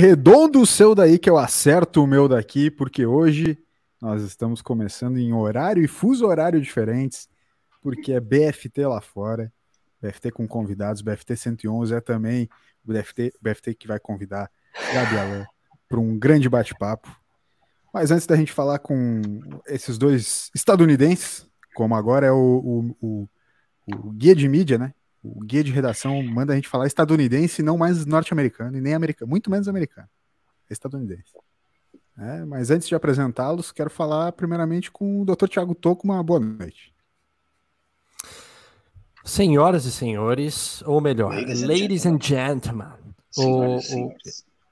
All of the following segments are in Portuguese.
Arredonda o seu daí que eu acerto o meu daqui, porque hoje nós estamos começando em horário e fuso horário diferentes, porque é BFT lá fora, BFT com convidados, BFT 111 é também o BFT, BFT que vai convidar Gabi para um grande bate-papo. Mas antes da gente falar com esses dois estadunidenses, como agora é o, o, o, o guia de mídia, né? O guia de redação manda a gente falar estadunidense, não mais norte-americano e nem americano, muito menos americano. É estadunidense. É, mas antes de apresentá-los, quero falar primeiramente com o Dr. Tiago Toco. Uma boa noite. Senhoras e senhores, ou melhor, ladies, ladies and gentlemen, o, o,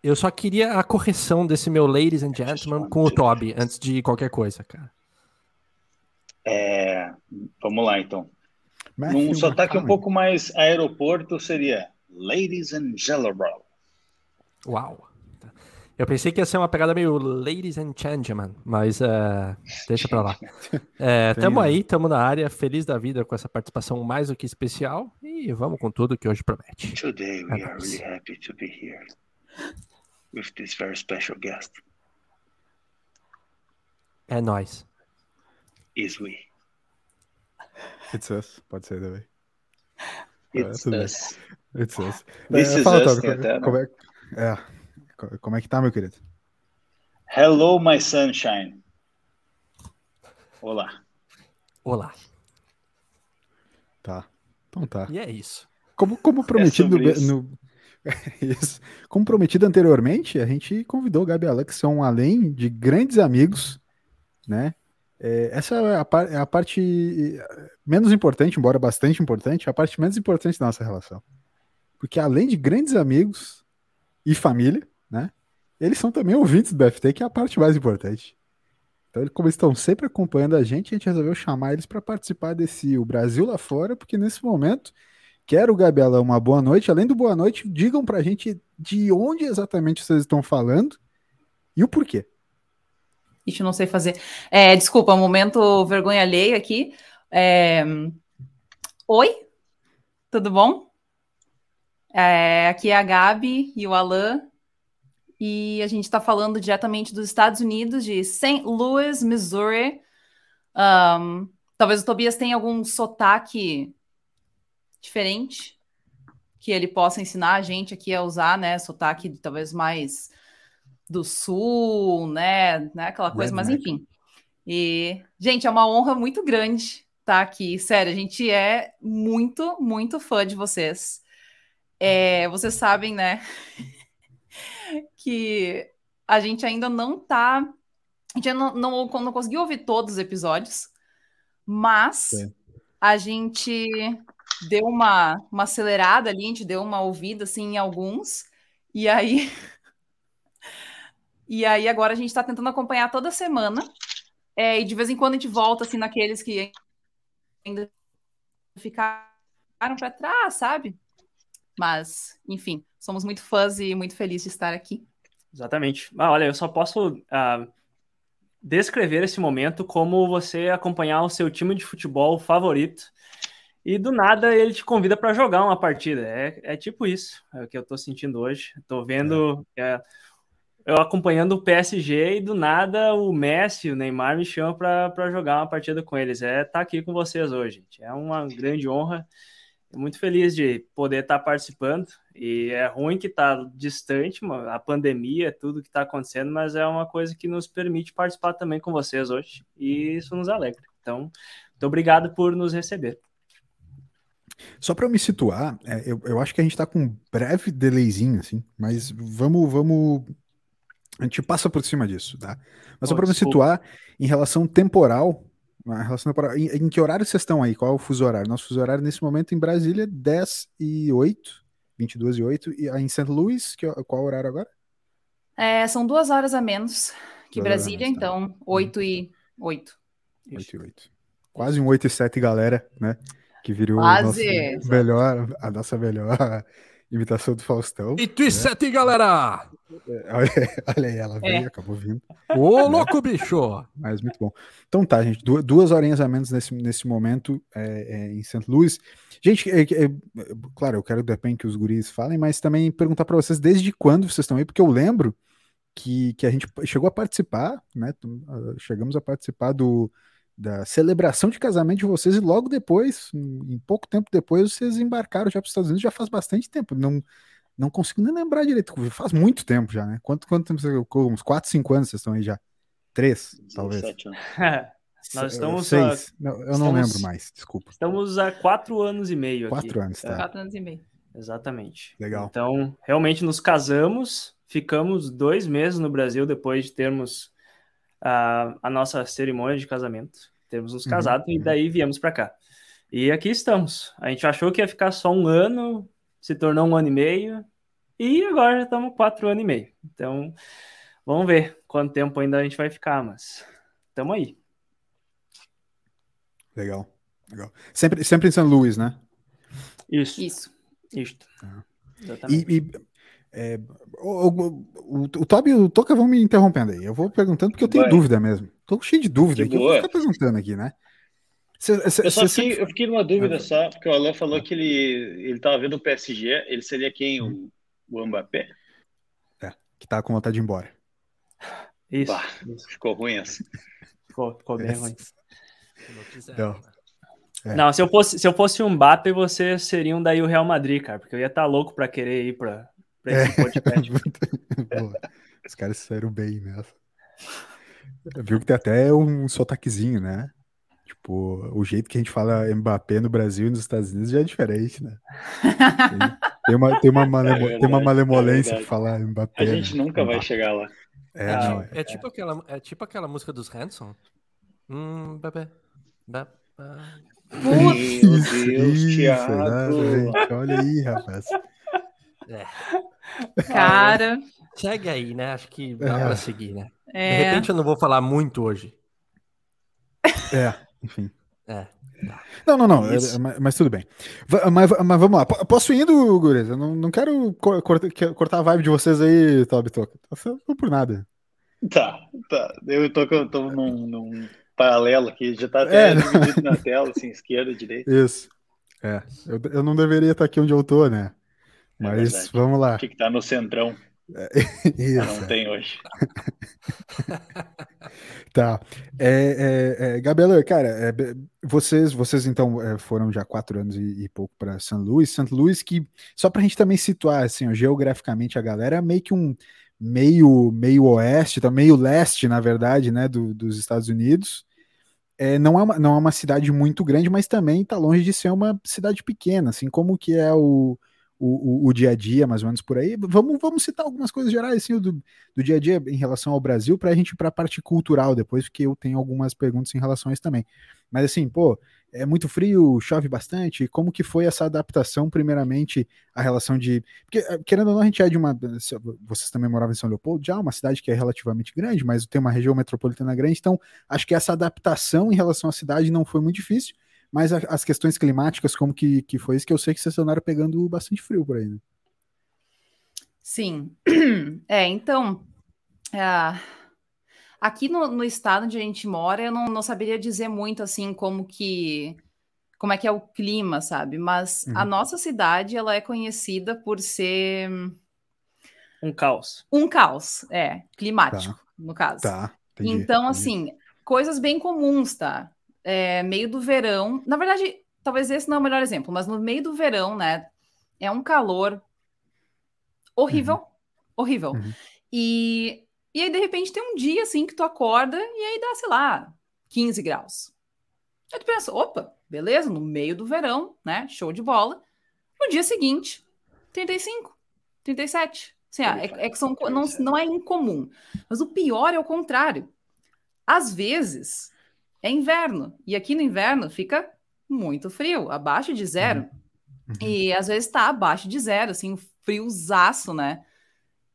eu só queria a correção desse meu ladies and gentlemen com o Toby antes de qualquer coisa, cara. É, vamos lá então. Matthew Num sotaque um pouco mais aeroporto seria Ladies and Gentlemen. Uau. Eu pensei que ia ser uma pegada meio Ladies and Gentlemen, mas uh, deixa pra lá. É, tamo aí, tamo na área, feliz da vida com essa participação mais do que especial e vamos com tudo que hoje promete. Today we é are really happy to be here with this very special guest. É nós. Is we. It's us, pode ser também. It's é, us. It's us. This é, is fala, us, como, como, é, é, como é que tá, meu querido? Hello, my sunshine. Olá. Olá. Tá. Então tá. E é isso. Como, como prometido é no, no, isso. Como prometido anteriormente, a gente convidou o Gabi que são além de grandes amigos, né? É, essa é a, par, é a, parte menos importante, embora bastante importante, a parte menos importante da nossa relação. Porque além de grandes amigos e família, né? Eles são também ouvintes do BFT, que é a parte mais importante. Então, como eles estão sempre acompanhando a gente, a gente resolveu chamar eles para participar desse O Brasil lá fora, porque nesse momento, quero, Gabriela, uma boa noite. Além do boa noite, digam para a gente de onde exatamente vocês estão falando e o porquê. Ixi, não sei fazer. É, desculpa, momento vergonha alheia aqui. É... Oi, tudo bom? É, aqui é a Gabi e o Alan. E a gente está falando diretamente dos Estados Unidos, de St. Louis, Missouri. Um, talvez o Tobias tenha algum sotaque diferente que ele possa ensinar a gente aqui a usar, né? Sotaque talvez mais do sul, né, né aquela coisa, mas enfim. E, gente, é uma honra muito grande estar aqui. Sério, a gente é muito, muito fã de vocês. É, vocês sabem, né, que a gente ainda não tá. A gente não, não, não conseguiu ouvir todos os episódios, mas a gente deu uma, uma acelerada ali, a gente deu uma ouvida assim em alguns, e aí E aí agora a gente está tentando acompanhar toda semana. É, e de vez em quando a gente volta assim naqueles que ainda ficaram para trás, sabe? Mas, enfim, somos muito fãs e muito felizes de estar aqui. Exatamente. Ah, olha, eu só posso uh, descrever esse momento como você acompanhar o seu time de futebol favorito e do nada ele te convida para jogar uma partida. É, é tipo isso, é o que eu estou sentindo hoje. Estou vendo. É. É, eu acompanhando o PSG e do nada o Messi, o Neymar me chamam para jogar uma partida com eles. É estar tá aqui com vocês hoje, gente. É uma grande honra. Muito feliz de poder estar tá participando. E é ruim que está distante, a pandemia, tudo que está acontecendo, mas é uma coisa que nos permite participar também com vocês hoje. E isso nos alegra. Então, muito obrigado por nos receber. Só para me situar, é, eu, eu acho que a gente está com um breve delayzinho, assim, mas vamos, vamos a gente passa por cima disso, tá? Mas só para me situar, em relação temporal, em, relação temporal em, em, que horário vocês estão aí? Qual é o fuso horário? Nosso fuso horário nesse momento em Brasília, 10 e 8, 22 e 8. E em St. Louis, que, qual é o horário agora? É, são duas horas a menos que duas Brasília, menos, tá. então 8 e 8. 8 e 8. Quase um 8 e 7, galera, né? Que virou Quase. melhor, a nossa melhor imitação do Faustão. 8 e 7, né? galera! É, olha, olha aí, ela veio, é. acabou vindo. Ô, louco, bicho! Mas muito bom. Então tá, gente, duas, horinhas a menos nesse, nesse momento é, é, em St. Louis. Gente, é, é, claro, eu quero de repente que os guris falem, mas também perguntar para vocês desde quando vocês estão aí, porque eu lembro que, que a gente chegou a participar, né? Chegamos a participar do, da celebração de casamento de vocês e logo depois, em pouco tempo depois, vocês embarcaram já para os Estados Unidos já faz bastante tempo. Não, não consigo nem lembrar direito. Faz muito tempo já, né? Quanto, quanto tempo você Uns 4, 5 anos vocês estão aí já? Três, talvez. Nós estamos. Seis. A... Não, eu estamos... não lembro mais, desculpa. Estamos há quatro anos e meio. Quatro aqui. anos, tá? Quatro anos e meio. Exatamente. Legal. Então, realmente nos casamos, ficamos dois meses no Brasil depois de termos a, a nossa cerimônia de casamento. Termos nos uhum, casado uhum. e daí viemos para cá. E aqui estamos. A gente achou que ia ficar só um ano, se tornou um ano e meio, e agora já estamos quatro anos e meio. Então, vamos ver quanto tempo ainda a gente vai ficar, mas estamos aí. Legal, legal. Sempre, sempre em São Luís, né? Isso. Isso. Isso. Ah. E, e é, o, o, o, o Tobi e o Toca vão me interrompendo aí. Eu vou perguntando porque eu tenho Vai. dúvida mesmo. Tô cheio de dúvida aqui. Eu vou ficar perguntando aqui, né? Cê, cê, eu, só fiquei, sempre... eu fiquei numa dúvida ah. só, porque o Alan falou que ele, ele tava vendo o PSG, ele seria quem? O, o Mbappé? É, que tá com vontade de ir embora. Isso. Bah, ficou ruim essa. Ficou, ficou bem ruim. Não. É. Não, se eu fosse, se eu fosse um Mbappé, você seria um daí o Real Madrid, cara, porque eu ia estar tá louco para querer ir para esse é. podcast. Os caras saíram bem nessa. Viu que tem até um sotaquezinho, né? Tipo, o jeito que a gente fala Mbappé no Brasil e nos Estados Unidos já é diferente, né? Tem, uma, tem, uma, malemo, é verdade, tem uma malemolência é de falar Mbappé. A gente né? nunca vai chegar lá. É, é, não, é, tipo aquela, é tipo aquela música dos Hanson. Hum, Mbappé. Mbappé. Meu Deus, isso, Thiago. Gente, olha aí, rapaz. É. Cara. Segue aí, né? Acho que dá é. pra seguir, né? É. De repente eu não vou falar muito hoje. É, enfim. É. Tá. Não, não, não, é, mas, mas, tudo bem. Mas, mas, vamos lá. Posso ir indo, Gureza? Não, não quero cortar, cortar a vibe de vocês aí, Tobi Toca. Não por nada. Tá, tá. Eu tô, eu tô num, num paralelo aqui, já tá até é. dividido na tela, assim, esquerda, direita. Isso. É, eu, eu não deveria estar aqui onde eu tô, né? É mas é vamos lá. Tinha que estar no centrão. É, isso. Não tem hoje. tá. É, é, é, Gabriela, cara, é, vocês, vocês então é, foram já quatro anos e, e pouco para São Luís. São Luís que, só para a gente também situar, assim, ó, geograficamente a galera, é meio que um meio, meio oeste, tá, meio leste, na verdade, né, do, dos Estados Unidos é, não, é uma, não é uma cidade muito grande, mas também está longe de ser uma cidade pequena, assim como que é o, o, o, dia a dia, mais ou menos por aí. Vamos, vamos citar algumas coisas gerais assim, do, do dia a dia em relação ao Brasil, para a gente ir para a parte cultural depois, porque eu tenho algumas perguntas em relação a isso também. Mas assim, pô, é muito frio, chove bastante. Como que foi essa adaptação, primeiramente, a relação de. Porque, eh, querendo ou não, a gente é de uma. Vocês também moravam em São Leopoldo, já uma cidade que é relativamente grande, mas tem uma região metropolitana grande, então acho que essa adaptação em relação à cidade não foi muito difícil. Mas as questões climáticas, como que, que foi isso, que eu sei que vocês andaram pegando bastante frio por aí, né? Sim. É, então. Uh, Aqui no, no, estado onde a gente mora, eu não, não, saberia dizer muito assim como que como é que é o clima, sabe? Mas uhum. a nossa cidade ela é conhecida por ser um caos. Um caos, é, climático, tá. no caso. Tá. Entendi, então, entendi. assim, coisas bem comuns, tá? É, meio do verão. Na verdade, talvez esse não é o melhor exemplo, mas no meio do verão, né? É um calor horrível. Uhum. Horrível. Uhum. E e aí, de repente, tem um dia assim que tu acorda e aí dá, sei lá, 15 graus. Aí tu pensa, opa, beleza, no meio do verão, né? Show de bola. No dia seguinte, 35, 37. Assim, ah, é, é, que são, não, não é incomum. Mas o pior é o contrário. Às vezes é inverno. E aqui no inverno fica muito frio, abaixo de zero. Uhum. Uhum. E às vezes está abaixo de zero, assim, friozaço, né?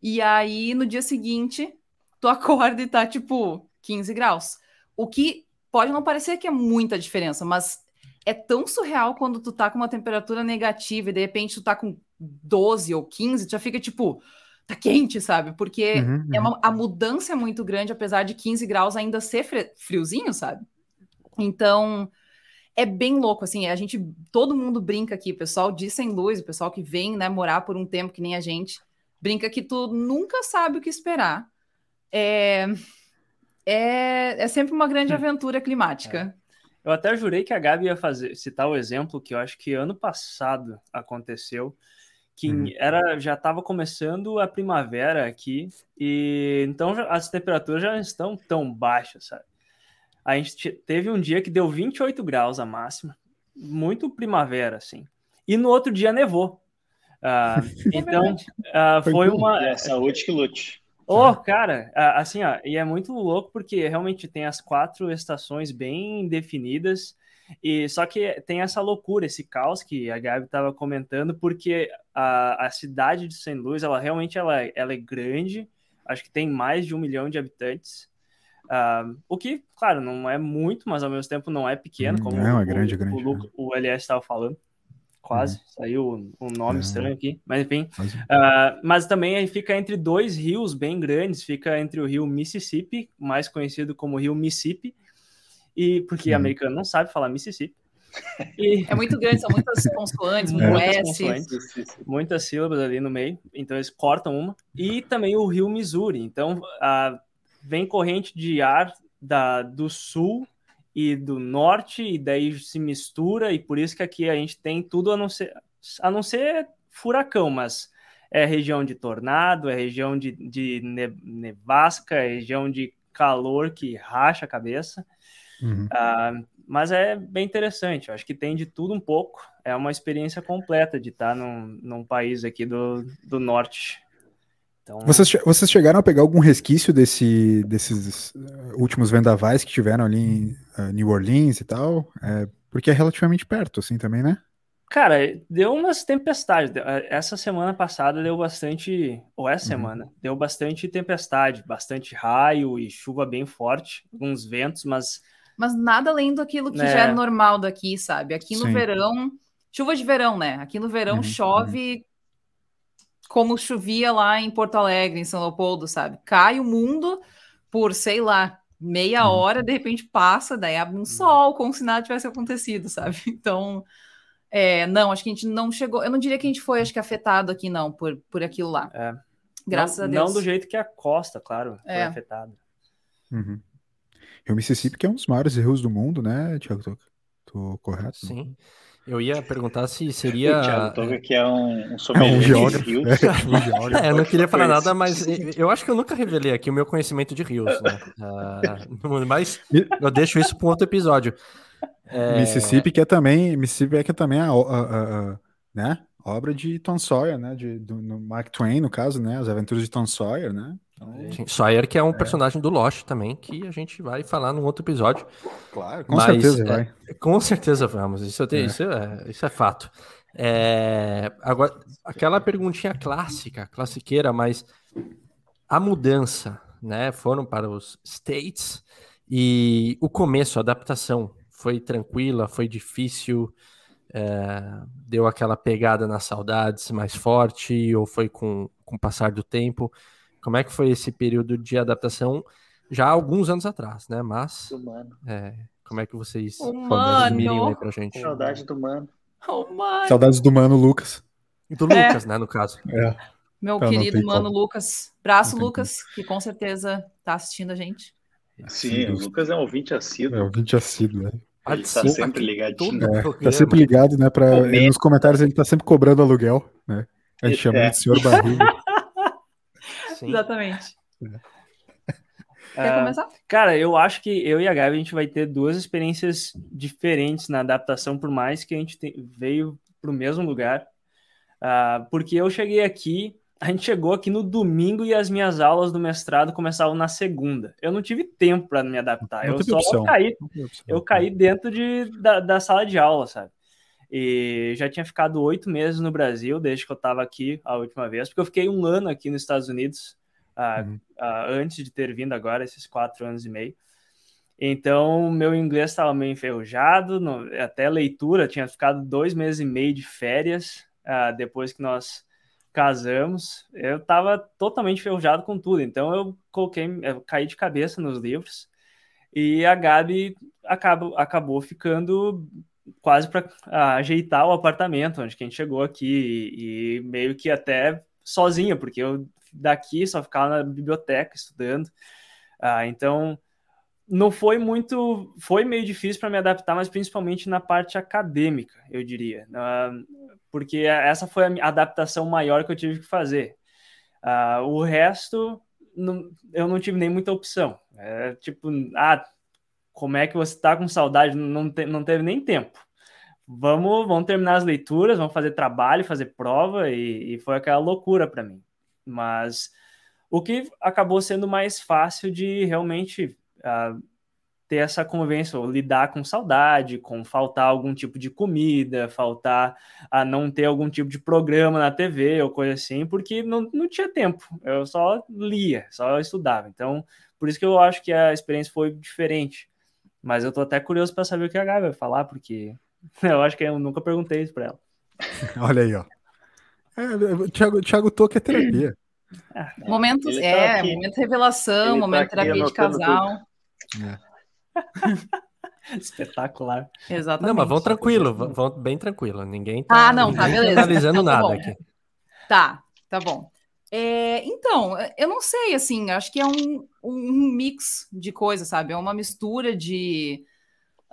E aí no dia seguinte tu acorda e tá tipo 15 graus. O que pode não parecer que é muita diferença, mas é tão surreal quando tu tá com uma temperatura negativa e de repente tu tá com 12 ou 15, tu já fica tipo, tá quente, sabe? Porque uhum, é uma, a mudança é muito grande, apesar de 15 graus ainda ser friozinho, sabe? Então, é bem louco, assim, a gente, todo mundo brinca aqui, o pessoal de Sem Luz, o pessoal que vem, né, morar por um tempo que nem a gente, brinca que tu nunca sabe o que esperar. É, é, é sempre uma grande hum. aventura climática. É. Eu até jurei que a Gabi ia fazer, citar o exemplo que eu acho que ano passado aconteceu, que uhum. era já estava começando a primavera aqui e então as temperaturas já estão tão baixas, sabe? A gente teve um dia que deu 28 graus a máxima, muito primavera, assim. E no outro dia nevou. Uh, então, uh, foi uma. É, saúde que lute. Oh, cara, uh, assim, ó, e é muito louco porque realmente tem as quatro estações bem definidas, e só que tem essa loucura, esse caos que a Gabi estava comentando, porque a, a cidade de St. Louis, ela realmente ela, ela é grande, acho que tem mais de um milhão de habitantes, Uh, o que, claro, não é muito, mas ao mesmo tempo não é pequeno, como não, é o, grande, o, grande, o, é. o LS estava falando. Quase, uhum. saiu um nome é. estranho aqui, mas enfim. Uh, mas também fica entre dois rios bem grandes, fica entre o rio Mississippi, mais conhecido como rio Mississippi, e porque uhum. americano não sabe falar Mississippi. E... É muito grande, são muitas consoantes, muito é. S. Consoantes, muitas sílabas ali no meio, então eles cortam uma. E também o rio Missouri, então uh, vem corrente de ar da, do sul e do norte, e daí se mistura, e por isso que aqui a gente tem tudo a não ser, a não ser furacão, mas é região de tornado, é região de, de nevasca, é região de calor que racha a cabeça. Uhum. Uh, mas é bem interessante, eu acho que tem de tudo um pouco. É uma experiência completa de estar num, num país aqui do, do norte então... Vocês, vocês chegaram a pegar algum resquício desse, desses uh, últimos vendavais que tiveram ali em uh, New Orleans e tal? É, porque é relativamente perto, assim, também, né? Cara, deu umas tempestades. Uh, essa semana passada deu bastante. Ou essa uhum. semana, deu bastante tempestade, bastante raio e chuva bem forte, alguns ventos, mas. Mas nada além daquilo que já é né. normal daqui, sabe? Aqui no Sim. verão. Chuva de verão, né? Aqui no verão uhum, chove uhum como chovia lá em Porto Alegre, em São Leopoldo, sabe? Cai o mundo por, sei lá, meia uhum. hora, de repente passa, daí abre um uhum. sol, como se nada tivesse acontecido, sabe? Então, é, não, acho que a gente não chegou. Eu não diria que a gente foi, acho que, afetado aqui, não, por, por aquilo lá. É. Graças não, a Deus. Não do jeito que a costa, claro, foi é. afetada. Uhum. E o Mississippi, que é um dos maiores rios do mundo, né, Tiago? Tô, tô correto? Sim. Eu ia perguntar se seria. O Thiago Toga, que é um, um sommelier é um geógrafo. de rios. É, eu não queria falar nada, mas eu acho que eu nunca revelei aqui o meu conhecimento de rios. Né? Uh, mas eu deixo isso para um outro episódio. É... Mississippi, que é também, Mississippi é que é também a, a, a, a né? obra de Tom Sawyer, né? De, do, no Mark Twain, no caso, né? As Aventuras de Tom Sawyer, né? Então... Sawyer, que é um é. personagem do Lost também, que a gente vai falar num outro episódio. Claro, com Mas, certeza é, vai. Com certeza vamos, isso, tenho, é. Isso, é, isso é fato. É, agora, aquela perguntinha clássica, classiqueira, mas a mudança, né? Foram para os States e o começo, a adaptação, foi tranquila, foi difícil, é, deu aquela pegada nas saudades mais forte ou foi com, com o passar do tempo? Como é que foi esse período de adaptação já há alguns anos atrás, né? Mas é, como é que vocês resumirem aí pra gente? Saudade do mano. Oh. Saudades do mano Lucas. E do é. Lucas, né, no caso. É. Meu querido mano como. Lucas. Braço, Lucas, como. que com certeza tá assistindo a gente. Sim, o Lucas é um ouvinte assíduo. É um ouvinte assíduo, né? Ele tá sempre ligadinho. É, tá sempre ligado, né? Pra, nos comentários ele tá sempre cobrando aluguel, né? A gente chama é. de senhor barriga. Sim. Exatamente. É. Quer uh, começar? Cara, eu acho que eu e a Gabi a gente vai ter duas experiências diferentes na adaptação, por mais que a gente te, veio para o mesmo lugar. Uh, porque eu cheguei aqui, a gente chegou aqui no domingo e as minhas aulas do mestrado começavam na segunda. Eu não tive tempo para me adaptar. Não eu só opção. caí, eu caí dentro de, da, da sala de aula, sabe? E já tinha ficado oito meses no Brasil, desde que eu estava aqui a última vez, porque eu fiquei um ano aqui nos Estados Unidos, uh, uhum. uh, antes de ter vindo agora, esses quatro anos e meio. Então, meu inglês estava meio enferrujado, até leitura, tinha ficado dois meses e meio de férias, uh, depois que nós casamos, eu estava totalmente enferrujado com tudo. Então eu coloquei, eu caí de cabeça nos livros e a Gabi acabou, acabou ficando quase para ajeitar o apartamento onde a gente chegou aqui e, e, meio que até sozinha, porque eu daqui só ficava na biblioteca estudando. Ah, então não foi muito, foi meio difícil para me adaptar, mas principalmente na parte acadêmica, eu diria, uh, porque essa foi a adaptação maior que eu tive que fazer. O resto, não, eu não tive nem muita opção. É, tipo, ah, como é que você está com saudade? Não, te, não teve nem tempo. Vamos, vamos terminar as leituras, vamos fazer trabalho, fazer prova, e, e foi aquela loucura para mim. Mas o que acabou sendo mais fácil de realmente uh, ter essa convivência, ou lidar com saudade, com faltar algum tipo de comida, faltar a não ter algum tipo de programa na TV ou coisa assim, porque não, não tinha tempo. Eu só lia, só estudava. Então, por isso que eu acho que a experiência foi diferente. Mas eu tô até curioso para saber o que a Gabi vai falar, porque eu acho que eu nunca perguntei isso para ela. Olha aí, ó. É, o Thiago, Thiago Toque é terapia. Momentos, tá é, aqui, momento revelação, momento tá terapia de casal. É. Espetacular. Exatamente. Não, mas vão tranquilo, vão bem tranquilo. Ninguém tá, ah, não, tá, beleza. analisando tá, tá nada aqui. Tá, tá bom. É, então, eu não sei, assim, acho que é um, um mix de coisas, sabe? É uma mistura de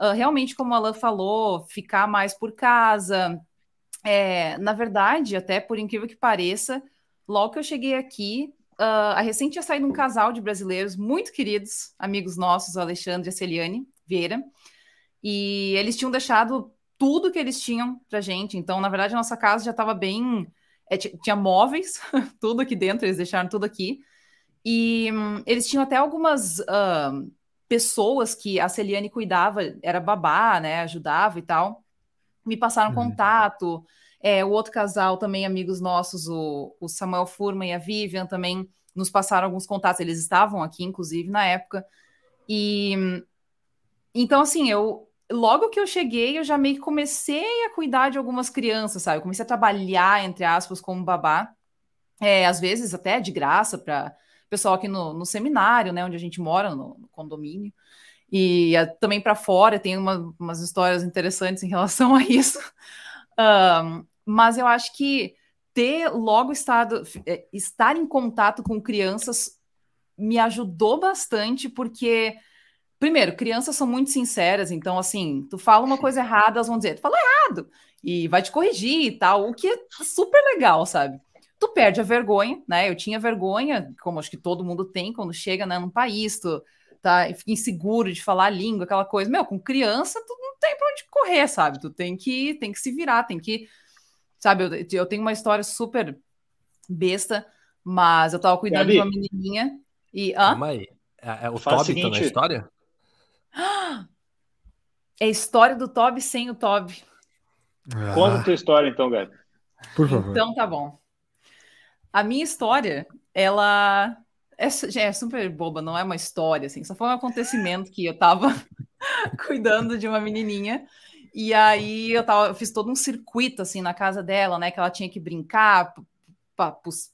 uh, realmente, como a Alan falou, ficar mais por casa. É, na verdade, até por incrível que pareça, logo que eu cheguei aqui, Uh, a recente tinha saído um casal de brasileiros muito queridos, amigos nossos, Alexandre e Celiane Vieira, e eles tinham deixado tudo que eles tinham pra gente. Então, na verdade, a nossa casa já estava bem. É, tinha móveis, tudo aqui dentro, eles deixaram tudo aqui. E um, eles tinham até algumas uh, pessoas que a Celiane cuidava, era babá, né? Ajudava e tal. Me passaram uhum. contato. É, o outro casal também, amigos nossos, o, o Samuel Furman e a Vivian também nos passaram alguns contatos. Eles estavam aqui, inclusive, na época. E então, assim, eu logo que eu cheguei, eu já meio que comecei a cuidar de algumas crianças, sabe? Eu comecei a trabalhar, entre aspas, como babá. É, às vezes até de graça para pessoal aqui no, no, seminário, né, onde a gente mora, no, no condomínio. E a, também para fora tem uma, umas histórias interessantes em relação a isso. Um, mas eu acho que ter logo estado, é, estar em contato com crianças me ajudou bastante, porque, primeiro, crianças são muito sinceras, então, assim, tu fala uma coisa errada, elas vão dizer, tu falou errado, e vai te corrigir e tal, o que é super legal, sabe? Tu perde a vergonha, né? Eu tinha vergonha, como acho que todo mundo tem quando chega né, num país, tu tá inseguro de falar a língua, aquela coisa. Meu, com criança, tu não tem pra onde correr, sabe? Tu tem que, tem que se virar, tem que Sabe, eu, eu tenho uma história super besta, mas eu tava cuidando Gabi, de uma menininha e. Hã? Calma aí. É, é o Toby seguinte... tá na história? É a história do Toby sem o Toby. Ah. Conta a tua história, então, Gabi. Por favor. Então tá bom. A minha história, ela é, é, super boba, não é uma história, assim, só foi um acontecimento que eu tava cuidando de uma menininha e aí eu, tava, eu fiz todo um circuito assim na casa dela, né? Que ela tinha que brincar,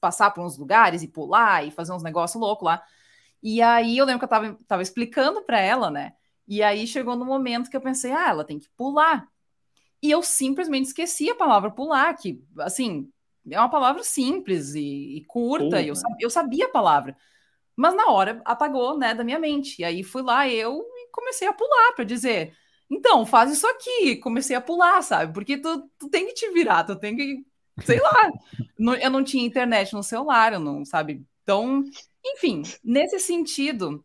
passar por uns lugares e pular e fazer uns negócios loucos lá. E aí eu lembro que eu tava, tava explicando para ela, né? E aí chegou no momento que eu pensei, ah, ela tem que pular. E eu simplesmente esqueci a palavra pular, que, assim, é uma palavra simples e, e curta, e eu, eu sabia a palavra. Mas na hora apagou, né, da minha mente. E aí fui lá eu e comecei a pular para dizer então, faz isso aqui. Comecei a pular, sabe? Porque tu, tu tem que te virar, tu tem que. Sei lá. eu não tinha internet no celular, eu não, sabe? Então, enfim, nesse sentido,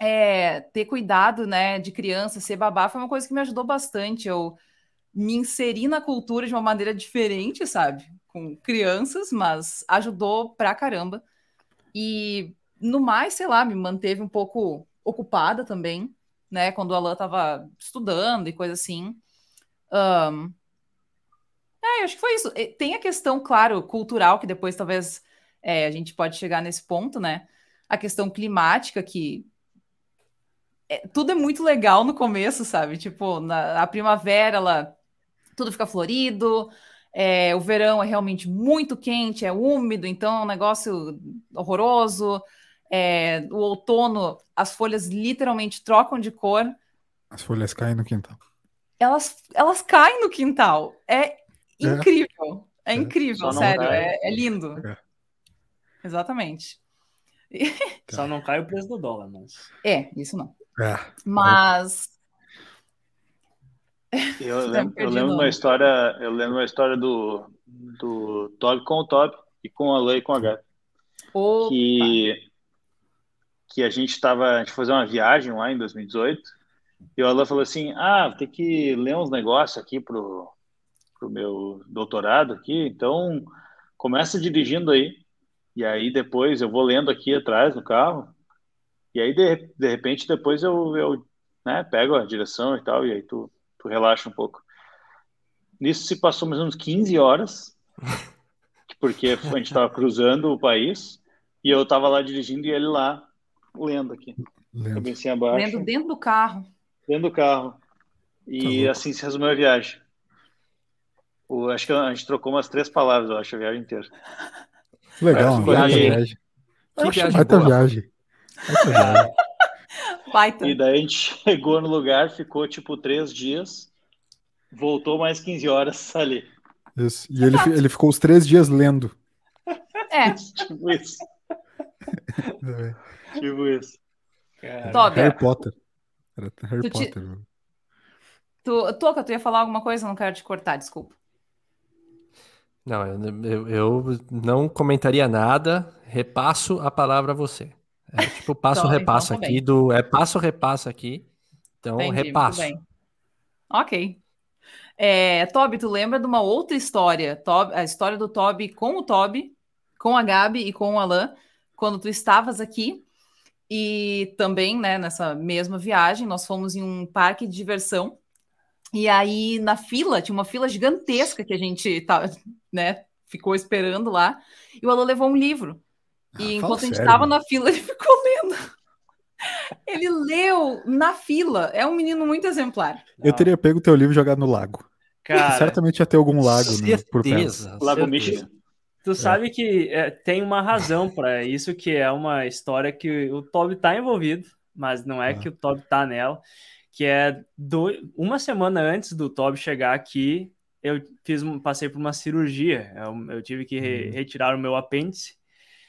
é, ter cuidado, né, de criança, ser babá, foi uma coisa que me ajudou bastante. Eu me inseri na cultura de uma maneira diferente, sabe? Com crianças, mas ajudou pra caramba. E no mais, sei lá, me manteve um pouco ocupada também né? Quando o Alan estava estudando e coisa assim. Um... É, acho que foi isso. Tem a questão, claro, cultural, que depois talvez é, a gente pode chegar nesse ponto, né? A questão climática, que é, tudo é muito legal no começo, sabe? Tipo, na a primavera, ela, tudo fica florido, É, o verão é realmente muito quente, é úmido, então é um negócio horroroso. É, o outono, as folhas literalmente trocam de cor. As folhas caem no quintal. Elas, elas caem no quintal. É, é. incrível. É, é incrível, sério. É, é, lindo. É. Exatamente. Só não cai o preço do dólar, mas. É, isso não. É. Mas. Eu lembro, eu lembro uma história, eu lembro uma história do, do Toby com o Toby e com a Lei e com a Gabi. Que, que a gente estava, a gente fazer uma viagem lá em 2018 e o Alan falou assim: Ah, tem que ler uns negócios aqui pro, pro meu doutorado aqui, então começa dirigindo aí. E aí depois eu vou lendo aqui atrás no carro. E aí de, de repente depois eu, eu né, pego a direção e tal, e aí tu, tu relaxa um pouco. Nisso se passou mais ou menos 15 horas, porque a gente estava cruzando o país, e eu estava lá dirigindo e ele lá lendo aqui. Lendo. Abaixo, lendo dentro do carro. Dentro do carro. E tá assim se resumiu a viagem. O, acho que a gente trocou umas três palavras, eu acho, a viagem inteira. Legal, viagem. viagem. Que viagem viagem. Baita. E daí a gente chegou no lugar, ficou tipo três dias, voltou mais 15 horas ali. Isso. E ele, ele ficou os três dias lendo. É. tipo isso. tipo isso. Harry Potter. Era Harry tu Potter. Te... Tu, Toca, tu ia falar alguma coisa? Não quero te cortar, desculpa. Não, eu, eu, não comentaria nada, repasso a palavra a você. É tipo passo então, repasso então, aqui do. É passo repasso aqui. Então, Entendi, repasso. Ok. É, Toby, tu lembra de uma outra história? Toby, a história do Toby com o Toby, com a Gabi e com o Alan, quando tu estavas aqui. E também, né, nessa mesma viagem, nós fomos em um parque de diversão e aí, na fila, tinha uma fila gigantesca que a gente tá, né, ficou esperando lá. E o Alan levou um livro. E ah, enquanto a gente estava na fila, ele ficou lendo. Ele leu na fila. É um menino muito exemplar. Eu teria pego o teu livro e jogado no lago. Cara, certamente ia ter algum lago né, por perto. Lago Michigan. Tu é. sabe que é, tem uma razão para isso, que é uma história que o Toby tá envolvido, mas não é ah. que o Toby tá nela que é do, uma semana antes do Toby chegar aqui, eu fiz, passei por uma cirurgia. Eu, eu tive que re, hum. retirar o meu apêndice.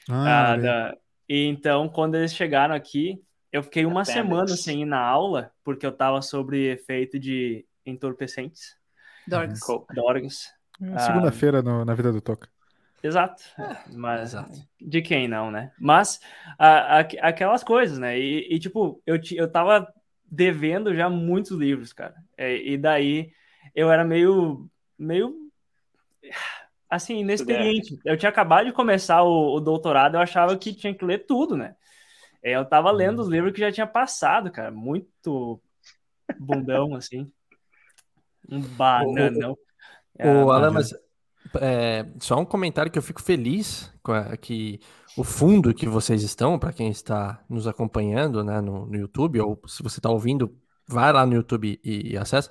Ah, ah, da, e então, quando eles chegaram aqui, eu fiquei uma semana sem ir na aula, porque eu estava sob efeito de entorpecentes. Dorgas. Dorgas. É, Segunda-feira na vida do Toca. Exato. É, mas exato. de quem não, né? Mas a, a, aquelas coisas, né? E, e, tipo, eu, eu tava devendo já muitos livros, cara. É, e daí eu era meio, meio assim, inexperiente. Eu tinha acabado de começar o, o, doutorado, eu achava que tinha que ler tudo, né? É, eu tava lendo os uhum. livros que já tinha passado, cara. Muito bundão, assim. Um bananão. O, o Alan, mas é, só um comentário que eu fico feliz com a, que o fundo que vocês estão, para quem está nos acompanhando né, no, no, YouTube, ou se você está ouvindo, vai lá no YouTube e, e acessa.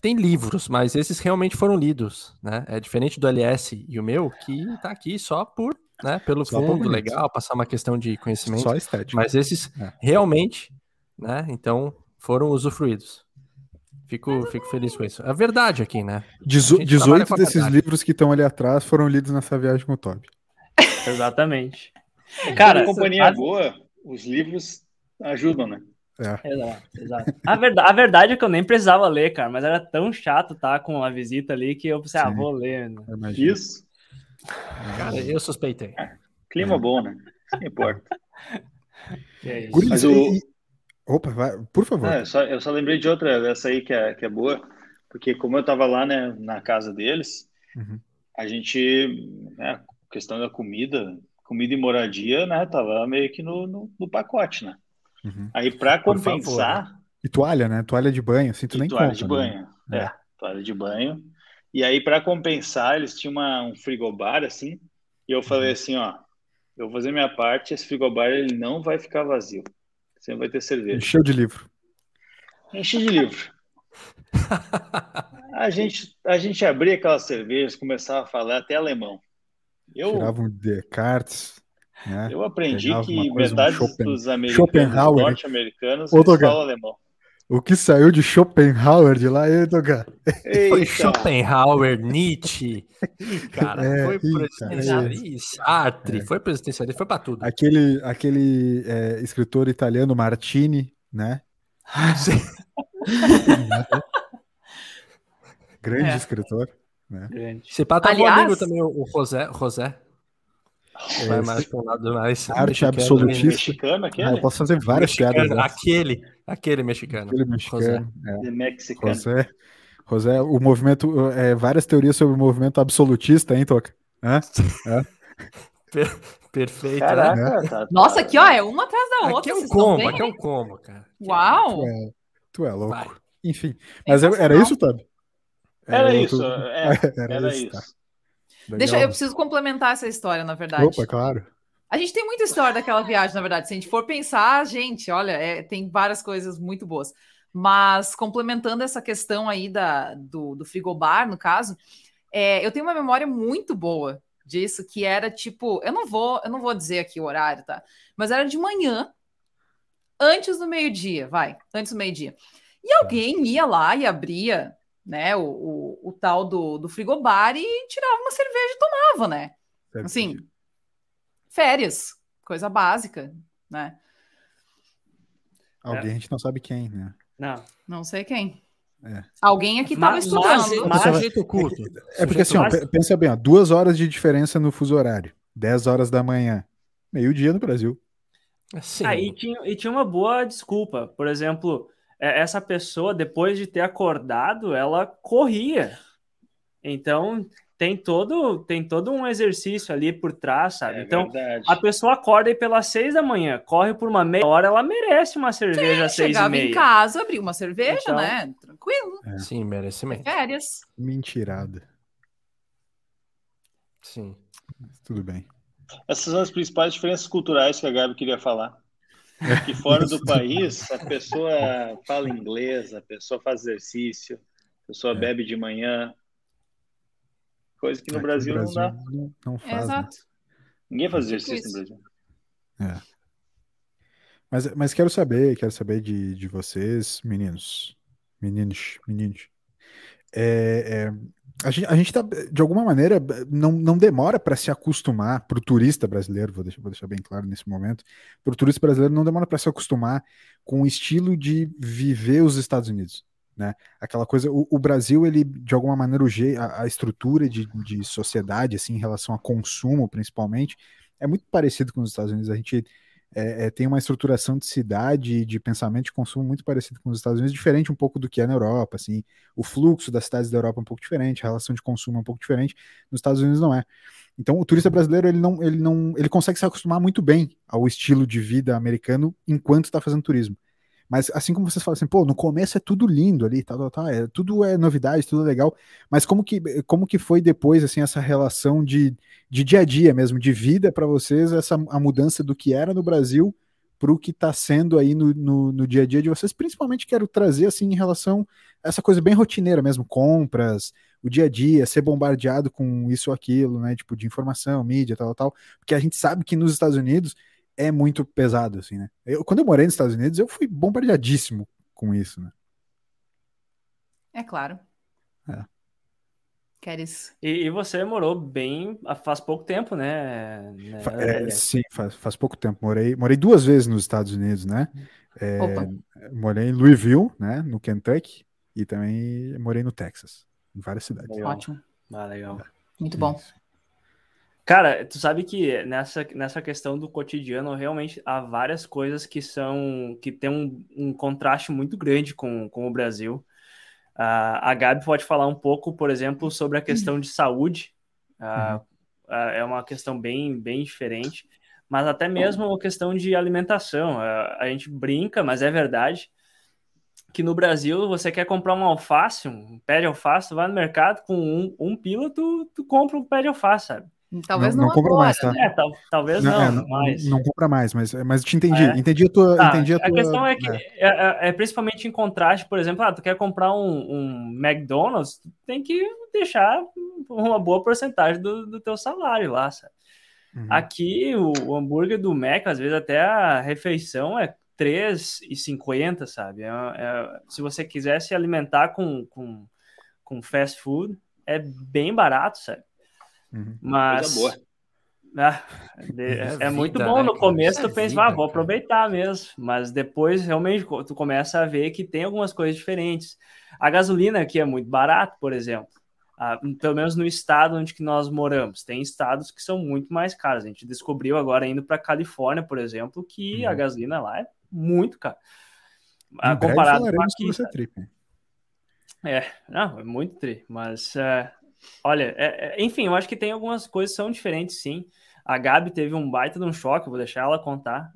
Tem livros, mas esses realmente foram lidos, né? É diferente do LS e o meu, que está aqui só por, né, pelo só fundo, legal, passar uma questão de conhecimento. Só estético. Mas esses é. realmente, né? Então, foram usufruídos. Fico, fico feliz com isso. É verdade aqui, né? Dezo 18 desses livros que estão ali atrás foram lidos nessa viagem com o Toby. Exatamente. Cara, companhia as... boa, os livros ajudam, né? É. Exato, exato. A, verdade, a verdade é que eu nem precisava ler, cara, mas era tão chato estar tá, com a visita ali que eu pensei, ah, Sim. ah, vou ler. Né? Isso. Cara, eu suspeitei. É, clima bom, né? Isso que importa. É isso. Mas o... Opa, vai, por favor. eu, só, eu, só, lembrei de outra dessa aí que é, que é boa, porque como eu tava lá, né, na casa deles, uhum. a gente, né, questão da comida, comida e moradia, né? Tava meio que no, no, no pacote, né? Uhum. Aí para compensar. E toalha, né? Toalha de banho, assim, tu nem toalha conta, de banho, né? é, toalha de banho. E aí para compensar, eles tinham uma, um frigobar assim, e eu falei uhum. assim, ó, eu vou fazer minha parte, esse frigobar ele não vai ficar vazio. Sempre vai ter cerveja. Encheu de livro. Enche de livro. A gente, a gente abria aquelas cervejas, começava a falar até alemão. Eu, Tirava um Descartes. Né? Eu aprendi Pegava que metade um dos americanos, norte-americanos, falam alemão. O que saiu de Schopenhauer de lá, eu. Foi Schopenhauer, Nietzsche. Cara, é, foi pro existencialista, é. Sartre, é. foi pro existencialista, foi pra tudo. Aquele, aquele é, escritor italiano Martini, né? Grande é. escritor. Né? Grande. Você pata Aliás... um amigo também, o José. José. É, vai mais para um lado mais. Arte absolutista. Mexicano, aquele? Ah, eu posso fazer várias mexicano, piadas. Né? Aquele, aquele mexicano. Aquele mexicano. José. É. mexicano. José, José, o movimento. É, várias teorias sobre o movimento absolutista, hein, Toca? Hã? Per perfeito. Caraca, né? tá, tá. Nossa, aqui, ó, é uma atrás da outra. Aqui é um combo, aqui é um combo, cara. Uau! Tu é, tu é louco. Vai. Enfim. Mas é era isso, Tab? Era, isso. É, era, era, isso. Tá. Deixa, eu preciso complementar essa história, na verdade. Opa, claro. A gente tem muita história daquela viagem, na verdade. Se a gente for pensar, gente, olha, é, tem várias coisas muito boas. Mas complementando essa questão aí da, do, do frigobar, no caso, é, eu tenho uma memória muito boa disso, que era tipo, eu não vou, eu não vou dizer aqui o horário, tá? Mas era de manhã, antes do meio-dia, vai, antes do meio-dia. E alguém ia lá e abria né, o, o, o, tal do, do frigobar e tirava uma cerveja e tomava, né? Assim, férias, coisa básica, né? Alguém é. a gente não sabe quem, né? Não. Não sei quem. É. Alguém aqui estava estudando. Mas, mas, jeito curto. É, é porque assim, ó, pensa bem, ó, duas horas de diferença no fuso horário. 10 horas da manhã. Meio-dia no Brasil. Sim. Ah, e, tinha, e tinha uma boa desculpa. Por exemplo, é, essa pessoa, depois de ter acordado, ela corria. Então, tem todo, tem todo um exercício ali por trás, sabe? É então, verdade. a pessoa acorda e pelas seis da manhã, corre por uma meia hora, ela merece uma cerveja às seis e meia. em casa, abrir uma cerveja, então, né? Tranquilo. É. Sim, merecimento. Férias. Mentirada. Sim. Tudo bem. Essas são as principais diferenças culturais que a Gabi queria falar. Que fora do país, a pessoa fala inglês, a pessoa faz exercício, a pessoa é. bebe de manhã. Coisa que no Brasil, Brasil, não dá. Não, não faz. É, exato. Né? Ninguém faz exercício no Brasil. É. Mas, mas quero saber, quero saber de, de vocês, meninos. Meninos, meninos. É, é, a gente, a gente tá, de alguma maneira, não, não demora para se acostumar, para o turista brasileiro, vou deixar, vou deixar bem claro nesse momento, para o turista brasileiro não demora para se acostumar com o estilo de viver os Estados Unidos. Né? Aquela coisa, o, o Brasil, ele, de alguma maneira, o a, a estrutura de, de sociedade, assim, em relação a consumo, principalmente, é muito parecido com os Estados Unidos. A gente é, é, tem uma estruturação de cidade, de pensamento de consumo muito parecido com os Estados Unidos, diferente um pouco do que é na Europa, assim, o fluxo das cidades da Europa é um pouco diferente, a relação de consumo é um pouco diferente, nos Estados Unidos não é. Então, o turista brasileiro, ele não, ele não, ele consegue se acostumar muito bem ao estilo de vida americano enquanto está fazendo turismo. Mas assim como vocês falam assim, pô, no começo é tudo lindo ali, tal, tal, tal, é, tudo é novidade, tudo é legal. Mas como que, como que foi depois, assim, essa relação de, de dia a dia mesmo, de vida para vocês, essa a mudança do que era no Brasil para o que está sendo aí no, no, no, dia a dia de vocês? Principalmente quero trazer, assim, em relação a essa coisa bem rotineira mesmo, compras, o dia a dia, ser bombardeado com isso ou aquilo, né, tipo, de informação, mídia, tal, tal. Porque a gente sabe que nos Estados Unidos é muito pesado, assim, né? Eu, quando eu morei nos Estados Unidos, eu fui bombardeadíssimo com isso, né? É claro. É. Queres? E, e você morou bem faz pouco tempo, né? né é, sim, faz, faz pouco tempo. Morei, morei duas vezes nos Estados Unidos, né? É, morei em Louisville, né? No Kentucky, e também morei no Texas, em várias cidades. Legal. Ótimo. Ah, legal. Muito bom. Isso. Cara, tu sabe que nessa, nessa questão do cotidiano, realmente há várias coisas que são que tem um, um contraste muito grande com, com o Brasil. Uh, a Gabi pode falar um pouco, por exemplo, sobre a questão de saúde. Uh, uh, é uma questão bem, bem diferente, mas até mesmo a questão de alimentação. a gente brinca, mas é verdade que no Brasil você quer comprar um alface, um pé de alface, tu vai no mercado com um, um pila, tu, tu compra um pé de alface, sabe? Talvez não, não, não compra mais, tá? Né? É, tal, talvez não, é, não, mas... não compra mais, mas, mas te entendi. É. Entendi a tua. Tá, entendi a, tua, a questão é que é. É, é. é, principalmente em contraste, por exemplo, ah, tu quer comprar um, um McDonald's, tem que deixar uma boa porcentagem do, do teu salário lá, sabe? Uhum. Aqui, o, o, hambúrguer do Mac, às vezes até a refeição é R$3,50, sabe? É, é, se você quiser se alimentar com, com, com fast food, é bem barato, sabe? Uhum. Mas. Ah, é, é, muito bom. Né, no começo tu pensa, ah, vou aproveitar mesmo. Mas depois, realmente, tu começa a ver que tem algumas coisas diferentes. A gasolina aqui é muito barato, por exemplo. Ah, pelo menos no estado onde que nós moramos. Tem estados que são muito mais caros. A gente descobriu agora indo para Califórnia, por exemplo, que uhum. a gasolina lá é muito cara. Ah, comparado com aqui. Você tripe. É, não, é muito tri, mas uh, olha, é, é, enfim, eu acho que tem algumas coisas que são diferentes, sim. A Gabi teve um baita de um choque, vou deixar ela contar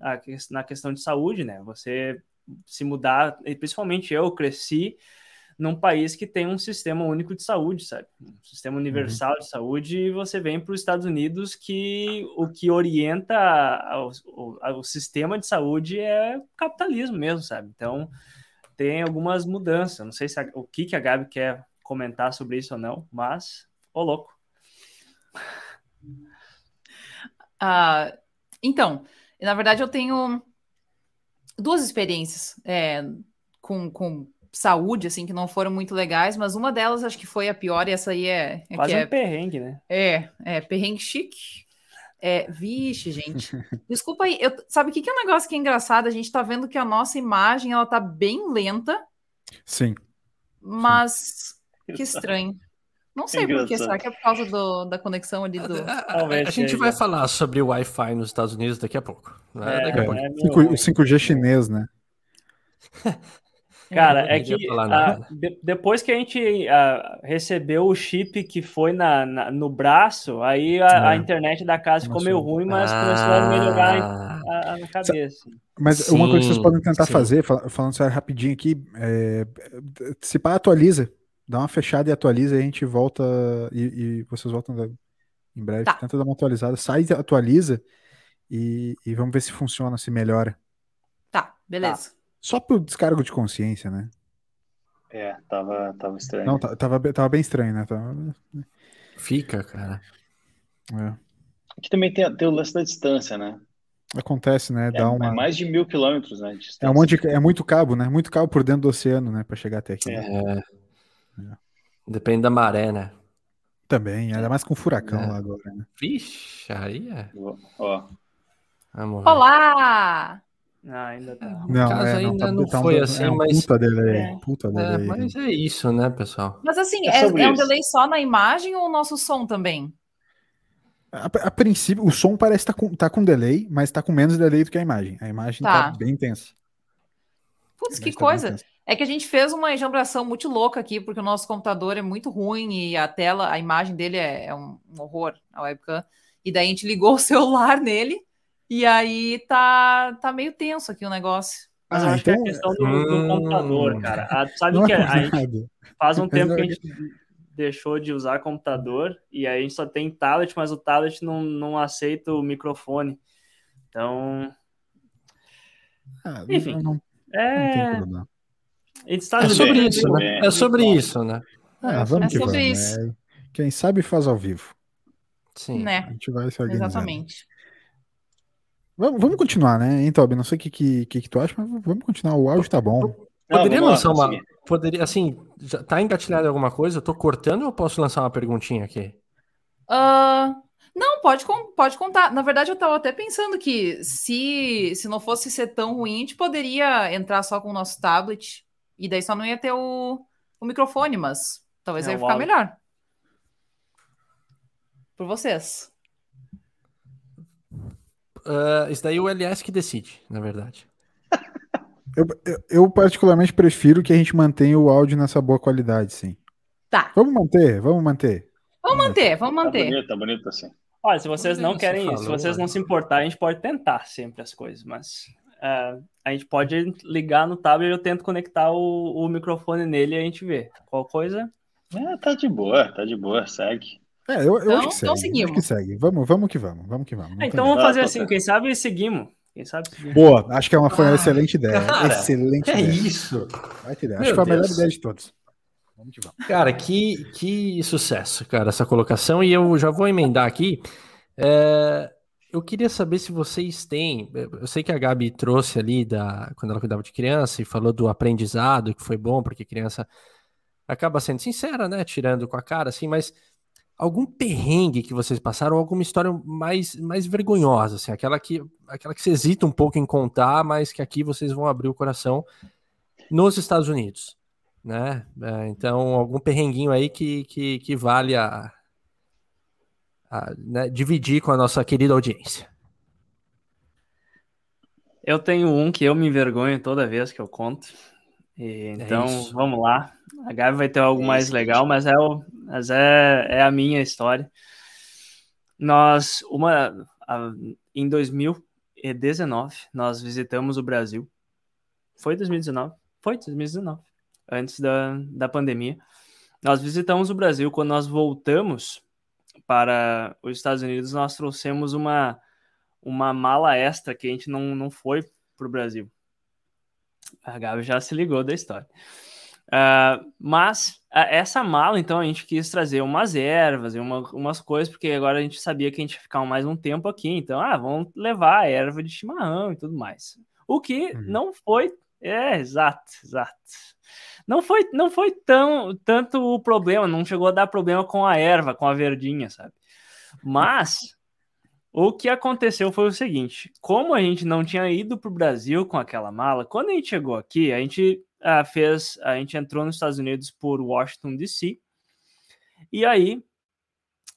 na questão de saúde, né? Você se mudar, e principalmente eu cresci num país que tem um sistema único de saúde, sabe? Um sistema uhum. universal uhum. de saúde, e você vem para os Estados Unidos que o que orienta o, sistema de saúde é capitalismo mesmo, sabe? Então, tem algumas mudanças. Não sei se a, o que, que a Gabi quer comentar sobre isso ou não, mas, ô louco. Uh, então, na verdade, eu tenho duas experiências é, com, com saúde, assim, que não foram muito legais, mas uma delas acho que foi a pior, e essa aí é. é Quase um é, perrengue, né? É, é perrengue chique. É, vixe, gente. Desculpa aí. Eu, sabe o que, que é um negócio que é engraçado? A gente tá vendo que a nossa imagem ela tá bem lenta. Sim. Mas Sim. Que estranho. Não sei por que, será que é por causa do, da conexão ali do. A, a gente vai falar sobre o Wi-Fi nos Estados Unidos daqui a pouco. Né? É, daqui a pouco. É, 5, 5G chinês, né? Cara, é que a, de, depois que a gente a, recebeu o chip que foi na, na no braço, aí a, a, é. internet da casa ficou meio ruim, mas ah. começou a melhorar a, na cabeça. Mas sim, uma coisa que vocês podem tentar sim. fazer, falando sério rapidinho aqui, é, se pá, atualiza. Dá uma fechada e atualiza, e a gente volta e, e vocês voltam em breve. Tá. Tenta dar uma atualizada, sai e atualiza e, e vamos ver se funciona, se melhora. Tá, beleza. Tá. Só por descargo de consciência, né? É, tava, tava estranho. Não, tava, tava bem estranho, né? Tava... Fica, cara. É. Aqui também tem, tem o lance da distância, né? Acontece, né? Dá é, uma... é mais de mil quilômetros, né? É, um monte de, é muito cabo, né? Muito cabo por dentro do oceano, né? Pra chegar até aqui. É. é. Depende da maré, né? Também, ainda mais com furacão é. lá agora, né? Vixe, aí é. Ó. Olá! Ah, ainda tá. Não, caso, é, ainda tá, não tá foi um, assim, é um mas. Puta delay, é. puta delay. É, mas é isso, né, pessoal? Mas assim, é, é, é um delay só na imagem ou o nosso som também? A, a, princípio, o som parece estar tá com, tá com delay, mas tá com menos delay do que a imagem. A imagem tá, tá bem intensa. Putz, que tá coisa. É que a gente fez uma enjambração muito louca aqui, porque o nosso computador é muito ruim e a tela, a imagem dele é, é um, um horror, a webcam. E daí a gente ligou o celular nele e aí tá, tá meio tenso aqui o negócio. Mas eu ah, acho então... que é a então questão do, do hum... computador, cara. A, sabe não que é a, gente faz um tempo que a gente deixou de usar computador e aí a gente só tem tablet, mas o tablet não, não aceita o microfone. Então. Ah, Enfim. Não, não, é... Não é sobre isso, né? É sobre isso, né? É, vamos é sobre vamos, isso. Né? Quem sabe faz ao vivo. Sim. Né? A gente vai se organizar. Exatamente. Vamos, vamos continuar, né, hein, Toby? Não sei o que, que, que, que tu acha, mas vamos continuar. O áudio tá bom. Poderia Não, lançar uma. Poderia, assim, já tá engatilhado alguma coisa? Eu tô cortando ou posso lançar uma perguntinha aqui? Uh, não, pode, pode contar. Na verdade, eu tava até pensando que se, se não fosse ser tão ruim, a gente poderia entrar só com o nosso tablet. E daí só não ia ter o, o microfone, mas talvez é, ia ficar áudio. melhor. Por vocês. Uh, isso daí o LS que decide, na verdade. eu, eu, eu, particularmente prefiro que a gente mantenha o áudio nessa boa qualidade, sim. Tá. Vamos manter, vamos manter. Vamos manter, vamos manter. Tá bonito, tá bonito assim. Olha, se vocês não querem isso, se vocês não se importarem, a gente pode tentar sempre as coisas, mas uh, a gente pode ligar no tablet e eu tento conectar o, o microfone nele e a gente vê. Qual coisa? É, tá de boa, tá de boa, segue. É, eu, eu então, acho que então segue. Então seguimos. Acho que segue. Vamos, vamos que vamos. Vamos que vamos. É, então vamos fazer assim, quem sabe seguimos. Quem sabe seguimos. Boa, acho que é uma, foi uma ah, excelente ideia. Cara, excelente é ideia. isso. Vai ter ideia. Acho que foi a melhor ideia de todos. Vamos que vamos. Cara, que, que sucesso, cara, essa colocação. E eu já vou emendar aqui. É, eu queria saber se vocês têm. Eu sei que a Gabi trouxe ali da quando ela cuidava de criança e falou do aprendizado, que foi bom, porque criança acaba sendo sincera, né? Tirando com a cara, assim, mas algum perrengue que vocês passaram, alguma história mais, mais vergonhosa, assim, aquela que, aquela que você hesita um pouco em contar, mas que aqui vocês vão abrir o coração nos Estados Unidos, né? É, então, algum perrenguinho aí que, que, que vale a, a né, dividir com a nossa querida audiência. Eu tenho um que eu me envergonho toda vez que eu conto. E, é então, é vamos lá. A Gabi vai ter algo mais legal, mas é, o, mas é, é a minha história. Nós, uma, a, em 2019, nós visitamos o Brasil. Foi 2019? Foi 2019, antes da, da pandemia. Nós visitamos o Brasil. Quando nós voltamos para os Estados Unidos, nós trouxemos uma, uma mala extra que a gente não, não foi para o Brasil. A Gabi já se ligou da história. Uh, mas uh, essa mala, então, a gente quis trazer umas ervas e uma, umas coisas, porque agora a gente sabia que a gente ia ficar mais um tempo aqui. Então, ah, vamos levar a erva de chimarrão e tudo mais. O que uhum. não foi. É, exato, exato. Não foi, não foi tão, tanto o problema, não chegou a dar problema com a erva, com a verdinha, sabe? Mas o que aconteceu foi o seguinte: como a gente não tinha ido para o Brasil com aquela mala, quando a gente chegou aqui, a gente uh, fez, a gente entrou nos Estados Unidos por Washington D.C. E aí,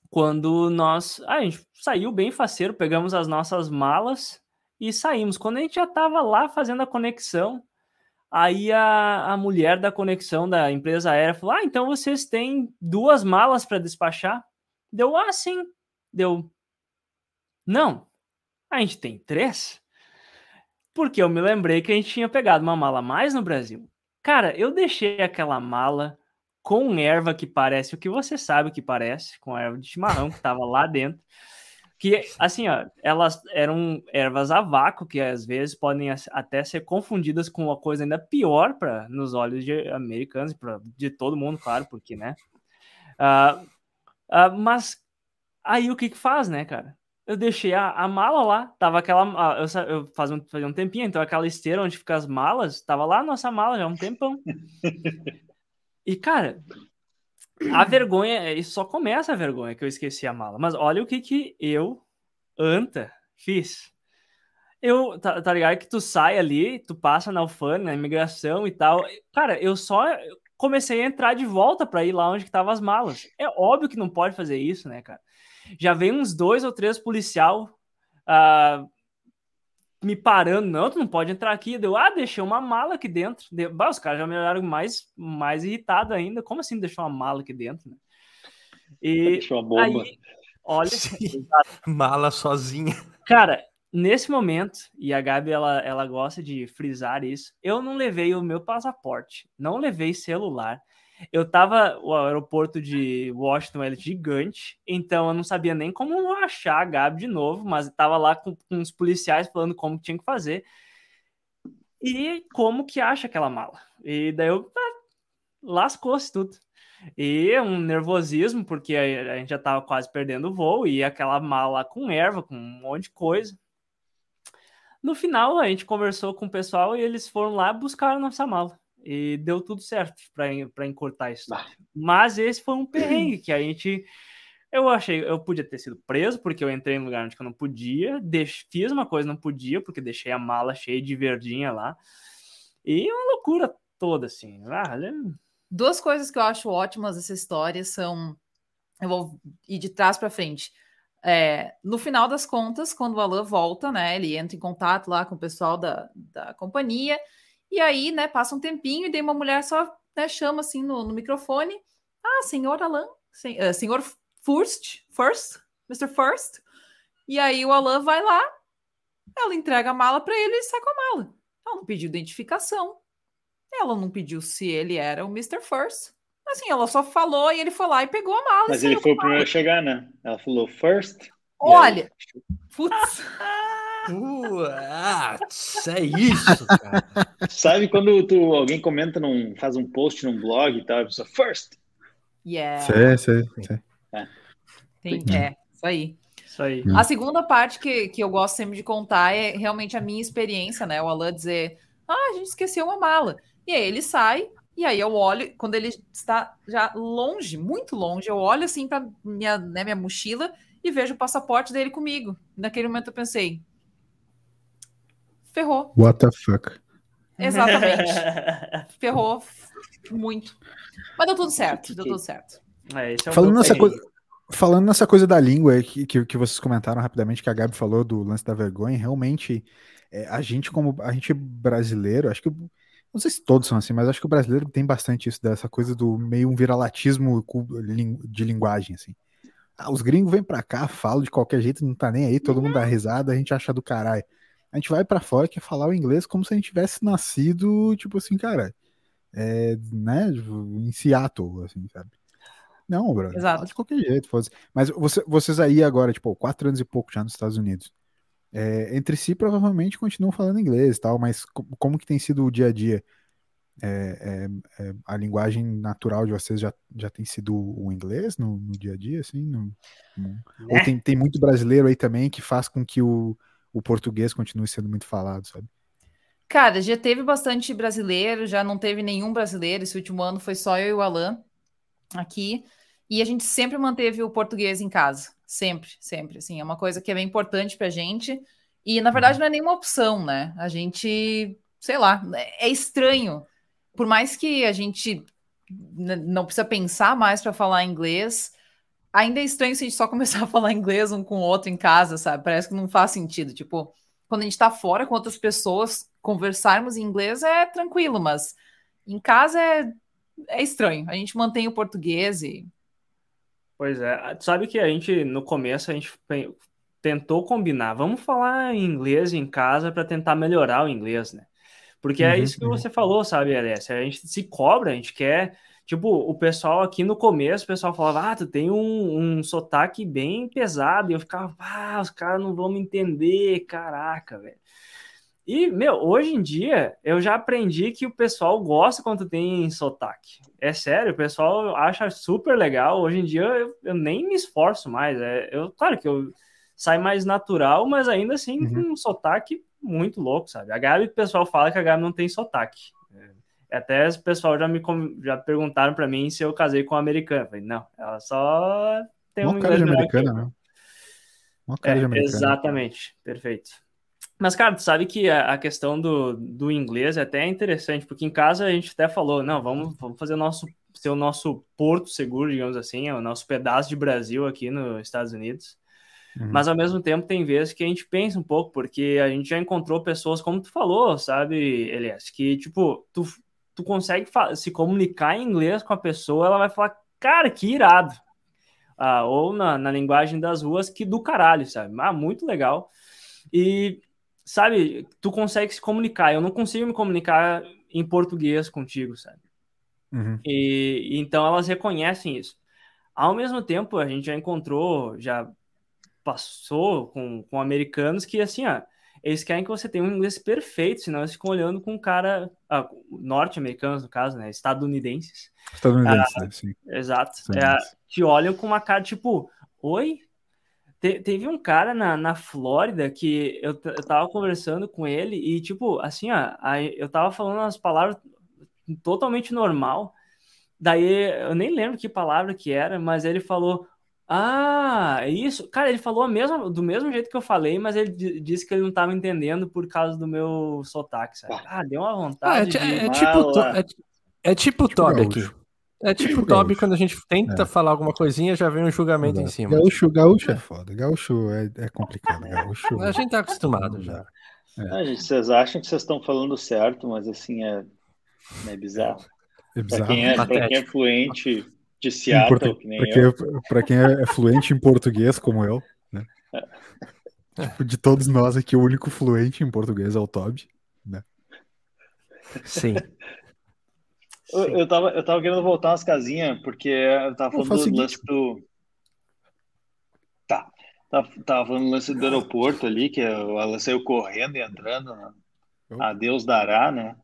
quando nós, ah, a gente saiu bem faceiro, pegamos as nossas malas e saímos. Quando a gente já estava lá fazendo a conexão, aí a, a mulher da conexão da empresa aérea falou: Ah, então vocês têm duas malas para despachar? Deu, ah, sim. Deu, não, a gente tem três. Porque eu me lembrei que a gente tinha pegado uma mala mais no Brasil. Cara, eu deixei aquela mala com erva que parece o que você sabe que parece, com erva de chimarrão que estava lá dentro. Que, assim, ó, elas eram ervas a vácuo, que às vezes podem até ser confundidas com uma coisa ainda pior para nos olhos de americanos, pra, de todo mundo, claro, porque, né? Uh, uh, mas aí o que que faz, né, cara? eu deixei a, a mala lá, tava aquela, eu, eu fazia, um, fazia um tempinho, então aquela esteira onde fica as malas, tava lá a nossa mala já há um tempão. e, cara, a vergonha, isso só começa a vergonha que eu esqueci a mala, mas olha o que que eu, Anta, fiz. Eu, tá, tá ligado que tu sai ali, tu passa na alfândega, na imigração e tal. Cara, eu só comecei a entrar de volta para ir lá onde tava as malas. É óbvio que não pode fazer isso, né, cara? já vem uns dois ou três policial uh, me parando. Não, tu não pode entrar aqui. Deu, ah, deixei uma mala aqui dentro. Deu, bah, os caras já me olharam mais, mais irritado ainda. Como assim deixou uma mala aqui dentro? Né? E deixou a bomba. Aí, olha, mala sozinha. Cara, nesse momento, e a Gabi ela, ela gosta de frisar isso, eu não levei o meu passaporte, não levei celular, eu tava, o aeroporto de Washington é gigante, então eu não sabia nem como achar a Gabi de novo, mas tava lá com, com os policiais falando como tinha que fazer e como que acha aquela mala. E daí eu ah, lascou-se tudo. E um nervosismo, porque a, a gente já tava quase perdendo o voo, e aquela mala com erva, com um monte de coisa. No final, a gente conversou com o pessoal e eles foram lá buscar a nossa mala e deu tudo certo para encurtar isso. Ah. Mas esse foi um perrengue que a gente. Eu achei, eu podia ter sido preso, porque eu entrei em um lugar onde eu não podia, deix, fiz uma coisa não podia, porque deixei a mala cheia de verdinha lá. E uma loucura toda, assim. Ah, Duas coisas que eu acho ótimas dessa história são. Eu vou ir de trás para frente. É, no final das contas, quando o Alan volta, né? Ele entra em contato lá com o pessoal da, da companhia e aí, né, passa um tempinho e daí uma mulher só né, chama assim no, no microfone: Ah, senhor Alan, sen, uh, senhor First, First, Mr. First. E aí o Alan vai lá, ela entrega a mala para ele e sai com a mala. Ela não pediu identificação. Ela não pediu se ele era o Mr. First. Assim, ela só falou e ele foi lá e pegou a mala. Mas ele foi o primeiro a chegar, né? Ela falou first. Olha, putz. Putz, é isso, cara. Sabe quando tu, alguém comenta, num, faz um post num blog e tal, a pessoa, first. Yeah. Sei, sei, sei. É. Tem, é, isso aí. Isso aí. A segunda parte que, que eu gosto sempre de contar é realmente a minha experiência, né? O Alan dizer, ah, a gente esqueceu uma mala. E aí ele sai, e aí eu olho, quando ele está já longe, muito longe, eu olho assim para minha, né, minha mochila e vejo o passaporte dele comigo. Naquele momento eu pensei, ferrou. What the fuck? Exatamente. ferrou muito. Mas deu tudo certo, deu tudo certo. É, é falando, nessa coisa, falando nessa coisa da língua que, que, que, vocês comentaram rapidamente, que a Gabi falou do lance da vergonha, realmente é, a gente, como a gente brasileiro, acho que não sei se todos são assim, mas acho que o brasileiro tem bastante isso, dessa coisa do meio um viralatismo de linguagem, assim. Ah, os gringos vêm pra cá, falam de qualquer jeito, não tá nem aí, todo mundo dá risada, a gente acha do caralho. A gente vai para fora quer falar o inglês como se a gente tivesse nascido, tipo assim, cara, é, né, tipo, em Seattle, assim, sabe? Não, bro, Exato. de qualquer jeito. Fosse. Mas você, vocês aí agora, tipo, quatro anos e pouco já nos Estados Unidos, é, entre si provavelmente continuam falando inglês e tal, mas como que tem sido o dia a dia? É, é, é, a linguagem natural de vocês já, já tem sido o inglês no, no dia a dia, assim? No, no... Ou né? tem, tem muito brasileiro aí também que faz com que o, o português continue sendo muito falado, sabe? Cara, já teve bastante brasileiro, já não teve nenhum brasileiro. Esse último ano foi só eu e o Alan aqui. E a gente sempre manteve o português em casa. Sempre, sempre. Assim, é uma coisa que é bem importante pra gente. E, na verdade, uhum. não é nenhuma opção, né? A gente, sei lá, é estranho. Por mais que a gente não precisa pensar mais para falar inglês, ainda é estranho se a gente só começar a falar inglês um com o outro em casa, sabe? Parece que não faz sentido. Tipo, quando a gente tá fora com outras pessoas, conversarmos em inglês é tranquilo, mas em casa é, é estranho. A gente mantém o português e. Pois é. Sabe que a gente, no começo, a gente tentou combinar. Vamos falar em inglês em casa para tentar melhorar o inglês, né? Porque é uhum, isso que uhum. você falou, sabe, Alessia? A gente se cobra, a gente quer Tipo, o pessoal aqui no começo, o pessoal falava, ah, tu tem um, um sotaque bem pesado. E eu ficava, ah, os caras não vão me entender, caraca, velho. E, meu, hoje em dia, eu já aprendi que o pessoal gosta quando tem sotaque. É sério, o pessoal acha super legal. Hoje em dia, eu, eu nem me esforço mais. É, eu, claro que eu saio mais natural, mas ainda assim uhum. com um sotaque muito louco, sabe? A Gabi, o pessoal fala que a Gabi não tem sotaque. Até o pessoal já me já perguntaram para mim se eu casei com uma americana. falei, não, ela só tem uma um cara de americana, né? Uma cara é, de americana. Exatamente, perfeito. Mas, cara, tu sabe que a, a, questão do, do inglês é até interessante, porque em casa a gente até falou, não, vamos, vamos fazer o nosso, ser o nosso porto seguro, digamos assim, é o nosso pedaço de Brasil aqui nos Estados Unidos. Uhum. Mas ao mesmo tempo tem vezes que a gente pensa um pouco, porque a gente já encontrou pessoas, como tu falou, sabe, Elias, que tipo, tu, tu consegue se comunicar em inglês com a pessoa, ela vai falar, cara, que irado. Ah, ou na, na linguagem das ruas, que do caralho, sabe? Ah, muito legal. E, sabe, tu consegue se comunicar. Eu não consigo me comunicar em português contigo, sabe? Uhum. E, então elas reconhecem isso. Ao mesmo tempo, a gente já encontrou, já passou com, com americanos que, assim, ó, eles querem que você tenha um inglês perfeito, senão eles ficam olhando com um cara ah, norte-americanos, no caso, né? Estadunidenses. Estadunidenses, ah, né? Sim. Exato. É, que olham com uma cara tipo, oi? Te, teve um cara na, na Flórida que eu, eu tava conversando com ele e, tipo, assim, ó, aí eu tava falando umas palavras totalmente normal. Daí eu nem lembro que palavra que era, mas ele falou: ah, é isso. Cara, ele falou a mesma, do mesmo jeito que eu falei, mas ele disse que ele não estava entendendo por causa do meu sotaque, sabe? Ah, deu uma vontade. Ah, é, é, é, tipo, é, é, tipo tipo Toby aqui. É tipo, tipo Toby quando a gente tenta é. falar alguma coisinha, já vem um julgamento Exato. em cima. Gaúcho, gaúcho é foda. Gaúcho é, é complicado. Gaúcho... A gente tá acostumado já. É. Ah, gente, vocês acham que vocês estão falando certo, mas assim é, é bizarro. É bizarro. Pra quem é, pra quem é fluente de Seattle, Portu... que nem pra eu. Quem, pra quem é fluente em português, como eu, né? tipo, de todos nós aqui, o único fluente em português é o Toby, né? Sim. Eu, eu, tava, eu tava querendo voltar umas casinhas, porque eu tava falando do seguinte, lance do. Tá. Tava, tava falando do lance do aeroporto ali, que ela saiu correndo e entrando. Né? A Deus dará, né?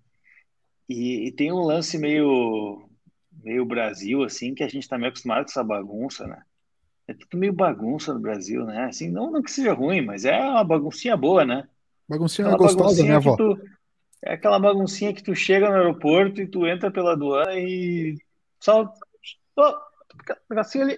E, e, tem um lance meio, meio Brasil, assim, que a gente tá meio acostumado com essa bagunça, né? É tudo meio bagunça no Brasil, né? Assim, não, não que seja ruim, mas é uma baguncinha boa, né? Baguncinha aquela gostosa, né, avó? Tu, é aquela baguncinha que tu chega no aeroporto e tu entra pela aduana e só. Oh, assim ali.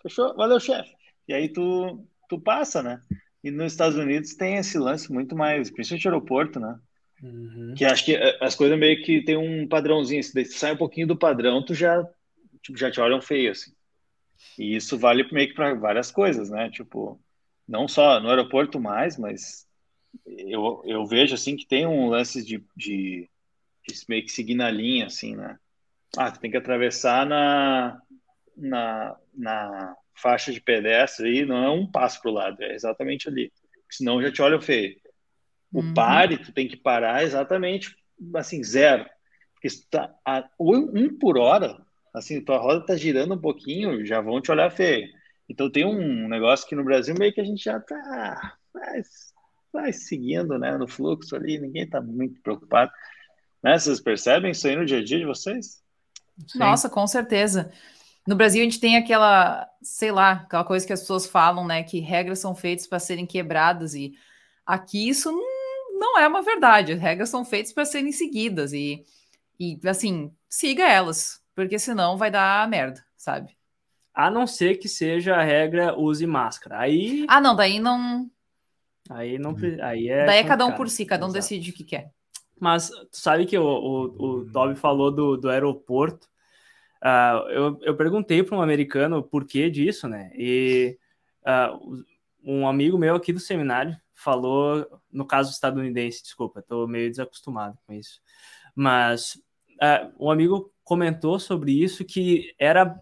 Fechou? Valeu, chefe. E aí tu, tu passa, né? E nos Estados Unidos tem esse lance muito mais, principalmente aeroporto, né? Uhum. Que acho que eh, as coisas meio que tem um padrãozinho. Se sai um pouquinho do padrão, tu já, tipo, já te olham feio, assim. E isso vale meio que para várias coisas, né? Tipo, não só no aeroporto mais, mas eu, eu vejo assim que tem um lance de, de, de meio que seguir na linha, assim, né? Ah, tu tem que atravessar na, na, na faixa de pedestre aí, não é um passo pro lado, é exatamente ali. Senão já te olha feio. O uhum. pare, tu tem que parar exatamente assim, zero. Porque está a um por hora, assim, tua roda tá girando um pouquinho, já vão te olhar feio. Então tem um negócio que no Brasil meio que a gente já tá vai seguindo, né, no fluxo ali, ninguém tá muito preocupado. Né? Vocês percebem isso aí no dia a dia de vocês? Sim. Nossa, com certeza. No Brasil a gente tem aquela, sei lá, aquela coisa que as pessoas falam, né, que regras são feitas para serem quebradas e aqui isso não é uma verdade. regras são feitas para serem seguidas e, e assim, siga elas, porque senão vai dar merda, sabe? A não ser que seja a regra use máscara. Aí Ah, não, daí não Aí não aí é Daí é cada um por si, cada um Exato. decide o que quer. Mas tu sabe que o, o, falou do, do aeroporto. Uh, eu, eu perguntei para um americano o porquê disso, né? E uh, um amigo meu aqui do seminário falou, no caso estadunidense, desculpa, estou meio desacostumado com isso. Mas uh, um amigo comentou sobre isso que era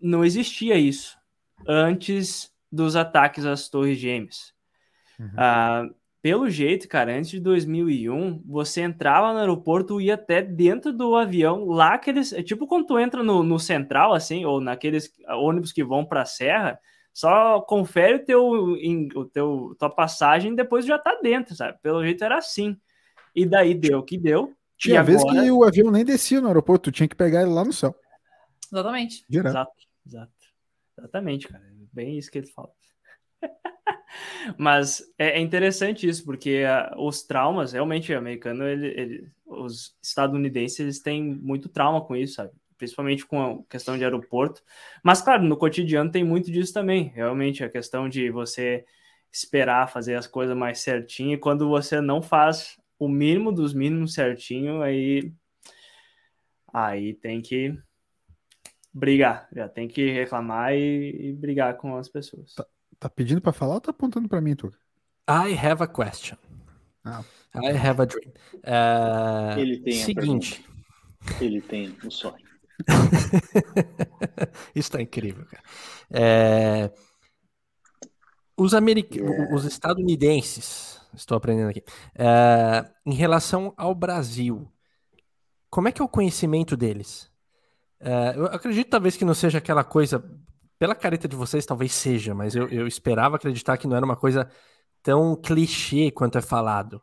não existia isso antes dos ataques às torres gêmeas. Uhum. Uh, pelo jeito, cara, antes de 2001, você entrava no aeroporto e ia até dentro do avião, lá aqueles. É tipo quando tu entra no, no central, assim, ou naqueles ônibus que vão para a serra, só confere o teu, em, o teu tua passagem e depois já tá dentro, sabe? Pelo jeito era assim. E daí deu o que deu. Tinha vez agora... que o avião nem descia no aeroporto, tu tinha que pegar ele lá no céu. Exatamente. Direto. Exato, exato. Exatamente, cara. Bem isso que ele fala. Mas é, é, interessante isso, porque uh, os traumas, realmente, o americano, ele, ele, os estadunidenses, eles têm muito trauma com isso, sabe? Principalmente com a questão de aeroporto. Mas, claro, no cotidiano tem muito disso também. Realmente, a questão de você esperar fazer as coisas mais certinho, e quando você não faz o mínimo dos mínimos certinho, aí, aí tem que brigar, já tem que reclamar e, e brigar com as pessoas. Tá. Tá pedindo para falar ou tá apontando para mim, tu? I have a question. Ah. I have a dream. Uh, Ele tem seguinte. Ele tem um sonho. Isso tá incrível, cara. É... Os, americ... Yeah. os estadunidenses, estou aprendendo aqui, é... em relação ao Brasil, como é que é o conhecimento deles? É... eu acredito talvez que não seja aquela coisa pela careta de vocês, talvez seja, mas eu, eu esperava acreditar que não era uma coisa tão clichê quanto é falado.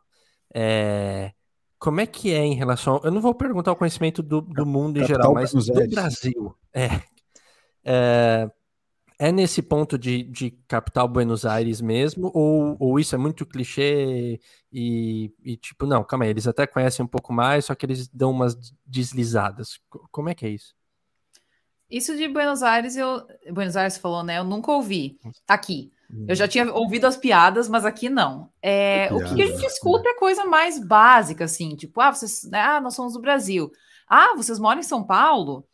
É, como é que é em relação. Eu não vou perguntar o conhecimento do, do mundo em geral, mas do Brasil. É, é, é, nesse ponto de, de capital Buenos Aires mesmo? Ou, ou isso é muito clichê e, e, tipo, não, calma aí, eles até conhecem um pouco mais, só que eles dão umas deslizadas. Como é que é isso? Isso de Buenos Aires, eu. Buenos Aires falou, né? Eu nunca ouvi aqui. Eu já tinha ouvido as piadas, mas aqui não. É, o que a gente escuta é coisa mais básica, assim, tipo, ah, vocês, né, ah, nós somos do Brasil. Ah, vocês moram em São Paulo?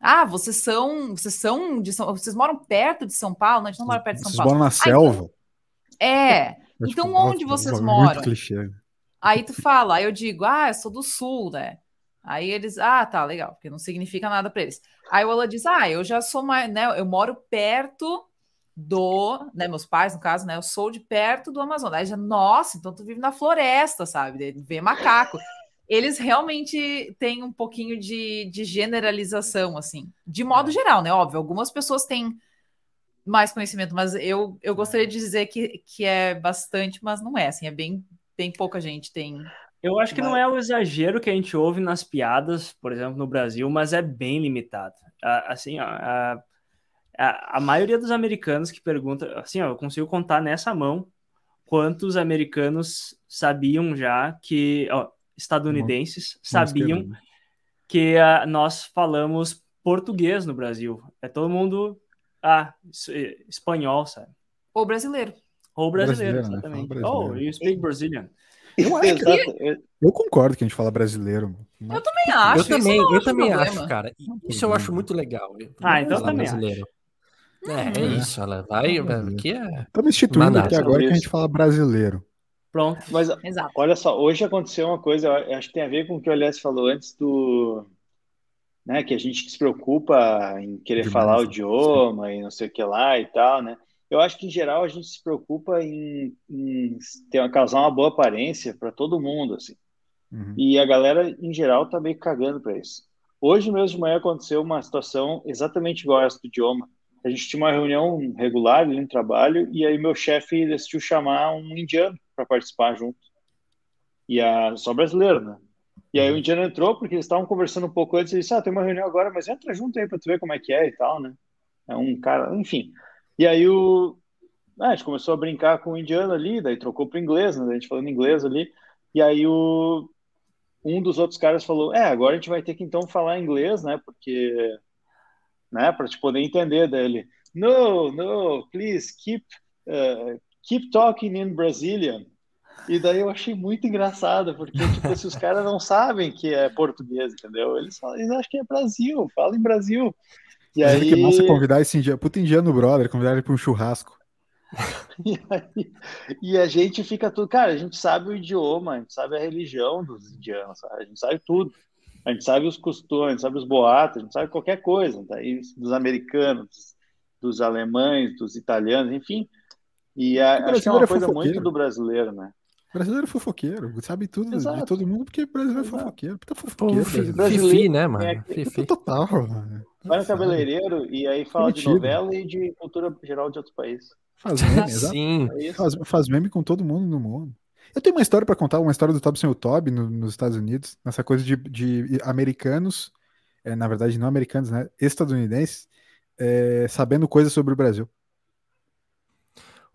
Ah, vocês são, vocês são de São, vocês moram perto de São Paulo? Não, a gente não mora perto de São vocês Paulo. Vocês moram na selva? É. então onde vocês moram? Aí tu fala, aí eu digo, ah, eu sou do sul, né? Aí eles, ah, tá, legal, porque não significa nada para eles. Aí o Ola diz, ah, eu já sou mais, né, eu moro perto do, né, meus pais, no caso, né, eu sou de perto do Amazonas. Aí já, nossa, então tu vive na floresta, sabe? Vê macaco. eles realmente têm um pouquinho de, de generalização, assim. De modo é. geral, né? Óbvio, algumas pessoas têm mais conhecimento, mas eu, eu gostaria de dizer que, que é bastante, mas não é, assim, é bem, bem pouca gente tem. Eu acho que não é o exagero que a gente ouve nas piadas, por exemplo, no Brasil, mas é bem limitado. Assim, a, a, a maioria dos americanos que pergunta, assim, ó, eu consigo contar nessa mão quantos americanos sabiam já que, ó, estadunidenses sabiam que uh, nós falamos português no Brasil. É todo mundo ah, espanhol, sabe? Ou brasileiro. Ou brasileiro, brasileiro né? exatamente. Né? Brasileiro. Oh, you speak Brazilian. Eu, acho que, eu concordo que a gente fala brasileiro. Eu também acho. Eu também, eu também acho, cara. Isso eu acho muito legal. Ah, então também brasileiro. Acho. É, é isso, ela vai. Aqui é. Estamos instituindo aqui agora que a gente fala brasileiro. Pronto. Mas Exato. olha só, hoje aconteceu uma coisa, acho que tem a ver com o que o Elias falou antes do. Né, que a gente se preocupa em querer Demais, falar o idioma sim. e não sei o que lá e tal, né? Eu acho que, em geral, a gente se preocupa em, em ter, causar uma boa aparência para todo mundo, assim. Uhum. E a galera, em geral, tá meio cagando para isso. Hoje mesmo de manhã aconteceu uma situação exatamente igual a essa do idioma. A gente tinha uma reunião regular ali no trabalho e aí meu chefe decidiu chamar um indiano para participar junto. E a só brasileiro, né? E aí o indiano entrou porque eles estavam conversando um pouco antes e disse: "Ah, tem uma reunião agora, mas entra junto aí para tu ver como é que é e tal, né?" É um cara, enfim. E aí o ah, a gente começou a brincar com o indiano ali, daí trocou para inglês, né? A gente falando inglês ali. E aí o um dos outros caras falou: "É, agora a gente vai ter que então falar inglês, né? Porque né, para te poder entender dele. No, no, please keep uh, keep talking in Brazilian. E daí eu achei muito engraçado, porque tipo, se os caras não sabem que é português, entendeu? Eles, falam, eles acham que é Brasil, fala em Brasil. E Mas aí... que massa convidar esse indiano, puta indiano brother, convidar ele para um churrasco. e, aí, e, a gente fica tudo, cara, a gente sabe o idioma, a gente sabe a religião dos indianos, sabe? a gente sabe tudo. A gente sabe os costumes, a gente sabe os boatos, a gente sabe qualquer coisa, tá? dos americanos, dos alemães, dos italianos, enfim. E a, acho que é uma é coisa muito do brasileiro, né? Brasileiro é fofoqueiro, sabe tudo Exato. de todo mundo, porque brasileiro é fofoqueiro. Puta fofoqueiro. Fifi, né, mano? É, Fifi. Total, mano. Vai no cabeleireiro e aí fala de novela e de cultura geral de outros países. Faz meme, Sim. É faz, faz, meme com todo mundo no mundo. Eu tenho uma história para contar, uma história do Toby sem o Toby no, nos Estados Unidos, nessa coisa de, de americanos, é, na verdade não americanos, né, estadunidenses, é, sabendo coisas sobre o Brasil.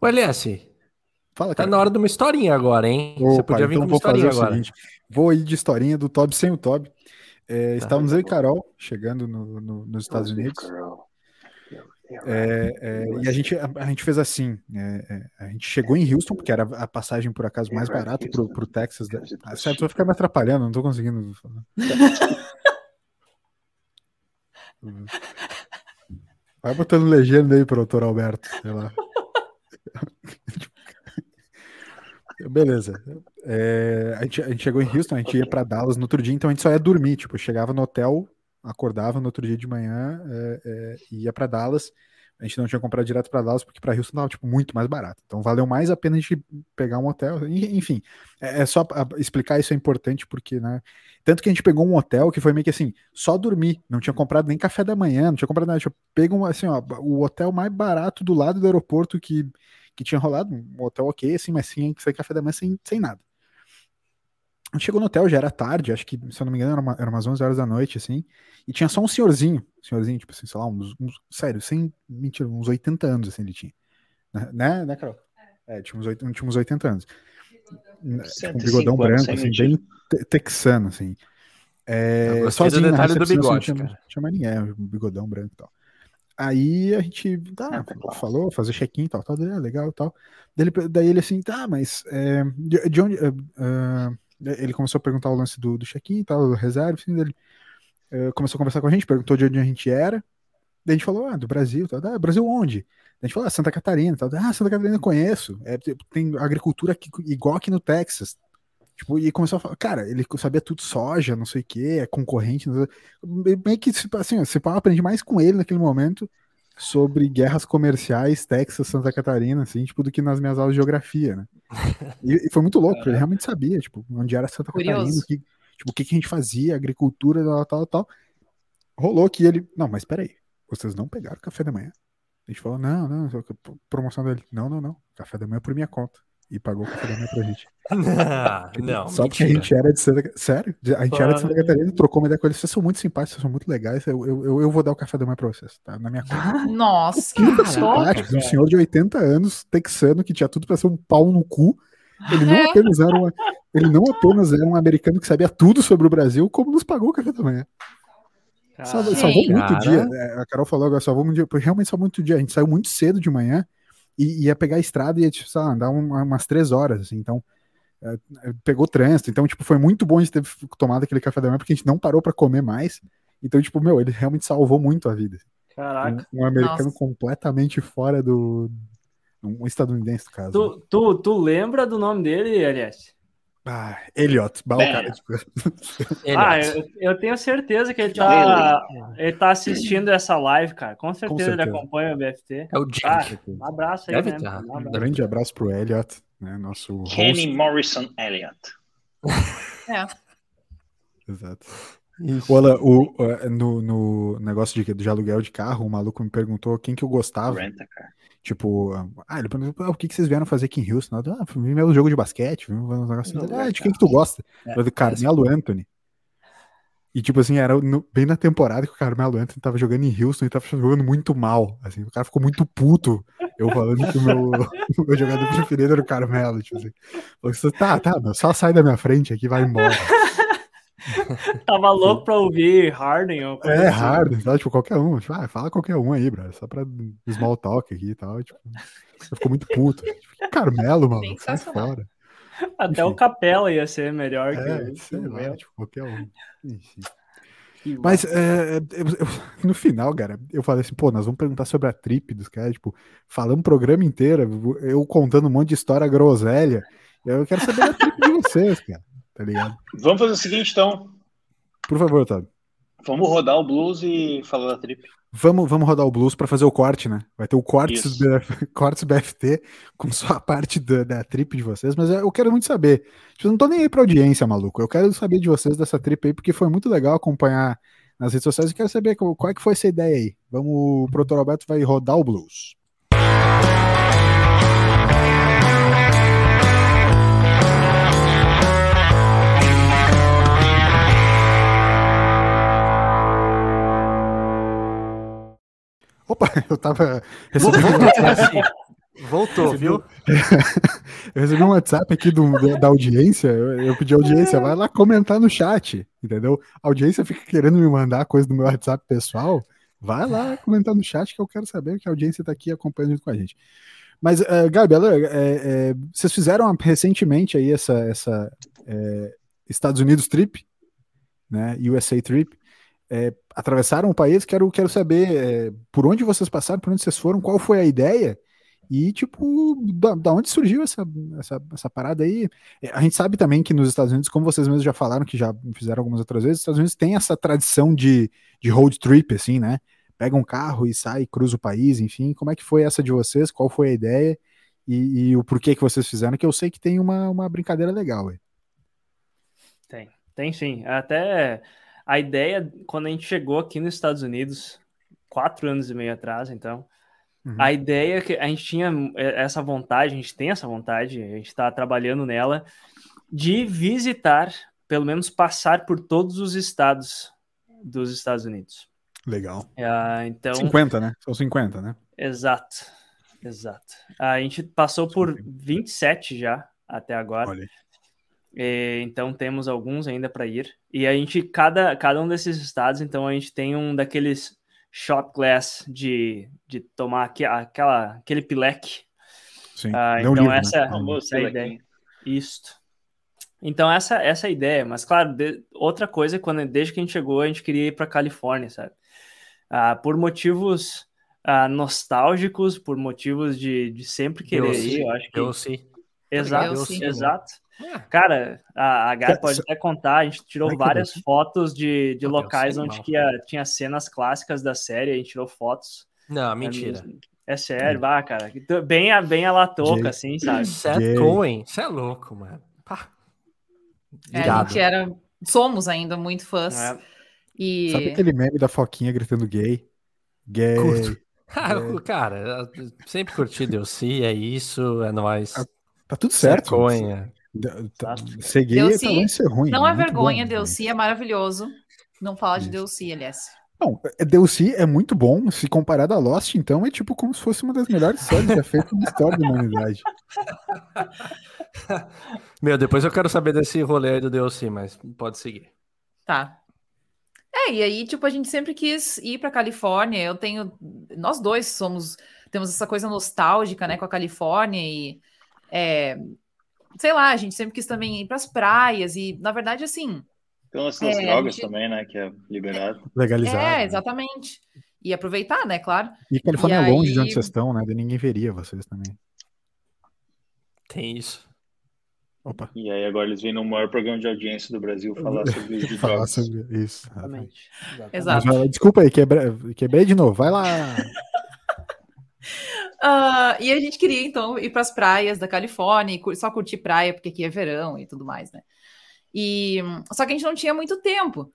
O LS, Fala, tá na hora de uma historinha agora, hein? Opa, Você podia vir então com uma historinha agora. Seguinte, vou ir de historinha do Toby sem o Toby. É, tá. Estávamos eu e Carol chegando no, no, nos Estados Unidos. É, é, e a gente, a, a, gente fez assim: é, é, a gente chegou em Houston, porque era a passagem por acaso mais barata para o Texas. Da... Ah, certo, vai ficar me atrapalhando, não estou conseguindo falar. Vai botando legenda aí, doutor Alberto, sei lá. Beleza. É, a, gente, a, gente, chegou em Houston, a gente ia para Dallas no outro dia, então a gente só ia dormir. Tipo, chegava no hotel, acordava no outro dia de manhã é, é, ia para Dallas. A gente não tinha comprado direto para Dallas porque para Houston tava tipo muito mais barato. Então valeu mais a pena a gente pegar um hotel. Enfim, é, é só explicar isso é importante porque, né? Tanto que a gente pegou um hotel que foi meio que assim, só dormir, não tinha comprado nem café da manhã, não tinha comprado nada. Tipo, pegou assim, ó, o hotel mais barato do lado do aeroporto que que tinha rolado, um hotel ok, assim, mas sem, sem café da manhã, sem, sem nada. A gente chegou no hotel, já era tarde, acho que, se eu não me engano, era, uma, era umas 11 horas da noite, assim, e tinha só um senhorzinho, senhorzinho, tipo assim, sei lá, uns, uns sério, sem, mentira, uns 80 anos, assim, ele tinha. Né, né, né Carol? É, tinha uns, tinha uns 80 anos. Tipo, um bigodão branco, assim, bem te texano, assim. É, sozinho na recepção, do bigode, assim, não tinha, mais ninguém, um bigodão branco e tal. Aí a gente tá, é, falou, fazer check-in e tal, tal, é legal e tal. Daí ele, daí ele assim, tá, mas é, de, de, onde. Uh, uh, ele começou a perguntar o lance do, do check-in e tal, reserva, assim, dele, uh, começou a conversar com a gente, perguntou de onde a gente era. Daí a gente falou, ah, do Brasil, tal, ah, Brasil onde? Daí a gente falou, ah, Santa Catarina, tal, ah, Santa Catarina eu conheço, é, tem agricultura aqui, igual aqui no Texas, Tipo, e começou a falar, cara, ele sabia tudo soja, não sei o que, é concorrente. Meio que, assim, você aprende mais com ele naquele momento sobre guerras comerciais, Texas, Santa Catarina, assim, tipo, do que nas minhas aulas de geografia, né? E, e foi muito louco, ele realmente sabia, tipo, onde era Santa Curioso. Catarina, que, tipo, o que, que a gente fazia, agricultura, tal, tal, tal. Rolou que ele, não, mas peraí, vocês não pegaram café da manhã? A gente falou, não, não, promoção dele. Não, não, não, café da manhã é por minha conta e pagou o café da manhã pra gente. não, Só porque a gente era de Santa Sério? A gente era de Santa Catarina, trocou uma ideia com eles. Vocês são muito simpáticos, vocês são muito legais. Eu, eu, eu vou dar o café da manhã pra vocês, tá? Na minha conta. Nossa, que simpático. Um senhor de 80 anos, texano, que tinha tudo pra ser um pau no cu. Ele não é. apenas era uma, ele não apenas era um americano que sabia tudo sobre o Brasil, como nos pagou o café da manhã. Salvou, salvou muito dia. É, a Carol falou agora, salvou muito dia, realmente salvou muito dia. A gente saiu muito cedo de manhã e ia pegar a estrada e ia, tipo, andar umas três horas, assim, então é, é, pegou trânsito, então, tipo, foi muito bom a gente ter tomado aquele café da manhã, porque a gente não parou para comer mais, então, tipo, meu, ele realmente salvou muito a vida. Caraca. Um, um americano Nossa. completamente fora do... um estadunidense, no caso. Tu, tu, tu lembra do nome dele, Elias? Ah, Elliot. Bah, cara, tipo... ah, eu, eu, tenho certeza que ele tá, ele tá assistindo essa live, cara. Com certeza, Com certeza. ele acompanha o BFT. É o Jack. Ah, um abraço aí, Deve né? Tá. Um abraço. Grande abraço pro Elliot, né? Nosso Kenny host. Morrison Elliot. é. Exato. Isso. Olha, o, no, no negócio de, de aluguel de carro, o maluco me perguntou quem que eu gostava. Renta, cara. Tipo, ah, ele perguntou, ah, o que, que vocês vieram fazer aqui em Houston? Ah, vim ver o jogo de basquete, vim ver uns negócios. Ah, de quem que tu gosta? É, eu falei, Carmelo Anthony. E, tipo assim, era no, bem na temporada que o Carmelo Anthony tava jogando em Houston e tava jogando muito mal. Assim, o cara ficou muito puto. Eu falando que o meu, o meu jogador preferido era o Carmelo. Tipo assim. Falei, tá, tá, só sai da minha frente aqui vai embora. Tava louco pra ouvir Harden. Ou é, assim. Harden, tá? Tipo, qualquer um. Tipo, ah, fala qualquer um aí, bro. Só pra small talk aqui e tal. Tipo, ficou muito puto. Tipo, Carmelo, mano. Sai fora. Até Enfim. o Capela ia ser melhor é, que sei lá, tipo, qualquer um. Enfim. Mas é, eu, eu, no final, cara, eu falei assim, pô, nós vamos perguntar sobre a trip dos caras, tipo, falando o programa inteiro, eu contando um monte de história groselha. Eu quero saber a trip de vocês, cara tá ligado? Vamos fazer o seguinte, então. Por favor, Otávio. Vamos rodar o blues e falar da trip. Vamos, vamos rodar o blues para fazer o corte, né? Vai ter o cortes, BF, cortes BFT com só a parte da, da trip de vocês, mas eu quero muito saber. Tipo, eu não tô nem aí pra audiência, maluco. Eu quero saber de vocês dessa trip aí, porque foi muito legal acompanhar nas redes sociais e quero saber qual, qual é que foi essa ideia aí. Vamos, o Proto Roberto vai rodar o blues. Opa, eu tava recebendo um WhatsApp. Voltou, viu? eu recebi um WhatsApp aqui do, da audiência. Eu, eu pedi audiência, vai lá comentar no chat, entendeu? A audiência fica querendo me mandar coisa do meu WhatsApp pessoal. Vai lá comentar no chat que eu quero saber que a audiência tá aqui acompanhando junto com a gente. Mas, uh, Gabi, é, é, vocês fizeram recentemente aí essa, essa é, Estados Unidos Trip, né? USA Trip é, atravessaram o país, quero, quero saber é, por onde vocês passaram, por onde vocês foram, qual foi a ideia e, tipo, da, da, onde surgiu essa, essa, essa parada aí? É, a gente sabe também que nos Estados Unidos, como vocês mesmos já falaram, que já fizeram algumas outras vezes, os Estados Unidos tem essa tradição de, de road trip, assim, né? Pega um carro e sai, cruza o país, enfim. Como é que foi essa de vocês? Qual foi a ideia? E, e o porquê que vocês fizeram? Que eu sei que tem uma, uma brincadeira legal aí. Tem, tem sim. Até a ideia, quando a gente chegou aqui nos Estados Unidos, quatro anos e meio atrás, então, uhum. a ideia é que a gente tinha essa vontade, a gente tem essa vontade, a gente está trabalhando nela, de visitar, pelo menos passar por todos os estados dos Estados Unidos. Legal. Uh, então, 50, né? São 50, né? Exato, exato. A gente passou por 27 já até agora. Olha. E, então temos alguns ainda para ir. E a gente, cada, cada um desses estados, então a gente tem um daqueles shot glass de, de tomar aqui, aquela, aquele pileque. Sim, ah, então livro, essa, né? essa é a ideia. Isto. Então essa, essa é a ideia. Mas claro, de, outra coisa, é quando desde que a gente chegou, a gente queria ir para Califórnia, sabe? Ah, por motivos ah, nostálgicos, por motivos de, de sempre querer ir, eu acho que... Eu sim. Exato, exato. É. Cara, a, a Gabi pode até contar, a gente tirou várias fotos de, de locais onde tinha, tinha cenas clássicas da série, a gente tirou fotos. Não, mentira. É, é sério, vá, cara. Bem, bem a latoca, assim, sabe? Seth Cohen, você é louco, mano. Pá. É, a gente era somos ainda muito fãs. É. E... Sabe aquele meme da Foquinha gritando gay? Gay. Curto. Ah, cara, sempre curti Delci, é isso, é nóis. Tá, tá tudo certo. Vergonha. Tá, ser gay Delci, é ser ruim. Não é, é vergonha, bom, Delci é maravilhoso. Não fala de Delci, aliás. Não, é, Delci é muito bom. Se comparado a Lost, então, é tipo como se fosse uma das melhores séries já feitas na história da humanidade. Meu, depois eu quero saber desse rolê aí do Delci, mas pode seguir. Tá. É, e aí, tipo, a gente sempre quis ir para Califórnia. Eu tenho. Nós dois somos. Temos essa coisa nostálgica, né, com a Califórnia e. É, sei lá, a gente sempre quis também ir para as praias e, na verdade, assim. Tem umas é, drogas gente... também, né, que é liberado. Legalizado. É, né? exatamente. E aproveitar, né, claro. E Califórnia e é longe aí... de onde vocês estão, né? Ninguém veria vocês também. Tem isso. Opa. E aí agora eles vêm no maior programa de audiência do Brasil falar sobre os Falar sobre isso. Exatamente. Exato. Mas, desculpa aí, quebrei, quebrei de novo. Vai lá. uh, e a gente queria, então, ir para as praias da Califórnia e só curtir praia, porque aqui é verão e tudo mais, né? E, só que a gente não tinha muito tempo.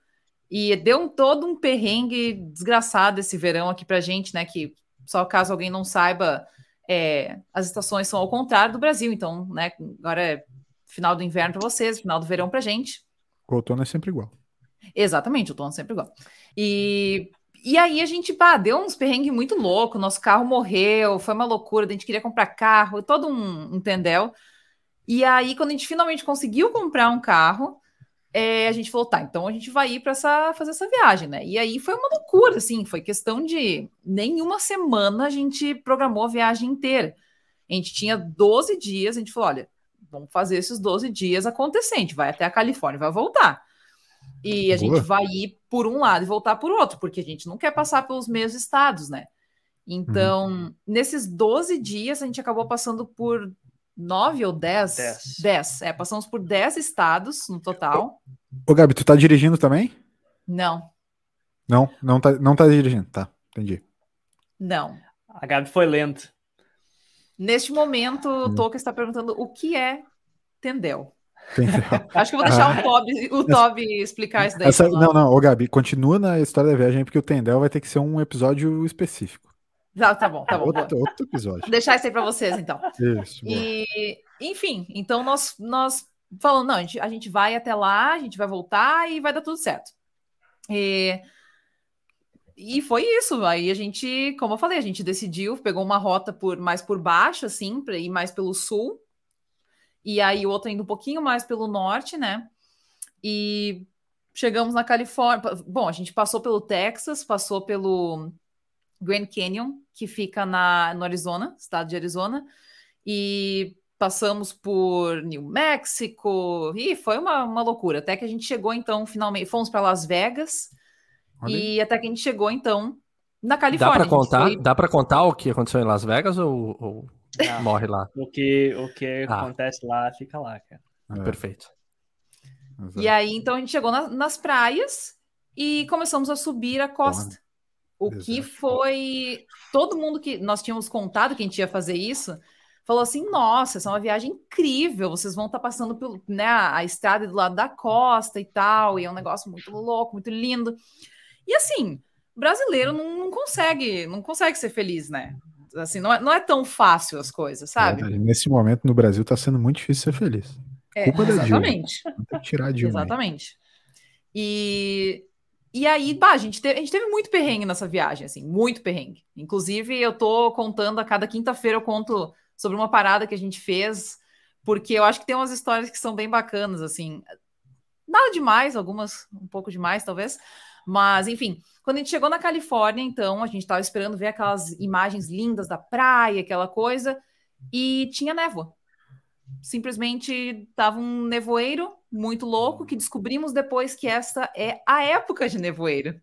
E deu um, todo um perrengue desgraçado esse verão aqui pra gente, né? Que só caso alguém não saiba, é, as estações são ao contrário do Brasil. Então, né? Agora é Final do inverno para vocês, final do verão para gente. O outono é sempre igual. Exatamente, o outono é sempre igual. E, e aí a gente, deu uns perrengues muito louco, nosso carro morreu, foi uma loucura, a gente queria comprar carro, todo um, um tendel. E aí, quando a gente finalmente conseguiu comprar um carro, é, a gente falou, tá, então a gente vai ir para essa, fazer essa viagem, né? E aí foi uma loucura, assim, foi questão de nenhuma semana a gente programou a viagem inteira. A gente tinha 12 dias, a gente falou, olha, vamos fazer esses 12 dias acontecer. A gente vai até a Califórnia, vai voltar. E a Boa. gente vai ir por um lado e voltar por outro, porque a gente não quer passar pelos mesmos estados, né? Então, uhum. nesses 12 dias, a gente acabou passando por nove ou dez? Dez. dez. É, passamos por dez estados no total. Ô, Gabi, tu tá dirigindo também? Não. Não, não tá, não tá dirigindo, tá, entendi. Não. A Gabi foi lenta. Neste momento, o hum. Toca está perguntando o que é Tendel. Acho que eu vou deixar ah. o Toby, o Toby explicar isso daí. Essa, não, não, ô Gabi, continua na história da viagem, porque o Tendel vai ter que ser um episódio específico. Tá, tá bom, tá bom. Outro, outro episódio. Vou deixar isso aí para vocês, então. Isso. E, enfim, então nós, nós falamos, não, a gente, a gente vai até lá, a gente vai voltar e vai dar tudo certo. E e foi isso. Aí a gente, como eu falei, a gente decidiu, pegou uma rota por mais por baixo, assim, para ir mais pelo sul. E aí o outro indo um pouquinho mais pelo norte, né? E chegamos na Califórnia. Bom, a gente passou pelo Texas, passou pelo Grand Canyon, que fica na, no Arizona, estado de Arizona, e passamos por New Mexico, e foi uma, uma loucura. Até que a gente chegou, então, finalmente, fomos para Las Vegas e até que a gente chegou, então, na Califórnia. Dá para contar, foi... dá para contar o que aconteceu em Las Vegas ou, ou morre lá? O que, o que ah. acontece lá fica lá, cara. É. Perfeito. Exato. E aí, então, a gente chegou na, nas praias e começamos a subir a costa. O Exato. que foi. Todo mundo que nós tínhamos contado que a gente ia fazer isso falou assim: nossa, essa é uma viagem incrível, vocês vão estar tá passando pelo, né, a estrada do lado da costa e tal, e é um negócio muito louco, muito lindo. E assim, brasileiro não, não consegue, não consegue ser feliz, né? Assim, não é, não é tão fácil as coisas, sabe? É, nesse momento no Brasil está sendo muito difícil ser feliz. É, Culpa exatamente. Da Dilma. Tirar a Dilma. Exatamente. E, e aí, bah, a, gente teve, a gente teve muito perrengue nessa viagem, assim, muito perrengue. Inclusive, eu tô contando a cada quinta-feira, eu conto sobre uma parada que a gente fez, porque eu acho que tem umas histórias que são bem bacanas, assim. Nada demais, algumas um pouco demais, talvez, mas, enfim, quando a gente chegou na Califórnia, então, a gente estava esperando ver aquelas imagens lindas da praia, aquela coisa, e tinha névoa. Simplesmente estava um nevoeiro muito louco que descobrimos depois que esta é a época de nevoeiro.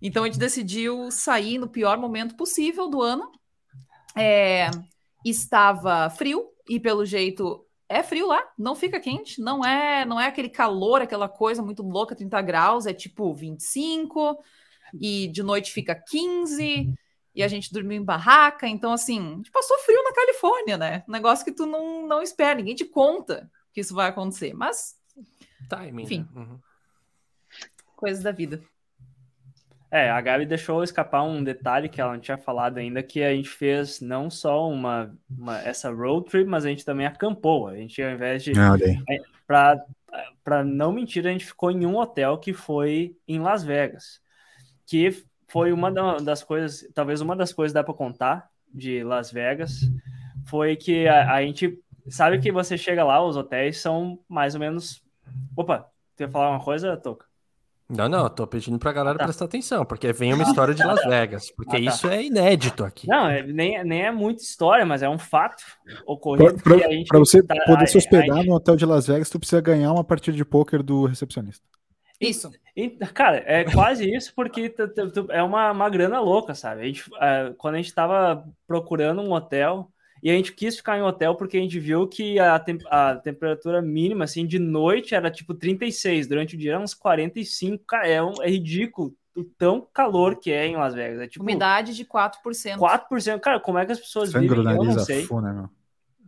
Então a gente decidiu sair no pior momento possível do ano. É, estava frio e pelo jeito é frio lá, não fica quente, não é, não é aquele calor, aquela coisa muito louca, 30 graus, é tipo 25 e de noite fica 15 e a gente dormiu em barraca, então assim, a gente passou frio na Califórnia, né? Um negócio que tu não, não espera, ninguém te conta que isso vai acontecer, mas Timing. Enfim. Né? Uhum. Coisas da vida. É, a Gabi deixou escapar um detalhe que ela não tinha falado ainda, que a gente fez não só uma, uma essa road trip, mas a gente também acampou. A gente, ao invés de. Ah, para para não mentir, a gente ficou em um hotel que foi em Las Vegas, que foi uma das coisas, talvez uma das coisas dá para contar de Las Vegas, foi que a, a, gente sabe que você chega lá, os hotéis são mais ou menos. Opa, quer falar uma coisa, Toca? Não, não, tô pedindo pra galera ah, tá. prestar atenção, porque vem uma história de Las Vegas, porque ah, tá. isso é inédito aqui. Não, é, nem, nem é muita história, mas é um fato ocorrido. Para você tá, poder se hospedar gente... no hotel de Las Vegas, tu precisa ganhar uma partida de pôquer do recepcionista. Isso. E, cara, é quase isso, porque é uma, uma grana louca, sabe? A gente, uh, quando a gente tava procurando um hotel, e a gente quis ficar em hotel porque a gente viu que a, tem a temperatura mínima, assim, de noite era tipo 36, durante o dia era uns 45. Cara, é, um, é ridículo o tão calor que é em Las Vegas. É tipo, Umidade de 4%. 4%. Cara, como é que as pessoas Sangue vivem? Eu não sei. Funa, meu.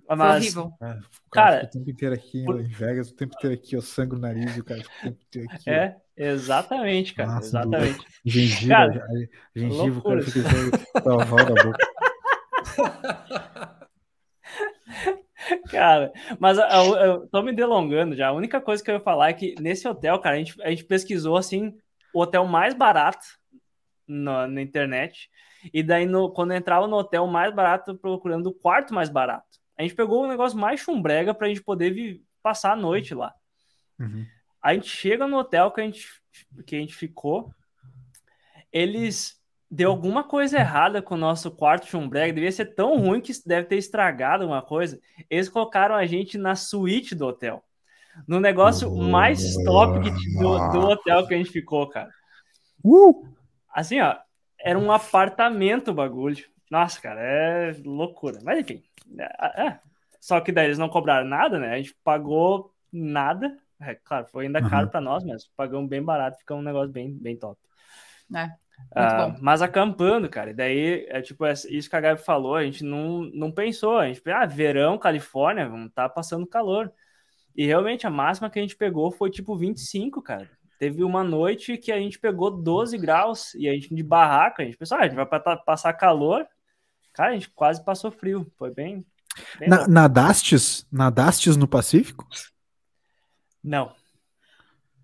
Mas, horrível. É, cara, o tempo inteiro aqui por... em Vegas, o tempo inteiro aqui, o sangue no nariz, o cara o tempo inteiro aqui. É, exatamente, cara, Nossa, exatamente. Gengiva, cara, gengiva, o cara fica com a boca. Cara, mas eu, eu tô me delongando já. A única coisa que eu ia falar é que nesse hotel, cara, a gente, a gente pesquisou assim o hotel mais barato na, na internet. E daí, no, quando entrava no hotel mais barato, procurando o quarto mais barato. A gente pegou o um negócio mais chumbrega pra gente poder vir, passar a noite lá. Uhum. A gente chega no hotel que a gente, que a gente ficou. Eles deu alguma coisa errada com o nosso quarto chumbrega, devia ser tão ruim que deve ter estragado uma coisa. Eles colocaram a gente na suíte do hotel. No negócio mais top do, do hotel que a gente ficou, cara. Uh! Assim, ó, era um apartamento o bagulho. Nossa, cara, é loucura. Mas enfim, é, é. só que daí eles não cobraram nada, né? A gente pagou nada. É, claro, foi ainda caro uhum. para nós, mas pagamos bem barato, ficou um negócio bem, bem top. É. Uh, mas acampando, cara, e daí é tipo isso que a Gabi falou, a gente não, não pensou, a gente ah, verão, Califórnia, vamos tá passando calor. E realmente a máxima que a gente pegou foi tipo 25, cara. Teve uma noite que a gente pegou 12 graus e a gente de barraca, a gente pensou, ah, a gente vai passar calor. Cara, a gente quase passou frio, foi bem. bem Na, nadastes? Nadastes no Pacífico? Não.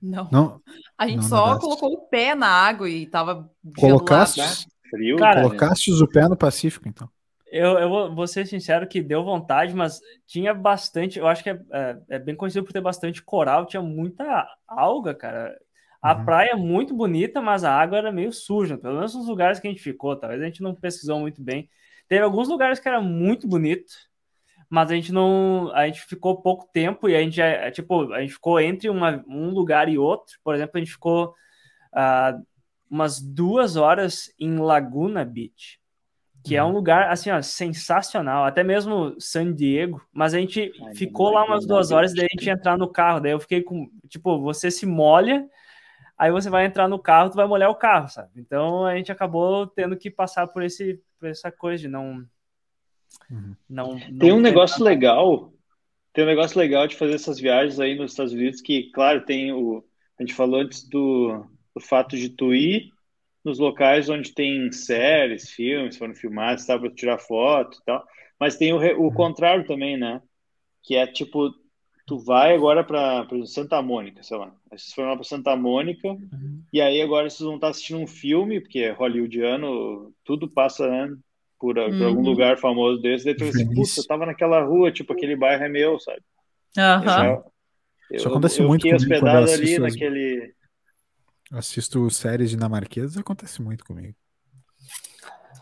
Não. não. A gente não só nadaste. colocou o pé na água e tava Colocaste, frio, Cara, colocaste o pé no Pacífico, então. Eu, eu vou ser sincero que deu vontade, mas tinha bastante. Eu acho que é, é, é bem conhecido por ter bastante coral, tinha muita alga, cara. A uhum. praia é muito bonita, mas a água era meio suja, pelo menos nos lugares que a gente ficou. Talvez a gente não pesquisou muito bem. Teve alguns lugares que era muito bonito, mas a gente não, a gente ficou pouco tempo e a gente é, tipo, a gente ficou entre uma, um lugar e outro. Por exemplo, a gente ficou uh, umas duas horas em Laguna Beach, que uhum. é um uhum. lugar assim, ó, sensacional. Até mesmo San Diego, mas a gente Ai, ficou lá umas duas horas, daí a gente ia entrar no carro. Daí eu fiquei com, tipo, você se molha. Aí você vai entrar no carro, tu vai molhar o carro, sabe? Então a gente acabou tendo que passar por esse por essa coisa de não Uhum. Não, não, tem um negócio nada. legal, tem um negócio legal de fazer essas viagens aí nos Estados Unidos que, claro, tem o a gente falou antes do, do fato de tu ir nos locais onde tem séries, filmes, foram filmados, tá, para tirar foto e tal. Mas tem o, o uhum. contrário também, né? Que é tipo, tu vai agora para Santa Mônica, sei lá. Vocês foram lá para Santa Mônica uhum. e aí agora vocês vão estar assistindo um filme, porque é hollywoodiano, tudo passa né, por, uhum. por algum uhum. lugar famoso desse, daí tu assim, putz, eu tava naquela rua, tipo, aquele bairro é meu, sabe? Aham. Uhum. Isso acontece eu muito comigo hospedado ali naquele... Assisto séries dinamarquesas, acontece muito comigo.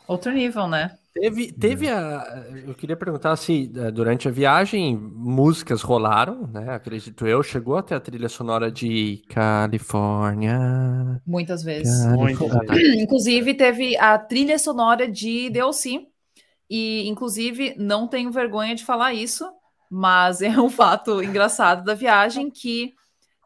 Outro nível, né? Teve, teve é. a. Eu queria perguntar se eh, durante a viagem músicas rolaram, né? Acredito eu. Chegou até a trilha sonora de Califórnia. Muitas vezes. Muitas vezes. Inclusive, teve a trilha sonora de DLC. E, inclusive, não tenho vergonha de falar isso, mas é um fato engraçado da viagem que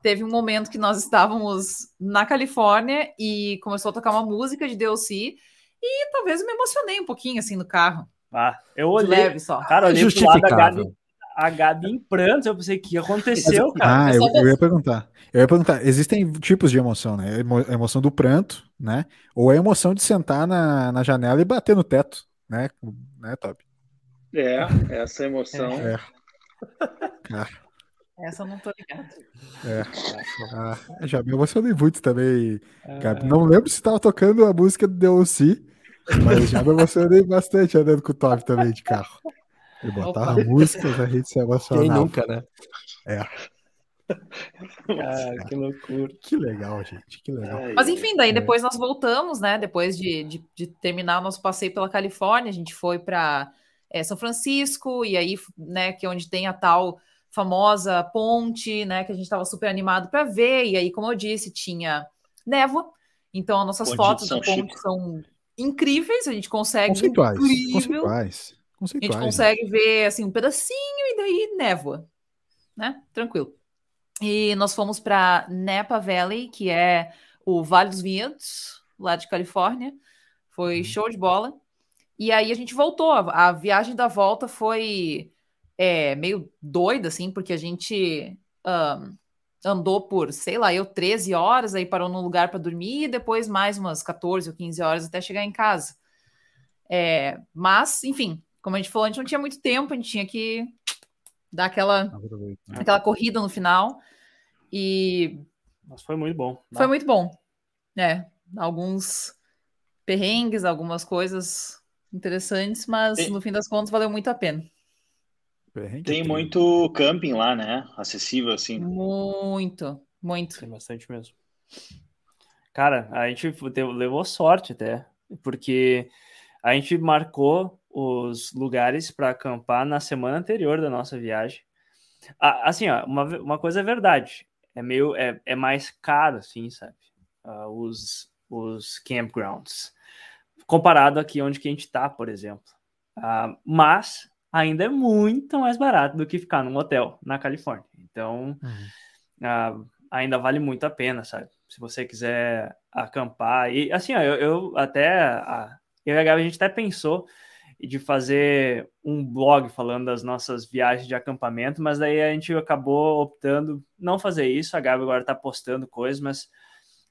teve um momento que nós estávamos na Califórnia e começou a tocar uma música de DLC e talvez me emocionei um pouquinho assim no carro. Ah, eu olhei. Leve só. Cara, olhei pro lado da Gabi. a Gabi em prantos. Eu pensei, o que aconteceu, cara? Ah, eu, eu, ia perguntar. Eu ia perguntar, existem tipos de emoção, né? A emoção do pranto, né? Ou a emoção de sentar na, na janela e bater no teto, né? Né, Top? É, essa emoção. É. Ah. Essa eu não tô ligado. É. Ah, já me emocionei muito também, Gabi. Não lembro se tava tocando a música do DLC, mas já me emocionei bastante andando com o Top também de carro. E botar a música, a gente se emocionava. Quem nunca, né? É. Ah, que loucura. Que legal, gente. Que legal. Mas enfim, daí depois nós voltamos, né? Depois de, de, de terminar o nosso passeio pela Califórnia, a gente foi para é, São Francisco, e aí, né, que é onde tem a tal famosa ponte, né, que a gente estava super animado para ver, e aí, como eu disse, tinha névoa, então as nossas ponte fotos da ponte Chico. são incríveis, a gente consegue... Conceituais, conceituais, conceituais. A gente consegue ver, assim, um pedacinho e daí névoa, né, tranquilo. E nós fomos para Napa Valley, que é o Vale dos Vinhedos, lá de Califórnia, foi uhum. show de bola, e aí a gente voltou, a, a viagem da volta foi é, meio doida, assim, porque a gente um, andou por, sei lá, eu 13 horas, aí parou num lugar para dormir, e depois mais umas 14 ou 15 horas até chegar em casa. É, mas, enfim, como a gente falou, a gente não tinha muito tempo, a gente tinha que dar aquela, aquela corrida no final. E. Mas foi muito bom. Foi muito bom. É, alguns perrengues, algumas coisas interessantes, mas e... no fim das contas valeu muito a pena. Tem muito camping lá, né? Acessível, assim. Muito, muito. Tem bastante mesmo. Cara, a gente levou sorte até, porque a gente marcou os lugares para acampar na semana anterior da nossa viagem. Assim, ó, uma, uma coisa é verdade, é meio é, é mais caro, assim, sabe? Uh, os, os campgrounds comparado aqui onde que a gente está, por exemplo. Uh, mas ainda é muito mais barato do que ficar num hotel na Califórnia. Então, uhum. uh, ainda vale muito a pena, sabe? Se você quiser acampar. E assim, ó, eu, eu, até. Uh, eu e a Gabi, a gente até pensou de fazer um blog falando das nossas viagens de acampamento, mas daí a gente acabou optando não fazer isso. A Gabi agora está postando coisas, mas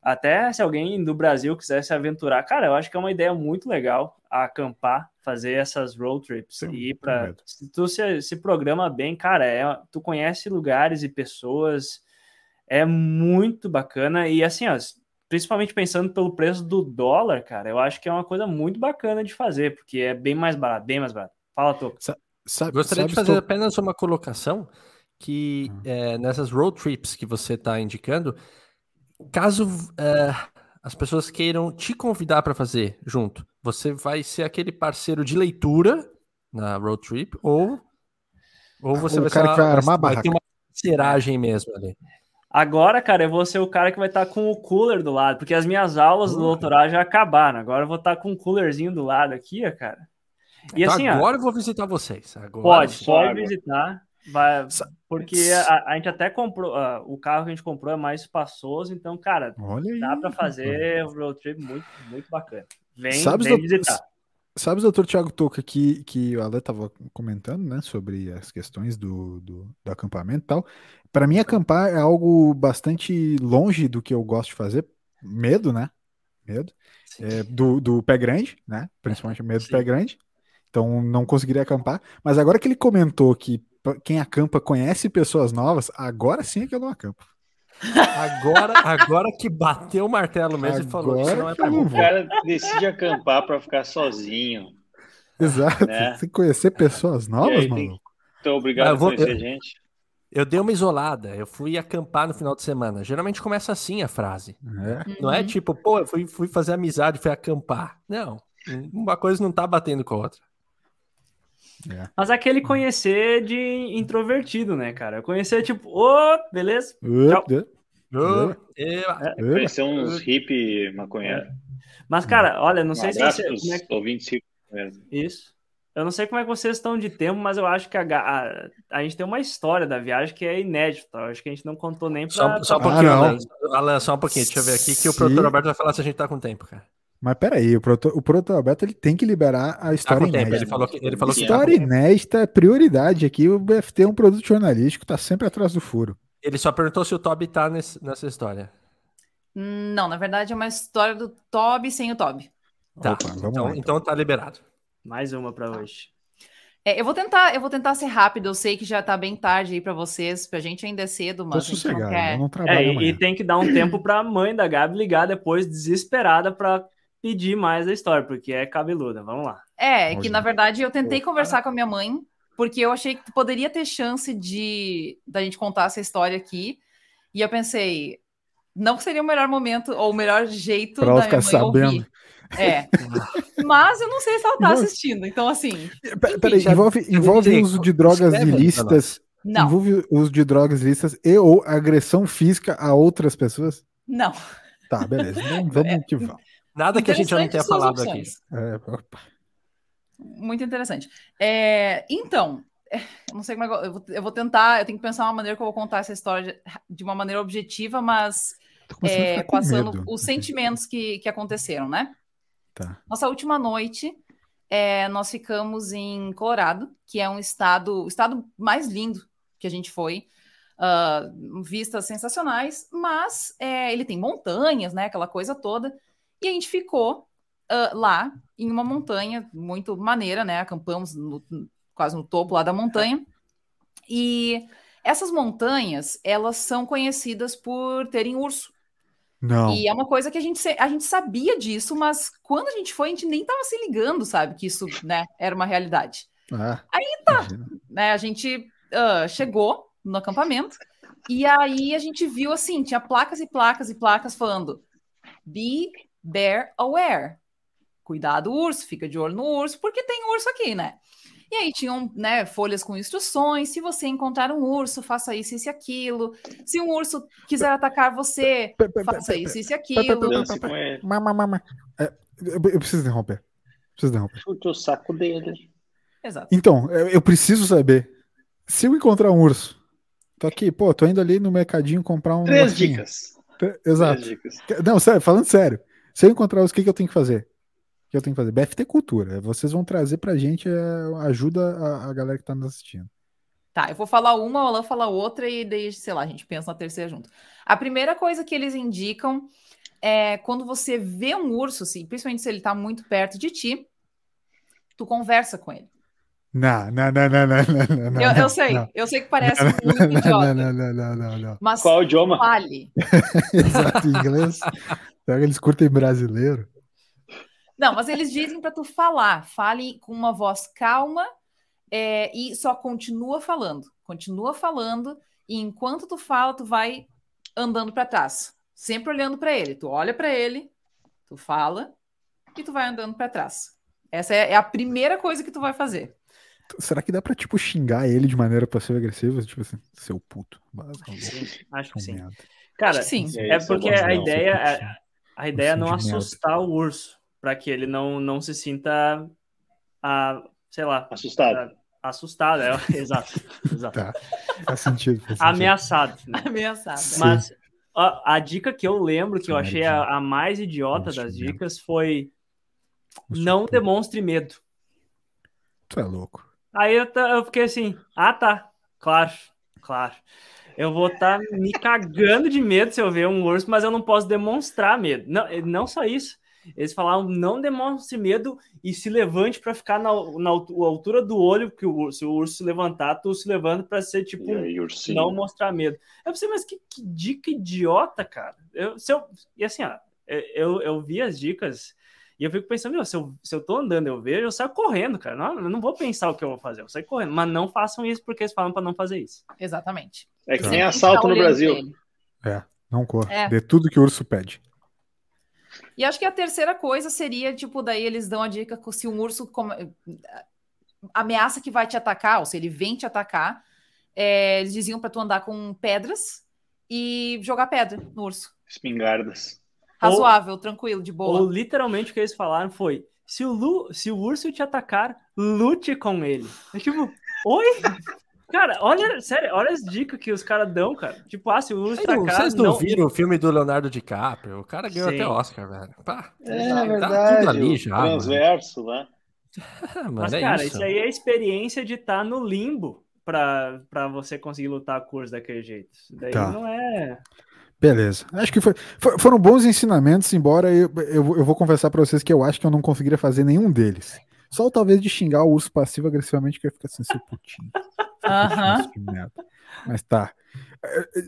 até se alguém do Brasil quiser se aventurar, cara, eu acho que é uma ideia muito legal acampar, fazer essas road trips Sim, e ir para se tu se, se programa bem, cara, é, tu conhece lugares e pessoas, é muito bacana e assim, ó, principalmente pensando pelo preço do dólar, cara, eu acho que é uma coisa muito bacana de fazer, porque é bem mais barato, bem mais barato. Fala, Toco. Sabe, Gostaria de fazer tô... apenas uma colocação que hum. é, nessas road trips que você está indicando, caso é, as pessoas queiram te convidar para fazer junto, você vai ser aquele parceiro de leitura na road trip ou ou você o vai cara ser que vai armar vai ter uma seragem mesmo ali. Agora, cara, eu vou ser o cara que vai estar tá com o cooler do lado, porque as minhas aulas uhum. do doutorado já acabaram. Agora eu vou estar tá com um coolerzinho do lado aqui, cara. E então, assim, agora ó, eu vou visitar vocês. Agora, pode, pode visitar. Porque a, a, gente até comprou, uh, o carro que a gente comprou é mais espaçoso, então, cara, Olha dá para fazer o road trip muito, muito bacana. Vem, sabes vem do, visitar. Sabes, doutor Thiago Touca, que, que o Ale estava comentando, né, sobre as questões do, do, do acampamento e tal. Para mim, acampar é algo bastante longe do que eu gosto de fazer. Medo, né? Medo. É, do, do pé grande, né? Principalmente medo Sim. do pé grande. Então, não conseguiria acampar. Mas agora que ele comentou que quem acampa conhece pessoas novas, agora sim é que eu não acampo. Agora, agora que bateu o martelo mesmo agora e falou que não é pra O cara decide acampar para ficar sozinho. Exato. Né? Tem que conhecer pessoas novas, mano. Então, obrigado ah, vou, por conhecer eu, gente. Eu dei uma isolada, eu fui acampar no final de semana. Geralmente começa assim a frase. É. Não é tipo, pô, eu fui, fui fazer amizade, fui acampar. Não, uma coisa não tá batendo com a outra. É. Mas aquele conhecer de introvertido, né, cara? Conhecer tipo, ô, oh, beleza? Uh, Tchau. Uh, é. Conhecer uns hippie maconheiro. Mas, cara, olha, não sei se você. Como é que... Isso. Eu não sei como é que vocês estão de tempo, mas eu acho que a, a, a gente tem uma história da viagem que é inédita. Eu acho que a gente não contou nem pra. Só, só um pouquinho, ah, Alan, Alan, só um pouquinho. Deixa eu ver aqui que o produtor Roberto vai falar se a gente tá com tempo, cara. Mas peraí, o, proto, o protobeto ele tem que liberar a história tá inédita. Ele falou que, ele falou história que inédita é prioridade aqui. O BFT é um produto jornalístico, tá sempre atrás do furo. Ele só perguntou se o Toby tá nesse, nessa história. Não, na verdade é uma história do Toby sem o Toby. Tá, Opa, então, lá, então. então tá liberado. Mais uma para hoje. É, eu vou tentar, eu vou tentar ser rápido. Eu sei que já tá bem tarde aí para vocês. Pra gente ainda é cedo, mas Tô sossegado, não quer... não trabalho é, e, tem que dar um tempo pra mãe da Gabi ligar depois desesperada para pedir mais a história, porque é cabeluda. Vamos lá. É, que na verdade eu tentei conversar com a minha mãe, porque eu achei que poderia ter chance de da gente contar essa história aqui. E eu pensei, não seria o melhor momento ou o melhor jeito pra da minha mãe sabendo. ouvir. É. Mas eu não sei se ela tá assistindo. Então, assim. Peraí, envolve, envolve uso de drogas ilícitas. Não. Envolve uso de drogas ilícitas e ou agressão física a outras pessoas? Não. Tá, beleza. Então, vamos que vamos. Nada que a gente já não tenha falado aqui. É, Muito interessante. É, então, é, não sei como é que eu, vou, eu vou tentar, eu tenho que pensar uma maneira que eu vou contar essa história de, de uma maneira objetiva, mas é, passando medo. os sentimentos que, que aconteceram, né? Tá. Nossa última noite, é, nós ficamos em Colorado, que é um estado, o estado mais lindo que a gente foi. Uh, vistas sensacionais, mas é, ele tem montanhas, né? Aquela coisa toda. E a gente ficou uh, lá em uma montanha muito maneira, né? Acampamos no, quase no topo lá da montanha. E essas montanhas, elas são conhecidas por terem urso. Não. E é uma coisa que a gente, a gente sabia disso, mas quando a gente foi, a gente nem tava se ligando, sabe, que isso, né, era uma realidade. Ah, aí tá, né, a gente uh, chegou no acampamento e aí a gente viu assim, tinha placas e placas e placas falando Be Bear Aware. Cuidado, urso, fica de olho no urso, porque tem urso aqui, né? E aí tinham né, folhas com instruções. Se você encontrar um urso, faça isso, isso e aquilo. Se um urso quiser atacar você, faça isso, isso e aquilo. Eu preciso interromper. Preciso interromper. Chute o saco dele. Exato. Então, eu preciso saber. Se eu encontrar um urso, tô aqui, pô, tô indo ali no mercadinho comprar um. Três dicas. Exato. Três dicas. Não, sério, falando sério. Se eu encontrar urso, o que, que eu tenho que fazer? que eu tenho que fazer? BFT Cultura. Vocês vão trazer pra gente é, ajuda a, a, galera que tá nos assistindo. Tá, eu vou falar uma, o Alan fala outra e daí, sei lá, a gente pensa na terceira junto. A primeira coisa que eles indicam é quando você vê um urso, assim, principalmente se ele tá muito perto de ti, tu conversa com ele. Não, não, não, não, não, não, eu, eu sei, não. eu sei que parece não, muito não, idiota. Não, não, não, não, não, Mas Qual idioma? Fale. Exato, em inglês. Será que eles curtem brasileiro? Não, mas eles dizem para tu falar. Fale com uma voz calma é, e só continua falando. Continua falando e enquanto tu fala, tu vai andando para trás, sempre olhando para ele. Tu olha para ele, tu fala e tu vai andando para trás. Essa é, é, a primeira coisa que tu vai fazer. Será que dá pra, tipo, xingar ele de maneira passiva-agressiva? Tipo assim, seu puto. Sim, acho que sim. Cara, sim. é porque a ideia, a, a ideia é não assustar o urso para que ele não, não se sinta, a, sei lá, assustado. A, assustado, é, exato. exato. Tá. Faz sentido. Faz sentido. Ameaçado. Né? Ameaçado. Mas a, a, dica que eu lembro, que eu achei a, a mais idiota das dicas, foi não demonstre medo. Tu é louco. Aí eu, eu fiquei assim, ah tá, claro, claro. Eu vou estar tá me cagando de medo se eu ver um urso, mas eu não posso demonstrar medo. Não, não só isso. Eles falavam não demonstre medo e se levante para ficar na, na, altura do olho, porque o, se o urso se levantar, tu se levanta para ser tipo aí, não mostrar medo. Eu pensei, mas que, que dica idiota, cara. Eu, se eu, e assim, ó, eu, eu vi as dicas e eu fico pensando, meu, se eu, se eu tô andando, eu vejo, eu saio correndo, cara. Não, eu não vou pensar o que eu vou fazer, eu saio correndo. Mas não façam isso porque eles falam para não fazer isso. Exatamente. É que nem assalto no Brasil. É, não corra. É. De tudo que o urso pede. E acho que a terceira coisa seria, tipo, daí eles dão a dica que se um urso come... ameaça que vai te atacar, ou se ele vem te atacar, é, eles diziam para tu andar com pedras e jogar pedra no urso. Espingardas. Razoável, ou, tranquilo, de boa. Ou literalmente o que eles falaram foi: se o, Lu, se o urso te atacar, lute com ele. É tipo, oi? Cara, olha, sério, olha as dicas que os caras dão, cara. Tipo, ah, se o urso tá Vocês não, não viram o filme do Leonardo DiCaprio? O cara ganhou Sim. até Oscar, velho. Pá, é, tá, verdade. Tá tudo ali já. Transverso, mano. né? Mas, Mas é cara, isso. isso aí é a experiência de estar tá no limbo para você conseguir lutar a curso daquele jeito. daí tá. não é. Beleza. Acho que foi, for, foram bons ensinamentos, embora eu, eu, eu vou confessar para vocês que eu acho que eu não conseguiria fazer nenhum deles. Só talvez de xingar o urso passivo agressivamente, que ia ficar assim, seu putinho. Aham. Mas tá.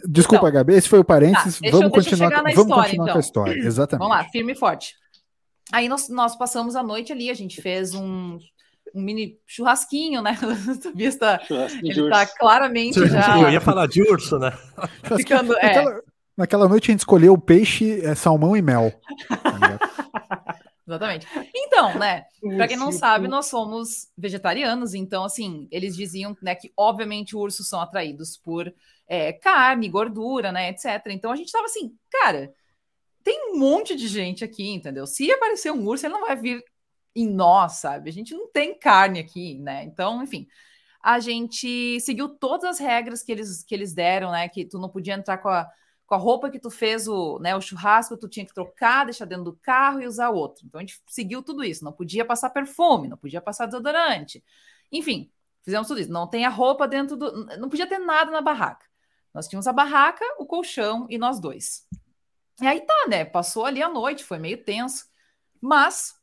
Desculpa, então, Gabi, esse foi o parênteses. Tá, vamos continuar, vamos história, continuar então. com a história. Exatamente. Vamos lá, firme e forte. Aí nós, nós passamos a noite ali, a gente fez um, um mini churrasquinho, né? Vista, ele tá claramente já. Eu ia falar de urso, né? Ficando, é. naquela, naquela, noite a gente escolheu peixe, é, salmão e mel. Exatamente. Então, né? Para quem não sabe, nós somos vegetarianos, então, assim, eles diziam né, que, obviamente, ursos são atraídos por é, carne, gordura, né, etc. Então a gente tava assim, cara, tem um monte de gente aqui, entendeu? Se aparecer um urso, ele não vai vir em nós, sabe? A gente não tem carne aqui, né? Então, enfim, a gente seguiu todas as regras que eles, que eles deram, né? Que tu não podia entrar com a, com a roupa que tu fez o, né, o churrasco, tu tinha que trocar, deixar dentro do carro e usar outro. Então a gente seguiu tudo isso. Não podia passar perfume, não podia passar desodorante. Enfim, fizemos tudo isso. Não tem a roupa dentro do. Não podia ter nada na barraca. Nós tínhamos a barraca, o colchão e nós dois. E aí tá, né? Passou ali a noite, foi meio tenso, mas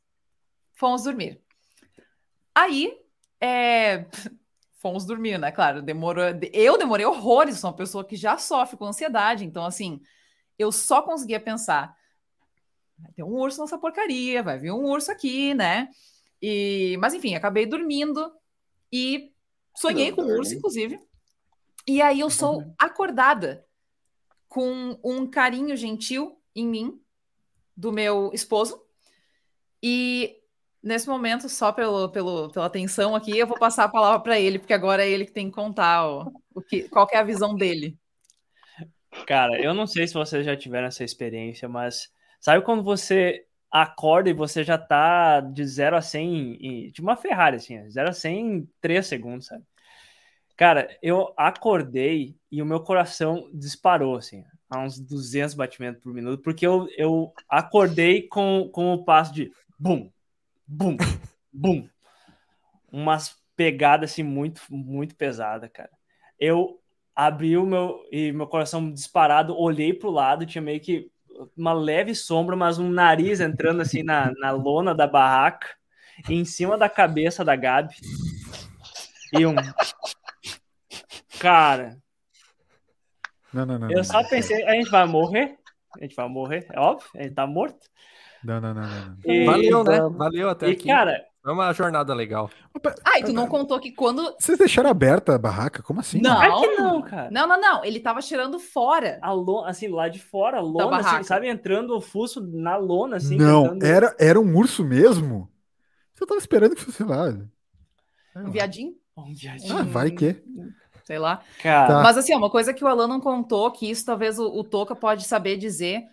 fomos dormir. Aí, é... fomos dormir, né? Claro, demorou. Eu demorei horrores, sou uma pessoa que já sofre com ansiedade, então, assim, eu só conseguia pensar: vai ter um urso nessa porcaria, vai vir um urso aqui, né? E... Mas, enfim, acabei dormindo e sonhei com o urso, inclusive. E aí eu sou acordada com um carinho gentil em mim, do meu esposo. E nesse momento, só pelo, pelo, pela atenção aqui, eu vou passar a palavra para ele, porque agora é ele que tem que contar o, o que, qual que é a visão dele. Cara, eu não sei se vocês já tiveram essa experiência, mas sabe quando você acorda e você já tá de 0 a 100, de uma Ferrari, assim, 0 a 100 em 3 segundos, sabe? Cara, eu acordei e o meu coração disparou, assim, a uns 200 batimentos por minuto, porque eu, eu acordei com, com o passo de bum, bum, bum. Umas pegadas, assim, muito, muito pesada, cara. Eu abri o meu, e meu coração disparado, olhei pro lado, tinha meio que uma leve sombra, mas um nariz entrando, assim, na, na lona da barraca, em cima da cabeça da Gabi. E um Cara. Não, não, não. Eu não, só não, pensei, a gente vai morrer. A gente vai morrer, é óbvio, a gente tá morto. Não, não, não, não. E, Valeu, né? Valeu até e, aqui. cara. É uma jornada legal. Ah, e tu não contou que quando. Vocês deixaram aberta a barraca? Como assim? Não, é que não, cara. Não, não, não. Ele tava tirando fora. A lona, assim, lá de fora, a lona, assim, sabe? Entrando o fuso na lona, assim. Não, era, era um urso mesmo? Você tava esperando que fosse lá. Um viadinho? Um viadinho. Ah, vai que sei lá. Tá. Mas assim, uma coisa que o Alan não contou, que isso talvez o, o Toca pode saber dizer,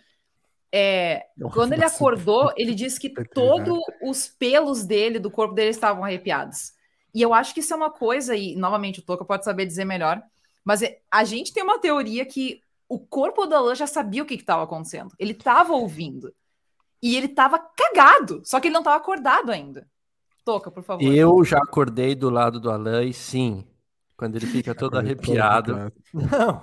é, quando ele acordou, ele disse que todos os pelos dele, do corpo dele, estavam arrepiados. E eu acho que isso é uma coisa, e novamente o Toca pode saber dizer melhor, mas é, a gente tem uma teoria que o corpo do Alan já sabia o que estava acontecendo. Ele estava ouvindo. E ele estava cagado, só que ele não estava acordado ainda. Toca, por favor. Eu já acordei do lado do Alan e sim, quando ele fica todo arrepiado. Não.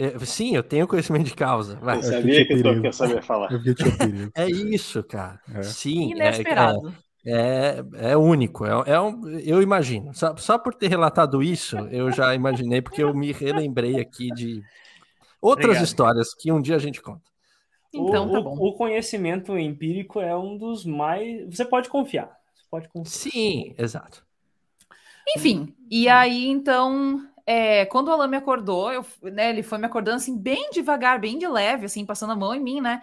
É, sim, eu tenho conhecimento de causa. Vai. Eu sabia que tu quer saber falar. É isso, cara. É. Sim. É, Inesperado. É, é, é único. É, é um, eu imagino. Só, só por ter relatado isso, eu já imaginei, porque eu me relembrei aqui de outras Obrigado. histórias que um dia a gente conta. Então, o, tá bom. O, o conhecimento empírico é um dos mais. Você pode confiar. Você pode confiar. Sim, exato. Enfim, e aí então, é, quando o Alan me acordou, eu, né, ele foi me acordando assim, bem devagar, bem de leve, assim, passando a mão em mim, né?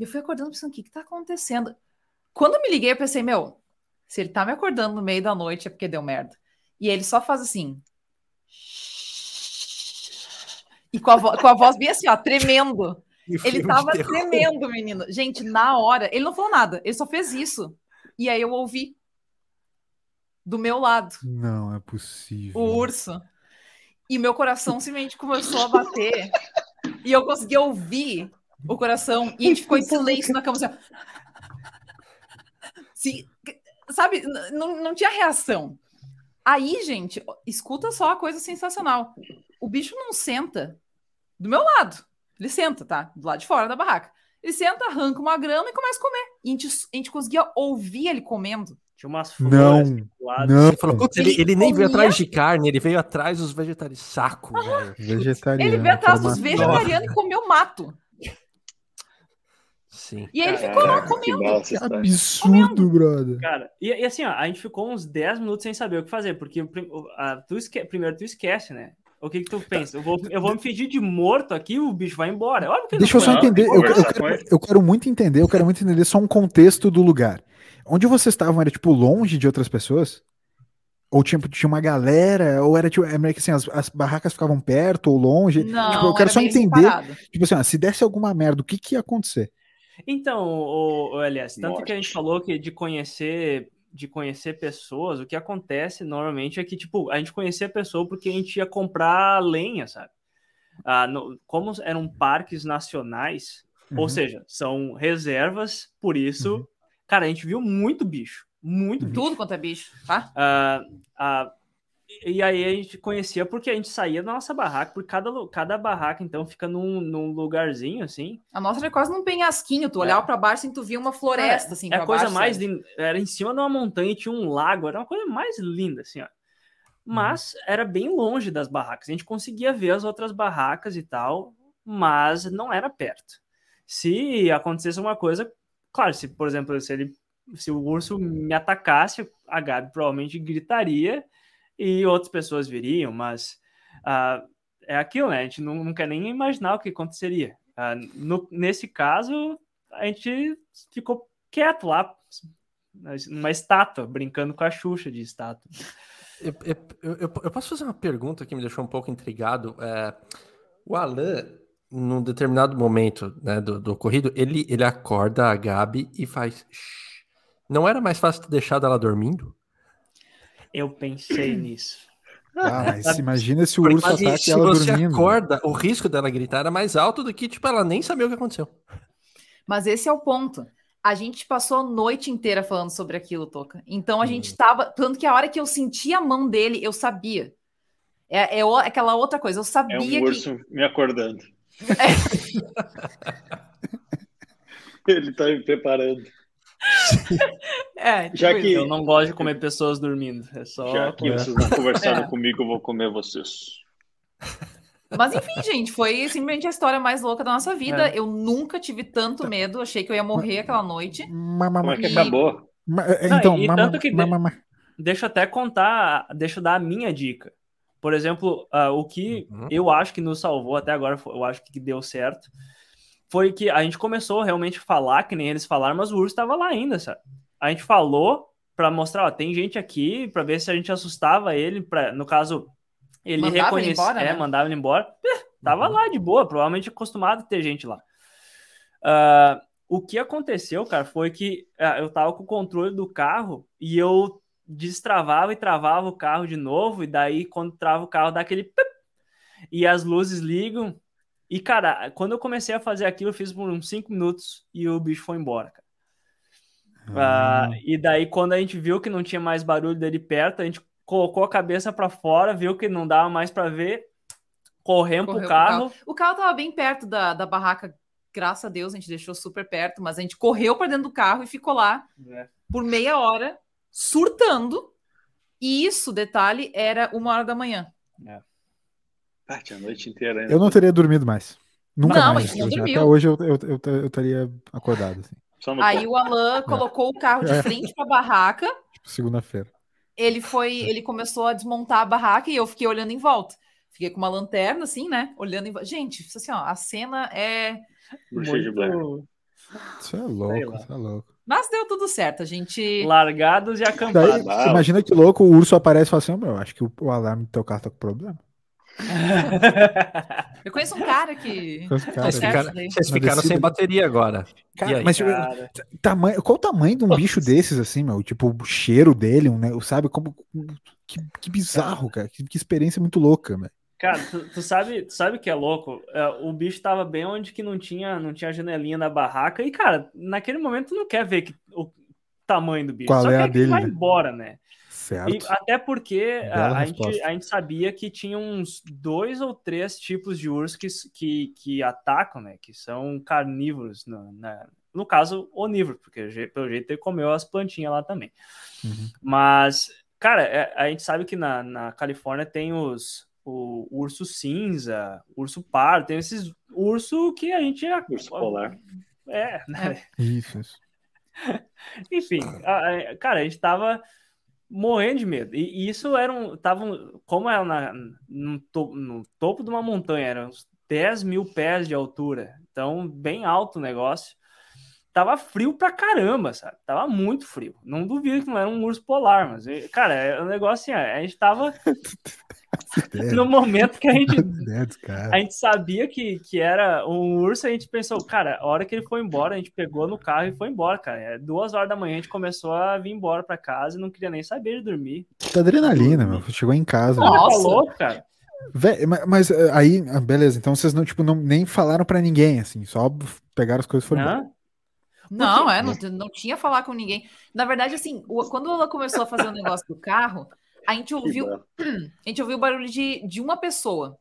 E eu fui acordando pensando, o que que tá acontecendo? Quando eu me liguei, eu pensei, meu, se ele tá me acordando no meio da noite é porque deu merda. E ele só faz assim. E com a, com a voz bem assim, ó, tremendo. Ele tava tremendo, menino. Gente, na hora, ele não falou nada, ele só fez isso. E aí eu ouvi do meu lado. Não é possível. O urso. E meu coração simplesmente começou a bater. e eu consegui ouvir o coração. E a gente ficou em silêncio na cama. Assim, sabe, não, não tinha reação. Aí, gente, escuta só a coisa sensacional. O bicho não senta do meu lado. Ele senta, tá? Do lado de fora da barraca. Ele senta, arranca uma grama e começa a comer. E a gente, a gente conseguia ouvir ele comendo. Tinha umas flores não, não. Ele, falou, ele, ele, nem veio atrás de carne, ele veio atrás dos vegetarianos. Saco, velho. Vegetariano. Ele veio atrás dos vegetarianos e comeu mato. Sim. E ele ficou lá comendo. Que absurdo, comendo. brother. Cara, e, e, assim, ó, a gente ficou uns 10 minutos sem saber o que fazer, porque a, tu esque, primeiro tu esquece, né? O que, que tu pensa? Eu vou, eu vou me fingir de morto aqui, o bicho vai embora. Deixa eu só entender. Eu, eu, quero, eu quero muito entender, eu quero muito entender só um contexto do lugar. Onde vocês estavam era, tipo, longe de outras pessoas? Ou tinha, tinha uma galera? Ou era, tipo, é meio que assim, as, as barracas ficavam perto ou longe? Não, tipo, eu quero só entender, separado. tipo assim, ó, se desse alguma merda, o que que ia acontecer? Então, o, o LS, tanto Morte. que a gente falou que de conhecer de conhecer pessoas, o que acontece normalmente é que, tipo, a gente conhecia a pessoa porque a gente ia comprar lenha, sabe? Ah, no, como eram parques nacionais, uhum. ou seja, são reservas, por isso, uhum. Cara, a gente viu muito bicho, muito bicho. Tudo quanto é bicho, tá? Ah, ah, e aí a gente conhecia porque a gente saía da nossa barraca, por cada, cada barraca, então, fica num, num lugarzinho, assim. A nossa era quase num penhasquinho, tu olhava é. para baixo e tu via uma floresta, é, assim, É a coisa baixo, mais linda, era em cima de uma montanha, tinha um lago, era uma coisa mais linda, assim, ó. Mas uhum. era bem longe das barracas, a gente conseguia ver as outras barracas e tal, mas não era perto. Se acontecesse uma coisa, claro, se, por exemplo, se ele se o urso me atacasse, a Gabi provavelmente gritaria e outras pessoas viriam, mas uh, é aquilo, né? A gente não, não, quer nem imaginar o que aconteceria. Uh, no, nesse caso, a gente ficou quieto lá, numa estátua, brincando com a Xuxa de estátua. Eu, eu, eu, eu posso fazer uma pergunta que me deixou um pouco intrigado? É, o Alan, num determinado momento né, do, do ocorrido, ele, ele acorda a Gabi e faz. Shh. Não era mais fácil ter deixado ela dormindo? Eu pensei nisso. Ah, mas imagina se o urso mas ataca se ela você dormindo. acorda, o risco dela gritar era mais alto do que, tipo, ela nem sabia o que aconteceu. Mas esse é o ponto. A gente passou a noite inteira falando sobre aquilo, Toca. Então a hum. gente tava. Tanto que a hora que eu senti a mão dele, eu sabia. É, é aquela outra coisa, eu sabia que. É um urso que... me acordando. É. Ele tá me preparando. é, tipo Já que eu não gosto de comer pessoas dormindo. É só... Já que vocês não conversaram é. comigo, eu vou comer vocês. Mas enfim, gente, foi simplesmente a história mais louca da nossa vida. É. Eu nunca tive tanto medo, achei que eu ia morrer aquela noite. Como é que acabou? Então, não, tanto que de... deixa eu até contar, deixa eu dar a minha dica. Por exemplo, uh, o que uhum. eu acho que nos salvou até agora, eu acho que deu certo, foi que a gente começou realmente a falar, que nem eles falaram, mas o urso estava lá ainda, sabe? A gente falou para mostrar, ó, tem gente aqui, para ver se a gente assustava ele, pra, no caso, ele reconhecia, é, né? mandava ele embora, eh, tava uhum. lá de boa, provavelmente acostumado a ter gente lá. Uh, o que aconteceu, cara, foi que uh, eu tava com o controle do carro e eu destravava e travava o carro de novo, e daí quando trava o carro dá aquele pip, e as luzes ligam, e, cara, quando eu comecei a fazer aquilo, eu fiz por uns 5 minutos e o bicho foi embora, cara. Ah. Uh, e daí, quando a gente viu que não tinha mais barulho dele perto, a gente colocou a cabeça para fora, viu que não dava mais para ver, corremos pro carro. carro. O carro tava bem perto da, da barraca, graças a Deus, a gente deixou super perto, mas a gente correu para dentro do carro e ficou lá é. por meia hora, surtando. E isso, detalhe, era uma hora da manhã. É. Ah, a noite inteira ainda. Eu não teria dormido mais. Nunca não, mais. Não Até hoje eu, eu, eu, eu estaria acordado. Assim. Aí o Alan é. colocou o carro de é. frente para a barraca. Tipo, segunda-feira. Ele foi, ele começou a desmontar a barraca e eu fiquei olhando em volta. Fiquei com uma lanterna, assim, né? Olhando em volta. Gente, assim, ó, a cena é. Muito... Isso é louco, isso é louco. Mas deu tudo certo, a gente. Largados e acampados. imagina que louco, o urso aparece e fala assim: meu, acho que o, o alarme do teu carro tá com problema. Eu conheço um cara que. Cara, vocês ficaram, vocês ficaram sem bateria agora. Cara, mas cara? Tamanho, qual o tamanho de um bicho desses, assim, meu? Tipo, o cheiro dele, um, né? sabe? Como, que, que bizarro, cara. Que, que experiência muito louca, velho. Cara, tu, tu, sabe, tu sabe que é louco? É, o bicho tava bem onde que não tinha, não tinha janelinha na barraca. E, cara, naquele momento tu não quer ver que, o tamanho do bicho. Qual Só é quer a dele, vai né? embora, né? Certo. E até porque a, a, gente, a gente sabia que tinha uns dois ou três tipos de urso que, que, que atacam, né? Que são carnívoros, no, na, no caso, onívoro, porque pelo jeito ele comeu as plantinhas lá também. Uhum. Mas, cara, é, a gente sabe que na, na Califórnia tem os o urso cinza, urso pardo, tem esses urso que a gente... Urso polar. É, né? Isso, isso. Enfim, a, a, cara, a gente tava morrendo de medo. E, e isso era um. Tava um, como era na, no, to, no, topo de uma montanha, eram uns 10 mil pés de altura. Então, bem alto o negócio. Tava frio pra caramba, sabe? Tava muito frio. Não duvido que não era um urso polar, mas, cara, é um negócio assim, a gente tava. no momento que a gente. a gente sabia que, que era um urso, a gente pensou, cara, a hora que ele foi embora, a gente pegou no carro e foi embora, cara. É, duas horas da manhã a gente começou a vir embora pra casa e não queria nem saber de dormir. Que adrenalina, meu. Chegou em casa. Nossa, tá louco, cara. Vé, mas, mas, aí, beleza, então vocês não, tipo, não, nem falaram pra ninguém, assim, só pegaram as coisas e foram embora. Não, é, não, não tinha falar com ninguém. Na verdade, assim, quando ela começou a fazer o negócio do carro, a gente ouviu, a gente ouviu o barulho de, de uma pessoa.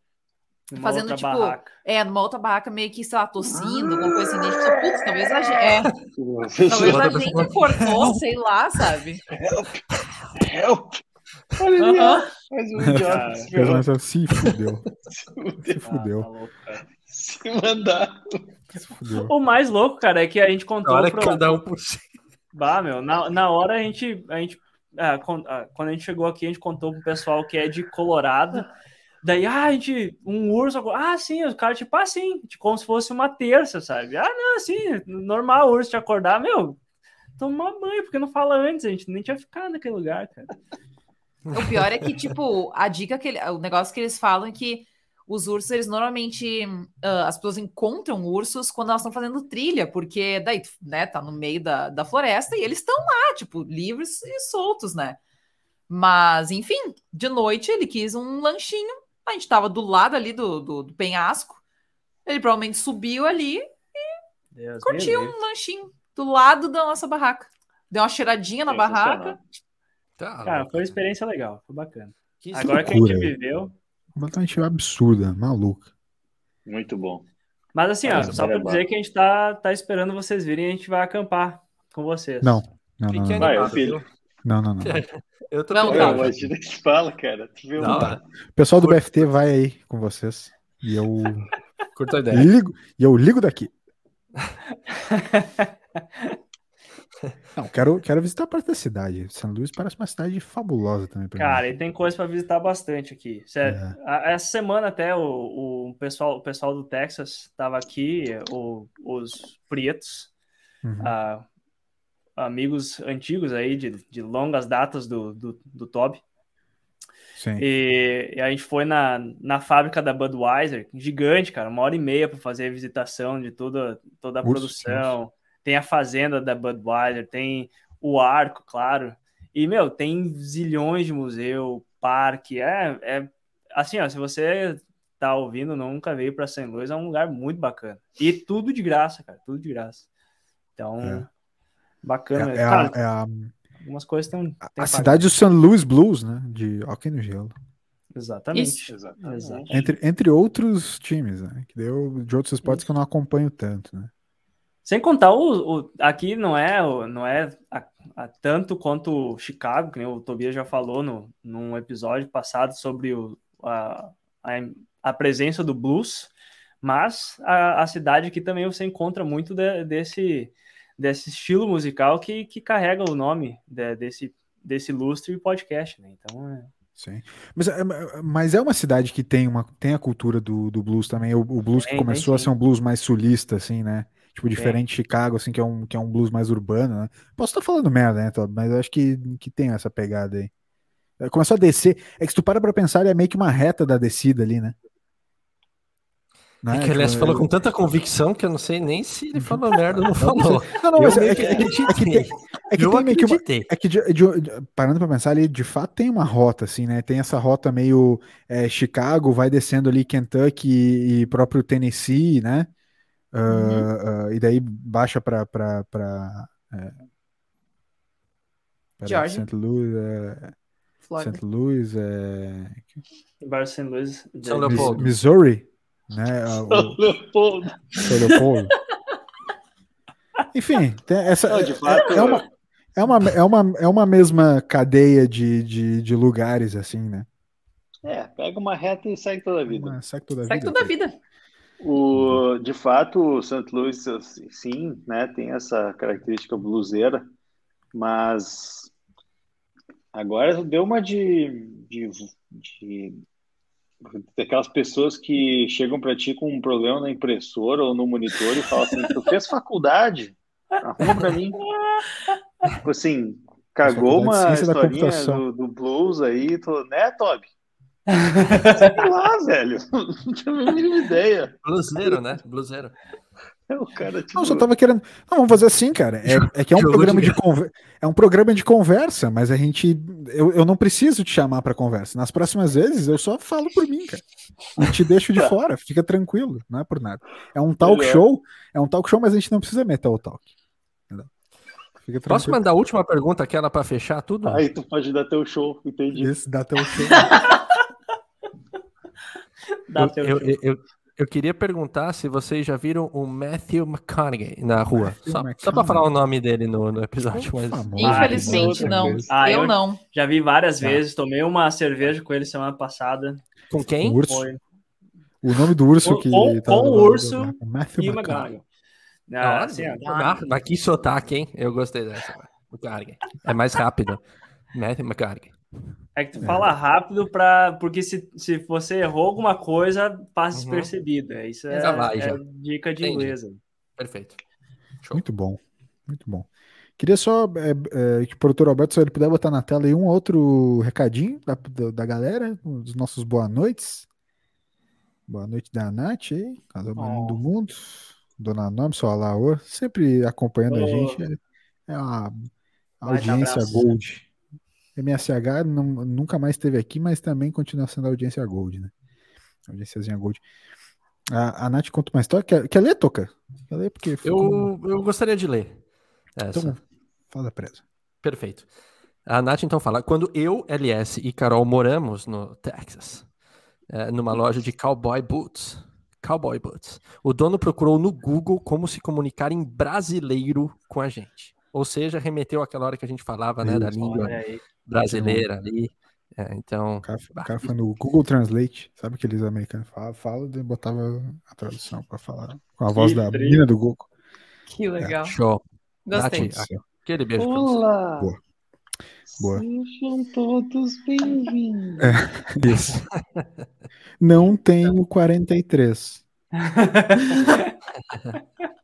Numa fazendo, tipo, barraca. é, numa outra barraca, meio que, sei lá, tossindo, alguma coisa assim. A gente pensou, putz, talvez a gente. É, talvez a gente cortou, sei lá, sabe? Help! Help! Olha ali, ó. Mais um idiota. Se fudeu. Se fudeu. Ah, tá. Se mandar. Se fudeu. O mais louco, cara, é que a gente contou. Na hora pro- que cada um por si. Bah, meu, na, na hora a gente. A gente ah, ah, quando a gente chegou aqui, a gente contou pro pessoal que é de Colorado. Daí, ah, a gente. Um urso. Ah, sim, os caras, tipo, ah, sim, tipo, como se fosse uma terça, sabe? Ah, não, sim, normal urso te acordar, meu. Tomar banho, porque não fala antes, a gente nem tinha ficado naquele lugar, cara. O pior é que, tipo, a dica que ele- o negócio que eles falam é que os ursos, eles normalmente ah, as pessoas encontram ursos quando elas estão fazendo trilha, porque daí, né, tá no meio da, da floresta e eles estão lá, tipo, livres e soltos, né? Mas, enfim, de noite ele quis um lanchinho, a gente tava do lado ali do, do, do penhasco, ele provavelmente subiu ali Deus me curtiu um lanchinho do lado da nossa barraca. Deu uma cheiradinha na barraca. Tá, Cara, foi uma experiência legal, foi bacana. que Agora que a gente loucura. viveu. Completamente absurda, maluca. Muito bom. Mas assim, ó, só é dizer que a gente tá, tá esperando vocês virem e a gente vai acampar com vocês. Não, não, não, não, Vai, filho. não, não, não. Eu tô Meu, pilhado. imagina que fala, cara. Tu viu? Da hora. O pessoal do BFT vai aí com vocês. E eu Curta a ideia. ligo, e eu ligo daqui. Não, quero, quero visitar parte da cidade. São Luís parece uma cidade fabulosa também. pra Cara, mim. e tem coisa para visitar bastante aqui. Sério. É. Essa semana até o, o pessoal, o pessoal do Texas estava aqui, o- os Prietos, Uhum. ah, amigos antigos aí de, de longas datas do, do, do Toby. E, e a gente foi na, na fábrica da Budweiser, gigante, cara, uma hora e meia para fazer a visitação de toda, toda a produção. Tem a fazenda da Budweiser, tem o arco, claro. E, meu, tem zilhões de museu, parque. É, é assim, ó, se você tá ouvindo, nunca veio para St. Louis, é um lugar muito bacana. E tudo de graça, cara, tudo de graça. Então, É. bacana. É, é a, Cara, é a, algumas coisas tem, a cidade do St. Louis Blues, né? De hockey no gelo. Exatamente. Isso. Exatamente. Entre, entre outros times, né? Que deu de outros esportes que eu não acompanho tanto, né? Sem contar o, o- aqui não é não é a- a tanto quanto Chicago, que nem o Tobias já falou no, num episódio passado sobre o, a, a, a presença do blues, mas a, a cidade aqui também você encontra muito de- desse, desse estilo musical que, que carrega o nome de- desse, desse lustre podcast, né? Então é, Sim. Mas, é- mas é uma cidade que tem, uma, tem a cultura do, do blues também. O, o blues que Tem, tem começou a ser um blues mais sulista, assim, né? Tipo, diferente de Chicago, assim, que é um, que é um blues mais urbano, né? Posso estar falando merda, né, Todd? Mas eu acho que, que tem essa pegada aí. É, Começou a descer. É que se tu para pra pensar, ele é meio que uma reta da descida ali, né? Né? É que aliás falou com tanta convicção que eu não sei nem se ele falou merda ou não falou. Não, não, mas é, que, é, que, é que tem, é que tem meio que uma, é que de, de, parando para pensar ali, de fato tem uma rota assim, né? Tem essa rota meio é, Chicago, vai descendo ali Kentucky e, e próprio Tennessee, né? Uhum. Uh, e daí baixa para para é, Georgia. St. Louis, é, St. Louis, é... St. Louis, São Leopoldo. Missouri, né? São Leopoldo. São Leopoldo. Enfim, essa Não, é, fato, é, uma, é, uma, é, uma, é uma mesma cadeia de, de, de lugares, assim, né? É, pega uma reta e segue toda a vida. Uma, segue toda a segue vida. Toda a vida. O, de fato, o St. Louis, sim, né, tem essa característica bluseira, mas agora deu uma de, de, de daquelas pessoas que chegam para ti com um problema na impressora ou no monitor e falam assim, tu fez faculdade? Arruma para mim. Tipo assim, cagou uma historinha do, do, blues aí, tô, né, Toby? Sei lá, velho. Não tinha a mínima ideia. Bluseiro, né? Bluseiro. O cara, tipo... Não, só tava querendo. Não, vamos fazer assim, cara. É, é que é um programa de conver... é um programa de conversa, mas a gente. Eu, eu não preciso te chamar para conversa. Nas próximas vezes eu só falo por mim, cara. E te deixo de fora, fica tranquilo, não é por nada. É um talk Melhor. show, é um talk show, mas a gente não precisa meter o talk. Posso mandar a última pergunta, aquela para fechar tudo? Aí tu pode dar teu show, entendi. Isso, dá teu show. dá eu, eu. Eu, eu queria perguntar se vocês já viram o Matthew McConaughey na rua. Só, só para falar o nome dele no, no episódio. Mas... Infelizmente, não. Ah, eu, eu, não. Já vi várias tá. vezes. Tomei uma cerveja com ele semana passada. Com quem? O urso. Foi. O nome do urso que. Com, tá com o urso Matthew e o McConaughey. Ah, assim, ah, mas que sotaque, hein? Eu gostei dessa. McConaughey. É mais rápido. Matthew McConaughey. É que tu fala rápido para porque se, se você errou alguma coisa, passa uhum. despercebido. É, isso é, já vai, é dica de Entendi. inglês. Perfeito. Show. Muito bom, muito bom. Queria só é, é, que o produtor Alberto, se ele puder botar na tela aí um outro recadinho da, da, da galera, dos nossos boa noites. Boa noite da Nath aí, casal oh. do mundo. Dona Nome, só Laô, sempre acompanhando oh. a gente. É, é uma audiência gold. MSH não, nunca mais esteve aqui, mas também continua sendo audiência Gold, né? Audiênciazinha Gold. A, a Nath conta uma história. Quer, quer ler, Toca? Quer ler? Porque eu, eu gostaria de ler. Essa. Então, fala presa. Perfeito. A Nath então fala: quando eu, LS e Carol moramos no Texas, é, numa loja de cowboy boots, cowboy boots, o dono procurou no Google como se comunicar em brasileiro com a gente. Ou seja, remeteu àquela hora que a gente falava, né, da língua brasileira ali. É, então. O cara, o cara, foi no Google Translate, sabe aqueles americanos falam, fala e botava a tradução para falar com a que voz da menina do Google. Que legal. É. Show. Gostei. Nath, aquele beijo Olá. Boa. Boa. Sejam todos bem-vindos. É, isso. Não tenho 43.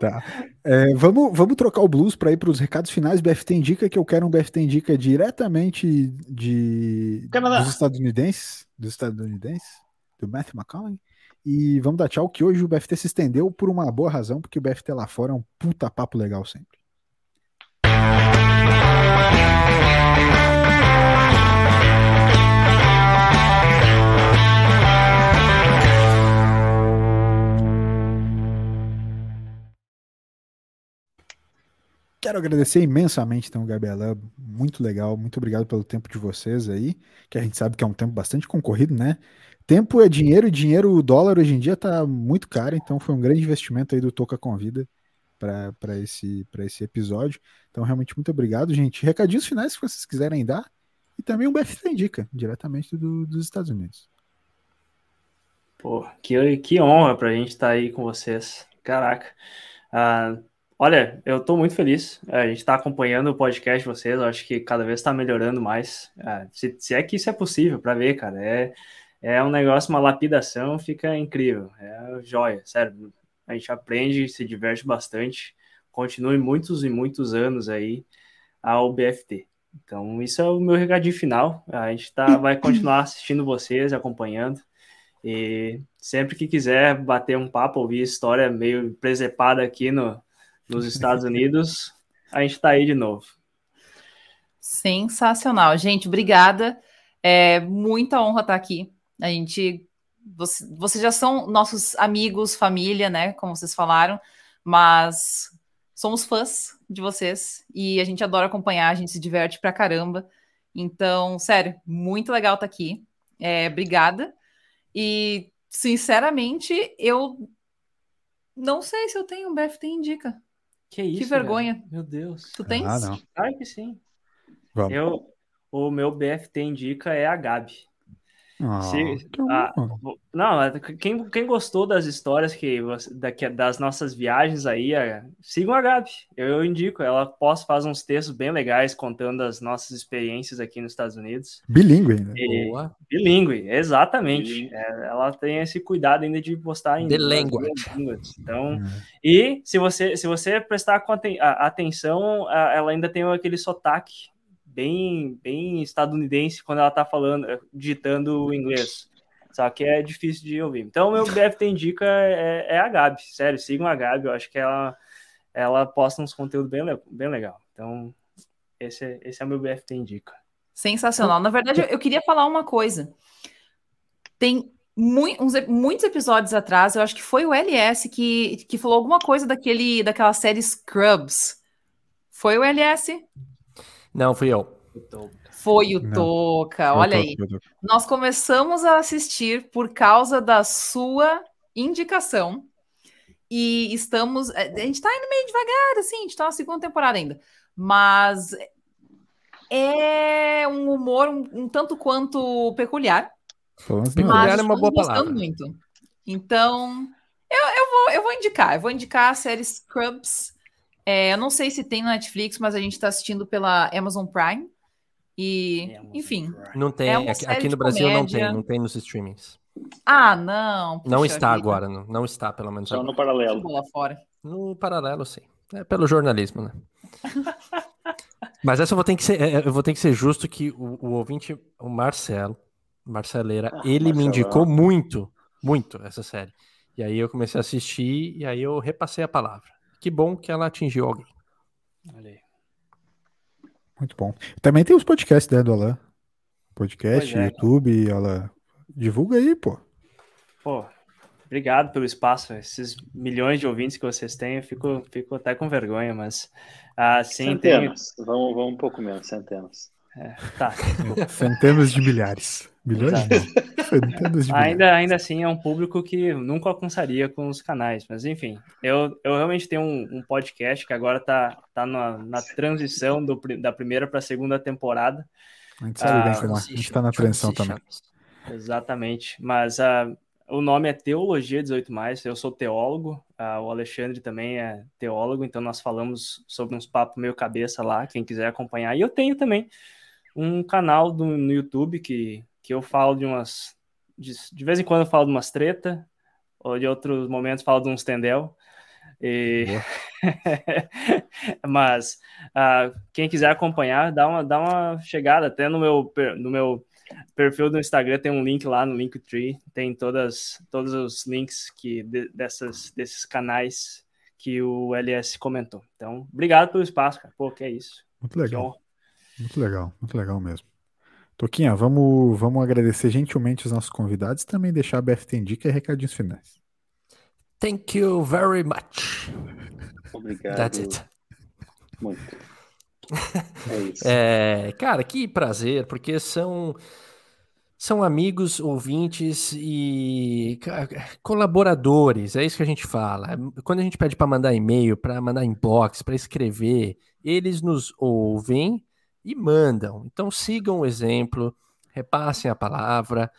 tá. É, vamos, vamos trocar o blues para ir para os recados finais. BFT Indica, que eu quero um BFT Indica diretamente de, dos estadunidenses, dos estadunidenses, do Matthew McCollum. E vamos dar tchau, que hoje o BFT se estendeu por uma boa razão, porque o BFT lá fora é um puta papo legal sempre. Quero agradecer imensamente, então, Gabriela. Muito legal. Muito obrigado pelo tempo de vocês aí, que a gente sabe que é um tempo bastante concorrido, né? Tempo é dinheiro dinheiro, o dólar hoje em dia tá muito caro, então foi um grande investimento aí do Toca Convida para esse, esse episódio. Então, realmente, muito obrigado, gente. Recadinhos finais que vocês quiserem dar. E também um BFT Indica, diretamente do, dos Estados Unidos. Pô, que, que honra pra gente estar tá aí com vocês. Caraca. Uh, Olha, eu estou muito feliz. É, a gente está acompanhando o podcast de vocês. Eu acho que cada vez está melhorando mais. É, se, se, é que isso é possível para ver, cara. É, é um negócio, uma lapidação, fica incrível. É joia, sério. A gente aprende, se diverte bastante. Continue muitos e muitos anos aí ao BFT. Então, isso é o meu recadinho final. A gente tá, vai continuar assistindo vocês, acompanhando. E sempre que quiser bater um papo, ouvir história meio presepada aqui no, nos Estados Unidos, a gente está aí de novo. Sensacional. Gente, obrigada. É muita honra estar aqui. A gente. Você, vocês já são nossos amigos, família, né? Como vocês falaram, mas somos fãs de vocês e a gente adora acompanhar, a gente se diverte pra caramba. Então, sério, muito legal estar aqui. É, obrigada. E, sinceramente, eu não sei se eu tenho um BFT Indica. Que isso? Que vergonha. Velho. Meu Deus. Tu tens? Ah, não. Claro que sim. Vamos. Eu, o meu BFT Indica é a Gabi. Ah, Se, a, não, quem, quem gostou das histórias que daqui, das nossas viagens aí, a, sigam a Gabi. Eu, eu indico, ela posta faz uns textos bem legais contando as nossas experiências aqui nos Estados Unidos. Bilíngue ainda. Boa. Bilíngue, exatamente. Bilíngue. É, ela tem esse cuidado ainda de postar em The language. línguas. Então, é. e se você se você prestar atenção, ela ainda tem aquele sotaque bem, bem estadunidense quando ela tá falando, digitando o inglês. Só que é difícil de ouvir. Então, meu BFT indica é, é a Gabi. Sério, sigam a Gabi. Eu acho que ela, ela posta uns conteúdos bem, bem legal. Então, esse, é, esse é o meu BFT indica. Sensacional. Na verdade, eu queria falar uma coisa. Tem muito, uns, muitos episódios atrás, eu acho que foi o LS que, que falou alguma coisa daquele, daquela série Scrubs. Foi o LS? Não, fui eu. Foi o Toca, olha aí. Nós começamos a assistir por causa da sua indicação. E estamos. A gente tá indo meio devagar, assim, a gente tá na segunda temporada ainda. Mas é um humor um, um tanto quanto peculiar. Peculiar é uma boa palavra. muito. Então, eu, eu, vou, eu vou indicar. Eu vou indicar a série Scrubs é, eu não sei se tem no Netflix, mas a gente está assistindo pela Amazon Prime. E, Amazon enfim. Prime. Não tem, é aqui, aqui, no Brasil comédia. não tem, não tem nos streamings. Ah, não. Não está vida. agora, não, não está, pelo menos. Só agora. no paralelo. Lá fora. No paralelo, sim. É pelo jornalismo, né? Mas essa eu vou ter que ser, é, eu vou ter que ser justo que o, o ouvinte, o Marcelo, Marceleira, ah, ele Marcelo. me indicou muito, muito essa série. E aí eu comecei a assistir e aí eu repassei a palavra. Que bom que ela atingiu alguém. Olha aí. Muito bom. Também tem os podcasts né, do Alan. Podcast, é, YouTube, ela divulga aí, pô. Pô, obrigado pelo espaço. Esses milhões de ouvintes que vocês têm, eu fico, fico até com vergonha, mas ah, sim, centenas. Vamos, vamos um pouco menos, centenas. É, tá. Centenas de milhares. Milhões ainda, ainda assim, é um público que nunca alcançaria com os canais. Mas, enfim, eu, eu realmente tenho um, um podcast que agora tá, tá na, na transição do, da primeira para a segunda temporada. A gente sabe bem como é. A gente está na transição também. Exatamente. Mas uh, o nome é Teologia 18. Eu sou teólogo, uh, o Alexandre também é teólogo, então nós falamos sobre uns papos meio cabeça lá, quem quiser acompanhar. E eu tenho também um canal do, no YouTube que, que eu falo de umas. De, de vez em quando eu falo de umas treta, ou de outros momentos falo de uns tendel. E... Mas uh, quem quiser acompanhar, dá uma, dá uma chegada. Até no meu, no meu perfil do Instagram tem um link lá no Linktree. Tem todas, todos os links que, de, dessas, desses canais que o LS comentou. Então, obrigado pelo espaço, cara. Pô, que é isso. Muito legal. Muito legal, muito legal mesmo. Toquinha, vamos, vamos agradecer gentilmente os nossos convidados e também deixar a BFT Indica e recadinhos finais. Thank you very much. Obrigado. That's it. Muito. É isso. É, cara, que prazer, porque são são amigos, ouvintes e colaboradores. É isso que a gente fala. Quando a gente pede para mandar e-mail, para mandar inbox, para escrever, eles nos ouvem e mandam. Então sigam o exemplo, repassem a palavra.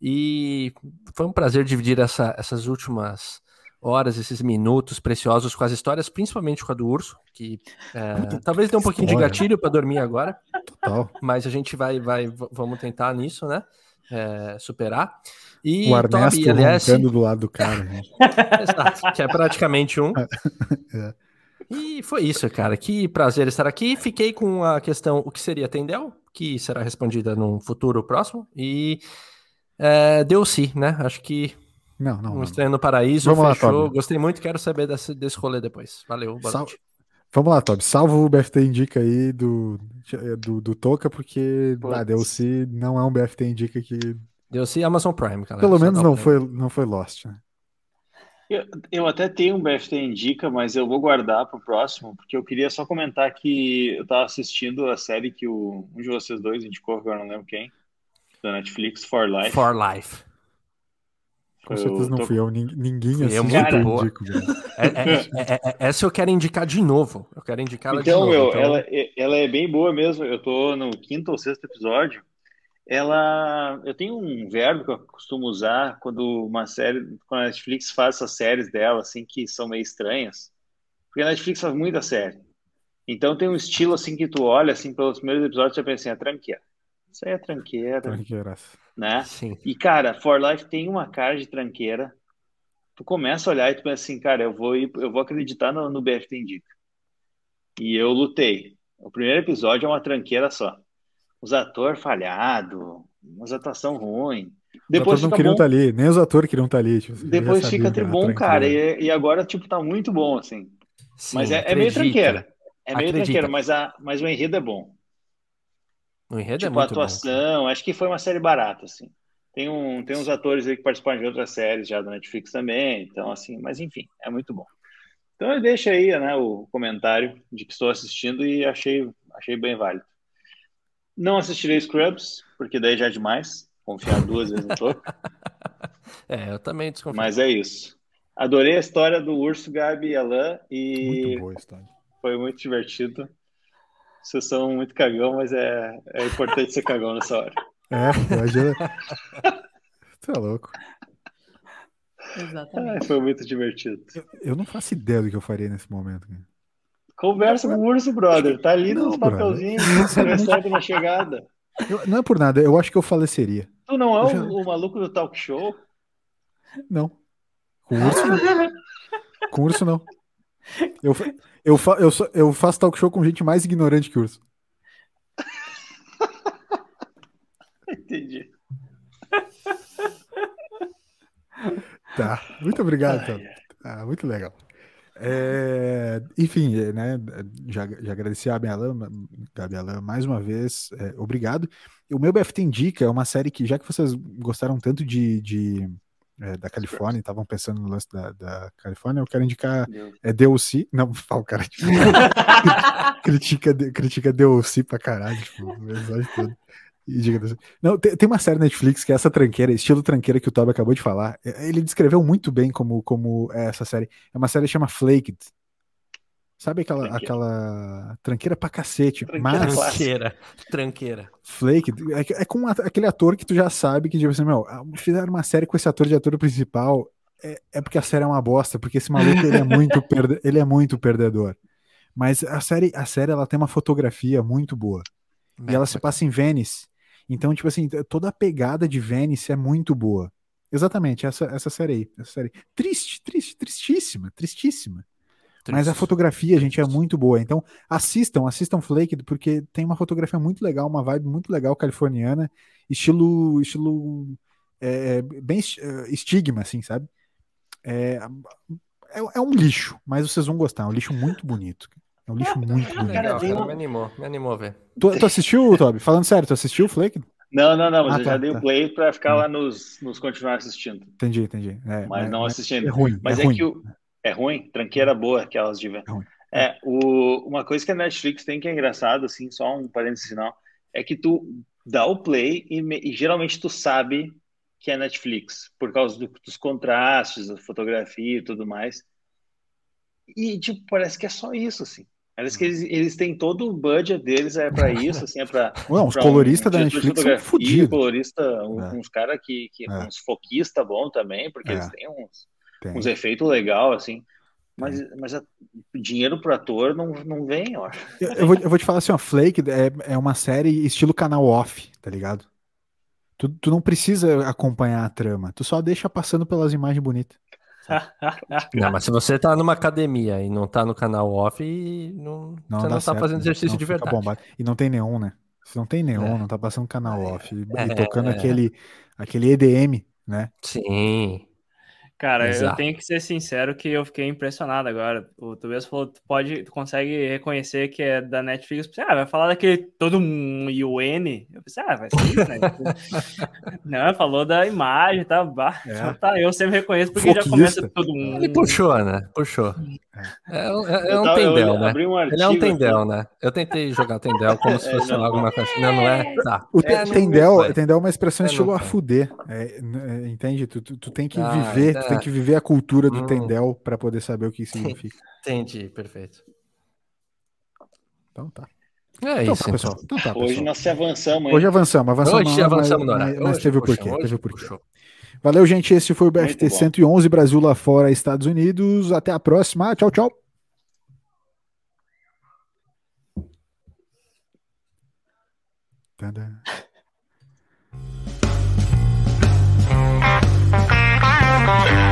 E foi um prazer dividir essa, essas últimas horas, esses minutos preciosos com as histórias, principalmente com a do urso, que é, talvez dê um pouquinho de gatilho para dormir agora. Total. Mas a gente vai, vai, vamos tentar nisso, né? É, superar. E o Ernesto Toby, aliás, do lado do cara. Exato, que é praticamente um. é. E foi isso, cara. Que prazer estar aqui. Fiquei com a questão: o que seria Tendel? Que será respondida num futuro próximo. E É, deu sim, né? Acho que. Não, não. Um Estranho no Paraíso, Vamos fechou. Lá, Gostei muito, quero saber desse, desse rolê depois. Valeu, boa Sal... Vamos lá, Toby. Salva o BFT Indica aí do, do, do Toca, porque a DLC não é um BFT Indica que. DLC Amazon Prime, cara. Pelo menos não foi, não foi Lost, né? Eu, eu até tenho um BFT Indica, mas eu vou guardar para o próximo, porque eu queria só comentar que eu estava assistindo a série que o, um de vocês dois indicou, agora não lembro quem, da Netflix, For Life. For Life. Com certeza não tô... fui eu, ninguém fui assiste. Cara, indico, é, é, é, é, essa eu quero indicar de novo. Eu quero indicar ela então, de novo. Meu, então, ela, ela é bem boa mesmo. Eu tô no quinto ou sexto episódio. Ela, eu tenho um verbo que eu costumo usar quando uma série, quando a Netflix faz essas séries dela, assim, que são meio estranhas. Porque a Netflix faz muita série. Então tem um estilo assim que tu olha assim pelos primeiros episódios e já pensa assim, é tranqueira. Isso aí é tranqueira. Tranqueiras né? Sim. E, cara, For Life tem uma cara de tranqueira. Tu começa a olhar e tu pensa assim, cara, eu vou, ir, eu vou acreditar no, no BFT Indica. E eu lutei. O primeiro episódio é uma tranqueira só. Os atores falhados, umas atuação ruim. Depois os atores não queriam estar tá ali, nem os atores queriam estar tá ali. Tipo, depois fica tribom, cara. E, e, agora, tipo, tá muito bom, assim. Sim, mas é, é, meio tranqueira. É meio acredita. tranqueira, mas, a, mas o enredo é bom. O enredo é tipo, é muito atuação, bom. acho que foi uma série barata, assim. Tem, um, tem uns atores aí que participaram de outras séries já da Netflix também, então, assim, mas enfim, é muito bom. Então eu deixo aí, né, o comentário de que estou assistindo e achei, achei bem válido. Não assistirei Scrubs, porque daí já é demais, confiar duas vezes no topo. É, eu também desconfio. Mas é isso. Adorei a história do Urso, Gabi e Alan e muito boa história. foi muito divertido. Vocês são muito cagão, mas é, é importante ser cagão nessa hora. É, imagina. Você é louco. Exatamente. foi muito divertido. Eu, eu, não faço ideia do que eu faria nesse momento. Conversa com o urso, brother. Tá ali não, nos papelzinhos, recebe na chegada. Eu, não é por nada, eu acho que eu faleceria. Tu não é o, o, maluco do talk show? Não. Com urso não. com urso não. Eu, eu, fa, eu, eu faço talk show com gente mais ignorante que urso. Entendi. Tá, muito obrigado, então. Ah, muito legal. É, enfim, é, né, já, já agradeci a Gabi Alain mais uma vez, é, obrigado. O meu BFT Indica é uma série que, já que vocês gostaram tanto de, de é, da Califórnia, estavam pensando no lance da, da, Califórnia, eu quero indicar é DLC. Não, o cara tipo, critica, critica DLC pra caralho, tipo, episódio todo. Não, tem, tem, uma série Netflix que é essa tranqueira, estilo tranqueira que o Toby acabou de falar. É, ele descreveu muito bem como, como é essa série. É uma série que chama Flaked. Sabe aquela tranqueira, aquela tranqueira pra cacete. Tranqueira mas... Tranqueira. Tranqueira. Flake. É, é com aquele ator que tu já sabe que, tipo assim, meu, ah, fizeram uma série com esse ator de ator principal. É, é porque a série é uma bosta, porque esse maluco ele é muito, perde, ele é muito perdedor. Mas a série, a série ela tem uma fotografia muito boa. e ela se passa em Venice. Então, tipo assim, toda a pegada de Venice é muito boa. Exatamente, essa, essa série aí. Essa série. Triste, triste, tristíssima, tristíssima. Mas a fotografia, gente, é muito boa. Então, assistam, assistam Flake, porque tem uma fotografia muito legal, uma vibe muito legal californiana, estilo, estilo é, bem é, estigma, assim, sabe? É, é, é, um lixo, mas vocês vão gostar. É um lixo muito bonito. É um lixo muito bonito. Legal, cara, me animou, me animou a ver. Tu, tu assistiu, Toby? Falando sério, tu assistiu o Flake? Não, não, não, mas ah, eu tá, já dei o tá. play para ficar lá nos, nos continuar assistindo. Entendi, entendi. É, mas não assistindo. É ruim. Mas é, é ruim. que o, é ruim? Tranqueira boa, aquelas de ver. É, é o, uma coisa que a Netflix tem que é engraçado, assim, só um parênteses final, é que tu dá o play e, e geralmente tu sabe que é Netflix, por causa do, dos contrastes, da fotografia e tudo mais. E, tipo, parece que é só isso, assim. Parece que eles, eles têm todo o budget deles é para isso, assim, é para. os coloristas um, da Netflix são fodidos. colorista, é. uns caras que, que é. uns foquista bom também, porque é. eles têm uns tem. uns efeitos legal, assim. Mas, mas a, dinheiro pro ator não, não vem, eu acho. Eu, eu, vou, eu vou te falar assim, ó, Flake é, é uma série estilo canal off, tá ligado? Tu, tu não precisa acompanhar a trama, tu só deixa passando pelas imagens bonitas. Não, mas se você tá numa academia e não tá no canal off, não, não você não tá certo, fazendo exercício de verdade. E não tem nenhum, né? Se não tem neon, é. não tá passando canal off. E, é, tocando aquele, aquele EDM, né? Sim. Cara, Exato. eu tenho que ser sincero que eu fiquei impressionado agora. O Tobias falou, tu pode, tu consegue reconhecer que é da Netflix. Ah, vai falar daquele todo um UN. Eu pensei, ah, vai ser isso, né? Não, falou da imagem, tá? Bah, é. então tá, eu sempre reconheço porque Foquista. já começa todo mundo. Ele puxou, né? Puxou. É, é, é, é um tendel, né? Um Ele é um tendel, né? Eu tentei jogar tendel como se é, fosse não, alguma coisa. Não, não é? Tá. O tendel, tendel é uma expressão estilo a fuder. entende? Tu, tu, tu, tem que ah, viver tem que viver a cultura do hum. Tendel para poder saber o que significa. Entendi, perfeito. Então tá. É então, isso, tá, pessoal. Então tá, pessoal. Hoje nós avançamos. Hoje avançamos, avançamos. Hoje avançamos, mas, mas, mas teve o porquê. Teve o porquê. Valeu, gente. Esse foi o BFT 111, Brasil lá fora, Estados Unidos. Até a próxima. Tchau, tchau.